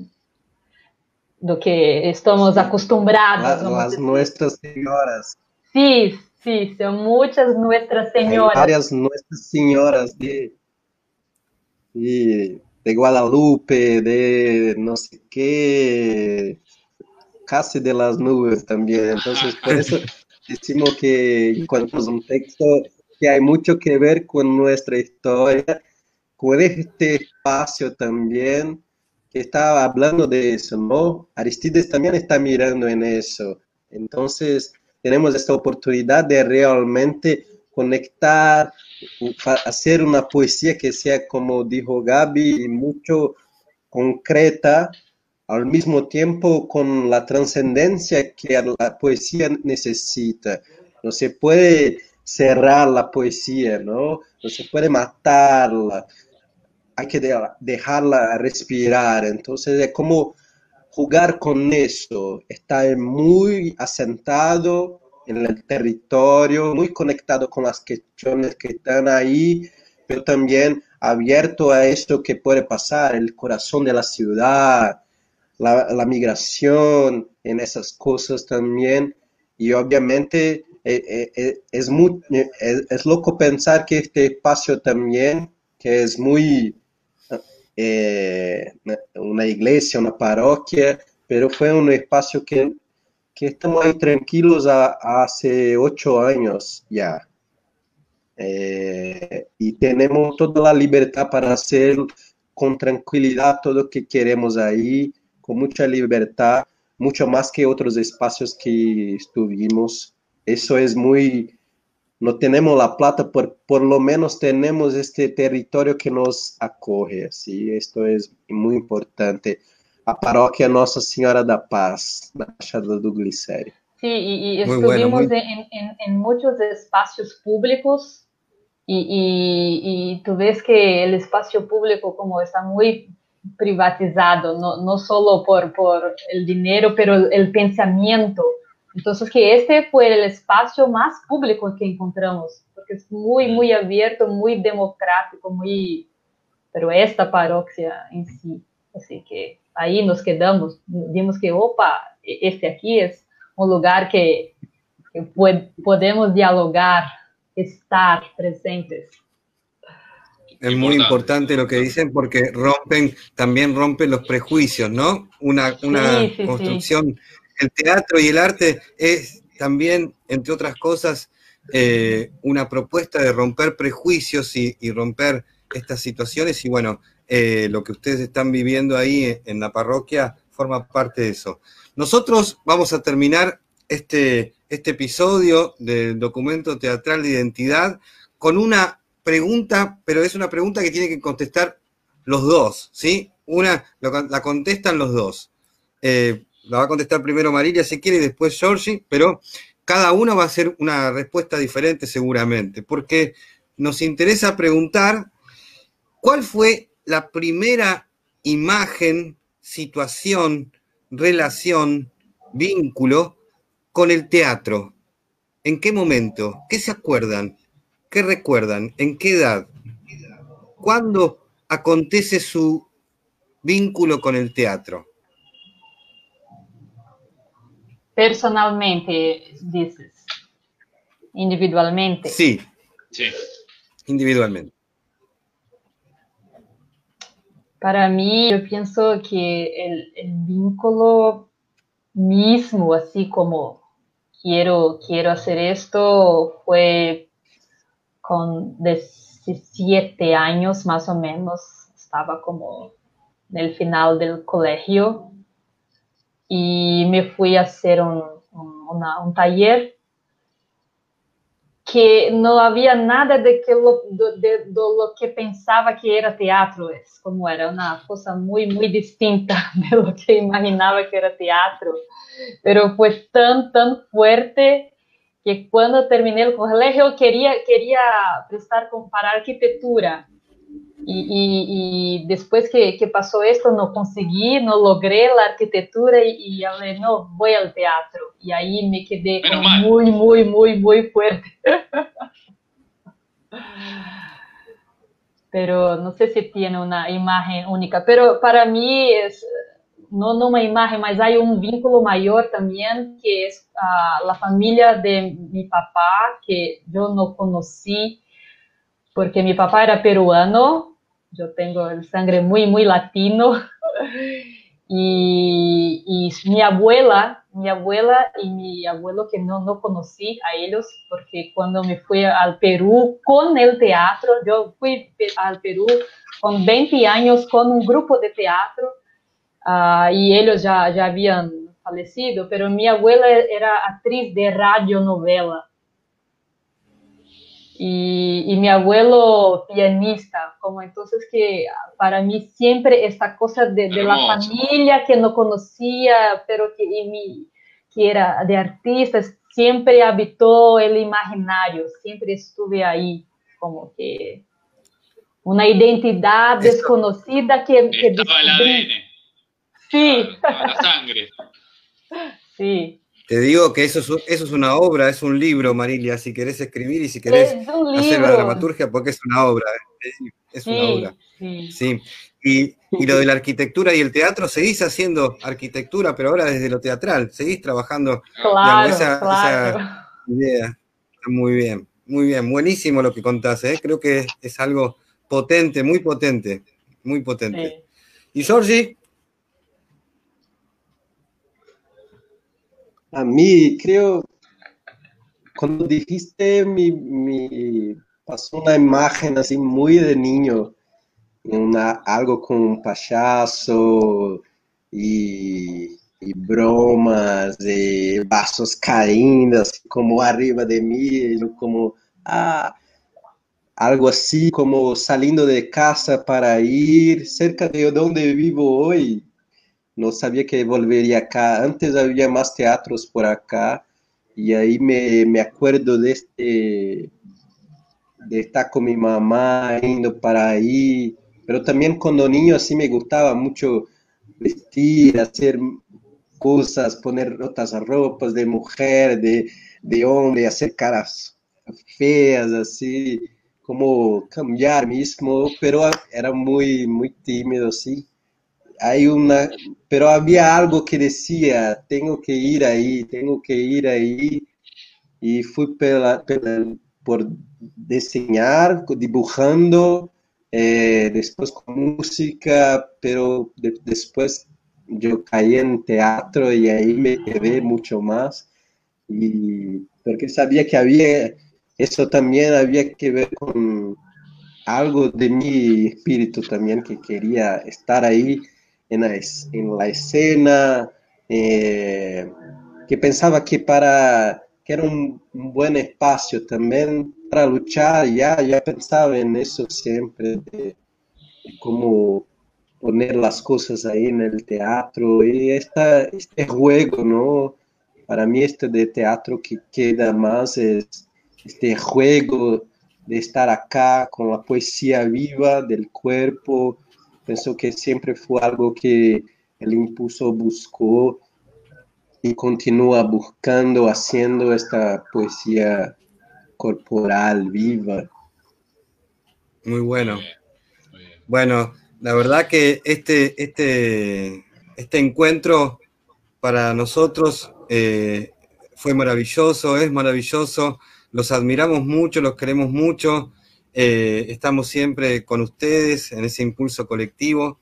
do que estamos acostumbrados.
As nossas senhoras.
Sim, sim, são muitas nossas senhoras.
várias nossas senhoras de, de de Guadalupe, de não sei que, casi de las nubes también. Entonces, por eso decimos que encontramos un texto que hay mucho que ver con nuestra historia, con este espacio también, que estaba hablando de eso, ¿no? Aristides también está mirando en eso. Entonces, tenemos esta oportunidad de realmente conectar, hacer una poesía que sea, como dijo Gaby, mucho concreta, al mismo tiempo con la trascendencia que la poesía necesita. No se puede cerrar la poesía, ¿no? No se puede matarla. Hay que dejarla respirar. Entonces es como jugar con eso. Está muy asentado en el territorio, muy conectado con las cuestiones que están ahí, pero también abierto a esto que puede pasar, el corazón de la ciudad, la, migración, en esas cosas también. Y obviamente eh, eh, eh, es, muy, es, loco pensar que este espacio también, que es muy una iglesia, una parroquia, pero fue un espacio que, que estamos ahí tranquilos hace ocho años ya. y tenemos toda la libertad para hacer con tranquilidad todo lo que queremos ahí, con mucha libertad, mucho más que otros espacios que estuvimos. Eso es muy, no tenemos la plata, por, por lo menos tenemos este territorio que nos acoge, ¿sí? Esto es muy importante. A paróquia Nossa Senhora da Paz, na Baixada do Glicério.
Sí, y, y estuvimos bueno, muy... en, en, en, muchos espacios públicos y, y, tú ves que el espacio público como está muy privatizado, no, no solo por, por el dinero, pero el pensamiento. Entonces, que este fue el espacio más público que encontramos, porque es muy, muy abierto, muy democrático, muy... Pero esta parroquia en sí, así que ahí nos quedamos, vimos que, opa, este aquí es un lugar que, que podemos dialogar, estar presentes.
Es muy importante lo que dicen porque rompen, también rompen los prejuicios, ¿no? Una, una construcción. El teatro y el arte es también, entre otras cosas, eh, una propuesta de romper prejuicios y, romper estas situaciones. Y bueno, eh, lo que ustedes están viviendo ahí en la parroquia forma parte de eso. Nosotros vamos a terminar este, este episodio del documento teatral de identidad con una pregunta, pero es una pregunta que tiene que contestar los dos, ¿sí? Una la contestan los dos. Eh, la va a contestar primero Marilia si quiere y después Georgie, pero cada uno va a hacer una respuesta diferente seguramente, porque nos interesa preguntar cuál fue la primera imagen, situación, relación, vínculo con el teatro. ¿En qué momento? ¿Qué se acuerdan? ¿Qué recuerdan? ¿En qué edad? ¿Cuándo acontece su vínculo con el teatro?
Personalmente, dices. Individualmente.
Sí. Sí. Individualmente.
Para mí, yo pienso que el, el vínculo mismo, así como quiero, quiero hacer esto, fue con 17 años más o menos, estaba como en el final del colegio y me fui a hacer un, un, taller que no había nada de, que lo, de, lo que pensaba que era teatro, es como era una cosa muy, muy distinta de lo que imaginaba que era teatro, pero fue tan, tan fuerte que quando terminei o colégio eu queria queria prestar para arquitetura e, e, e, depois que, que passou isso não consegui, não logrei a arquitetura e, e falei, não, vou ao teatro. E aí me quedei muito, muito, muito, muito forte. pero não sei se tem uma imagem única, pero para mim no una imagen, mas hay un vínculo mayor también, que es uh, la familia de mi papá, que yo no conocí, porque mi papá era peruano, yo tengo el sangre muy, muy latino, y, mi abuela, mi abuela y mi abuelo que no, no conocí a ellos, porque cuando me fui al Perú con el teatro, yo fui al Perú con 20 años con un grupo de teatro, uh, y ellos ya, ya habían falecido, pero mi abuela era actriz de radionovela. Y, y, mi abuelo pianista, como entonces que para mí siempre esta cosa de, de la familia que no conocía, pero que, y mi, que era de artistas, siempre habitó el imaginario, siempre estuve ahí, como que una identidad desconocida que, que descubrí, Sí. la sangre. Sí.
Te digo que eso es, eso es una obra, es un libro, Marilia, si querés escribir y si querés hacer la dramaturgia, porque es una obra, es, una obra. Sí. Y, y, lo de la arquitectura y el teatro, seguís haciendo arquitectura, pero ahora desde lo teatral, seguís trabajando
claro, esa,
idea. Muy bien, muy bien, buenísimo lo que contás, ¿eh? creo que es, algo potente, muy potente, muy potente. ¿Y Georgie?
A mí, creo, cuando dijiste, mi, pasó una imagen así muy de niño, una, algo con un payaso y, bromas, de vasos cayendo así como arriba de mí, como, ah, algo así como saliendo de casa para ir cerca de donde vivo hoy, no sabía que volvería acá. Antes había más teatros por acá y ahí me, me acuerdo de este, de estar con mi mamá yendo para ahí, pero también cuando niño así me gustaba mucho vestir, hacer cosas, poner otras ropas de mujer, de, de hombre, hacer caras feas, así, como cambiar mismo, pero era muy, muy tímido, sí. Hay una, pero había algo que decía, tengo que ir ahí, tengo que ir ahí, y fui pela, pela, por diseñar, dibujando, eh, después con música, pero de, después yo caí en teatro y ahí me quedé mucho más, y porque sabía que había, eso también había que ver con algo de mi espíritu también, que quería estar ahí en la, en la escena, eh, que pensaba que para que era un, buen espacio también para luchar, ya, ya pensaba en eso siempre, de, de cómo poner las cosas ahí en el teatro y esta, este juego, ¿no? Para mí este de teatro que queda más es este juego de estar acá con la poesía viva del cuerpo. Pienso que siempre fue algo que el impulso buscó y continúa buscando, haciendo esta poesía corporal viva.
Muy bueno. Bueno, la verdad que este, este, este encuentro para nosotros eh, fue maravilloso, es maravilloso, los admiramos mucho, los queremos mucho, eh, estamos siempre con ustedes en ese impulso colectivo.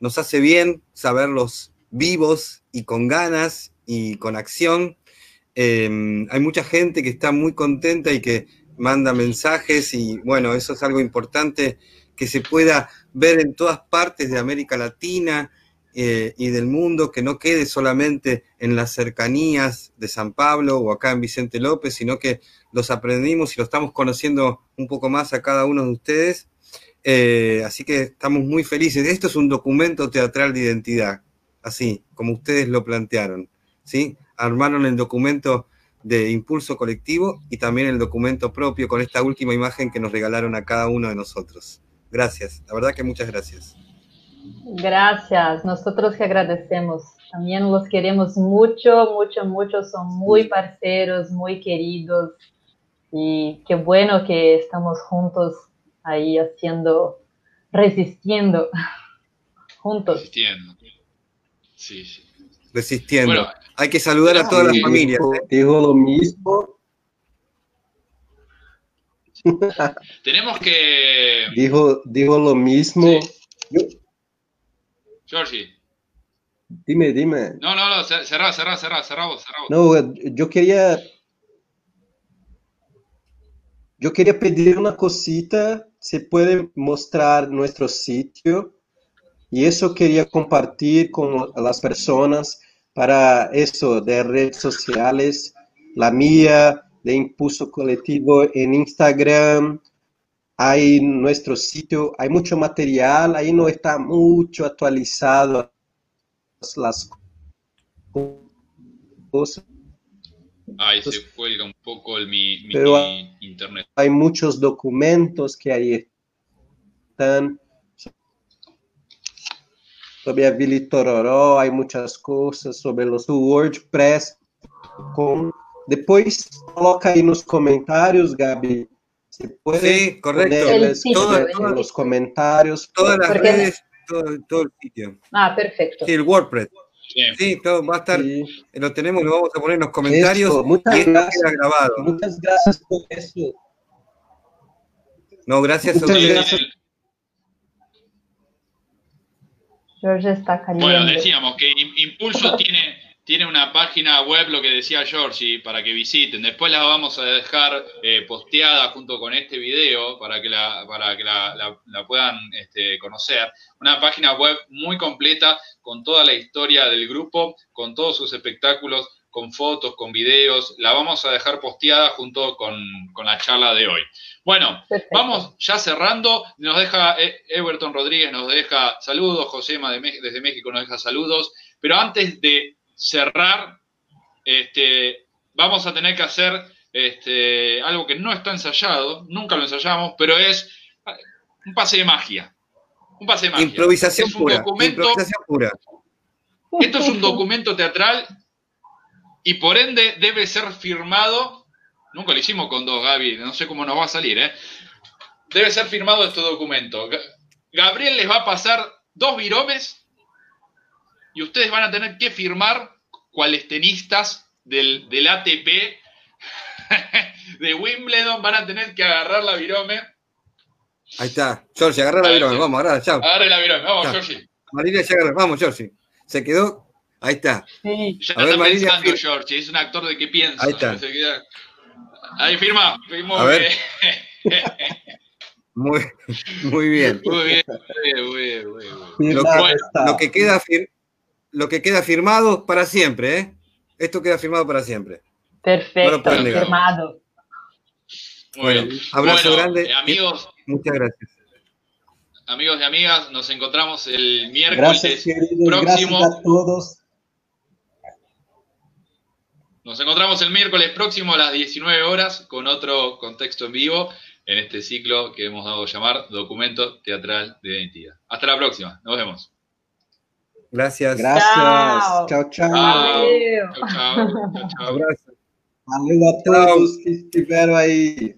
Nos hace bien saberlos vivos y con ganas y con acción. Eh, hay mucha gente que está muy contenta y que manda mensajes y bueno, eso es algo importante que se pueda ver en todas partes de América Latina eh, y del mundo, que no quede solamente en las cercanías de San Pablo o acá en Vicente López, sino que los aprendimos y lo estamos conociendo un poco más a cada uno de ustedes. Eh, así que estamos muy felices. Esto es un documento teatral de identidad, así como ustedes lo plantearon. ¿sí? Armaron el documento de impulso colectivo y también el documento propio con esta última imagen que nos regalaron a cada uno de nosotros. Gracias, la verdad que muchas gracias.
Gracias, nosotros que agradecemos. También los queremos mucho, mucho, mucho. Son muy parceros, muy queridos. Y qué bueno que estamos juntos ahí haciendo, resistiendo, juntos.
Resistiendo. Sí, sí.
Resistiendo. Bueno, Hay que saludar a todas las familias.
¿eh? Digo lo mismo.
Tenemos que.
Dijo, dijo lo mismo.
Sí. Georgie.
Dime, dime.
No, no, no, cerrá, cerrá, cerrá, cerrá vos, cerrá vos.
No, yo quería. Yo quería pedir una cosita. Se puede mostrar nuestro sitio. Y eso quería compartir con las personas para eso de redes sociales. La mía, de Impulso Colectivo en Instagram, hay nuestro sitio, hay mucho material, ahí no está mucho actualizado las cosas.
Ahí se cuelga un poco el, mi, mi,
Pero
internet.
Hay muchos documentos que ahí están sobre a Vili Tororó, hay muchas cosas sobre los WordPress. Com... Depois coloca aí nos comentários, Gabi, Se puede
sí, correcto.
El sitio,
poner
el
en los comentarios.
Todas las
Porque-
redes, todo, todo el sitio.
Ah, perfecto.
Sí, el WordPress.
Sí.
Sí, todo va a estar,
Sí.
lo tenemos, lo vamos a poner en los comentarios
Eso, muchas
y esto
gracias.
queda grabado.
Muchas gracias por eso.
No, gracias a
Muchas
ustedes.
gracias.
George está caliente.
Bueno, decíamos que Im- Impulso tiene, tiene una página web, lo que decía Georgie, para que visiten. Después la vamos a dejar eh, posteada junto con este video para que la, para que la, la- la puedan este, conocer. Una página web muy completa con toda la historia del grupo, con todos sus espectáculos, con fotos, con videos. La vamos a dejar posteada junto con, con la charla de hoy. Bueno,
Perfecto.
Vamos ya cerrando. Nos deja eh, Everton Rodríguez, nos deja saludos. Josema de desde México nos deja saludos. Pero antes de cerrar, este, vamos a tener que hacer este, algo que no está ensayado, nunca lo ensayamos, pero es un pase de magia. Un pase de magia.
Improvisación, pura, improvisación pura.
Esto es un documento teatral y por ende debe ser firmado. Nunca lo hicimos con dos, Gaby, no sé cómo nos va a salir, ¿eh? Debe ser firmado este documento. Gabriel les va a pasar dos viromes y ustedes van a tener que firmar cuales tenistas del, del ATP de Wimbledon van a tener que agarrar la virome.
Ahí está, Georgie, agarra la virome, vamos, agarra, chao.
Agarre la virome, vamos, Georgie.
Marilia ya agarra, vamos, Georgie. Se quedó, ahí está.
Sí. Ya a ver, está Marilia, pensando, Georgie, es un actor de qué piensa.
Ahí está.
Ahí firma, firmó.
A ver. Muy, muy bien.
Muy bien, muy bien, muy bien.
Lo, que, lo, que queda lo que queda firmado para siempre, ¿eh? Esto queda firmado para siempre.
Perfecto, firmado.
Bueno, abrazo grande.
Amigos.
Muchas gracias.
Amigos y amigas, nos encontramos el miércoles próximo.
Gracias a todos.
Nos encontramos el miércoles próximo a las 19 horas con otro contexto en vivo en este ciclo que hemos dado a llamar Documento Teatral de Identidad. Hasta la próxima. Nos vemos.
Gracias.
Gracias. Chao, chao.
Chao, chao. chao, chao.
Abrazo.
Valeu a todos que estiveram aí.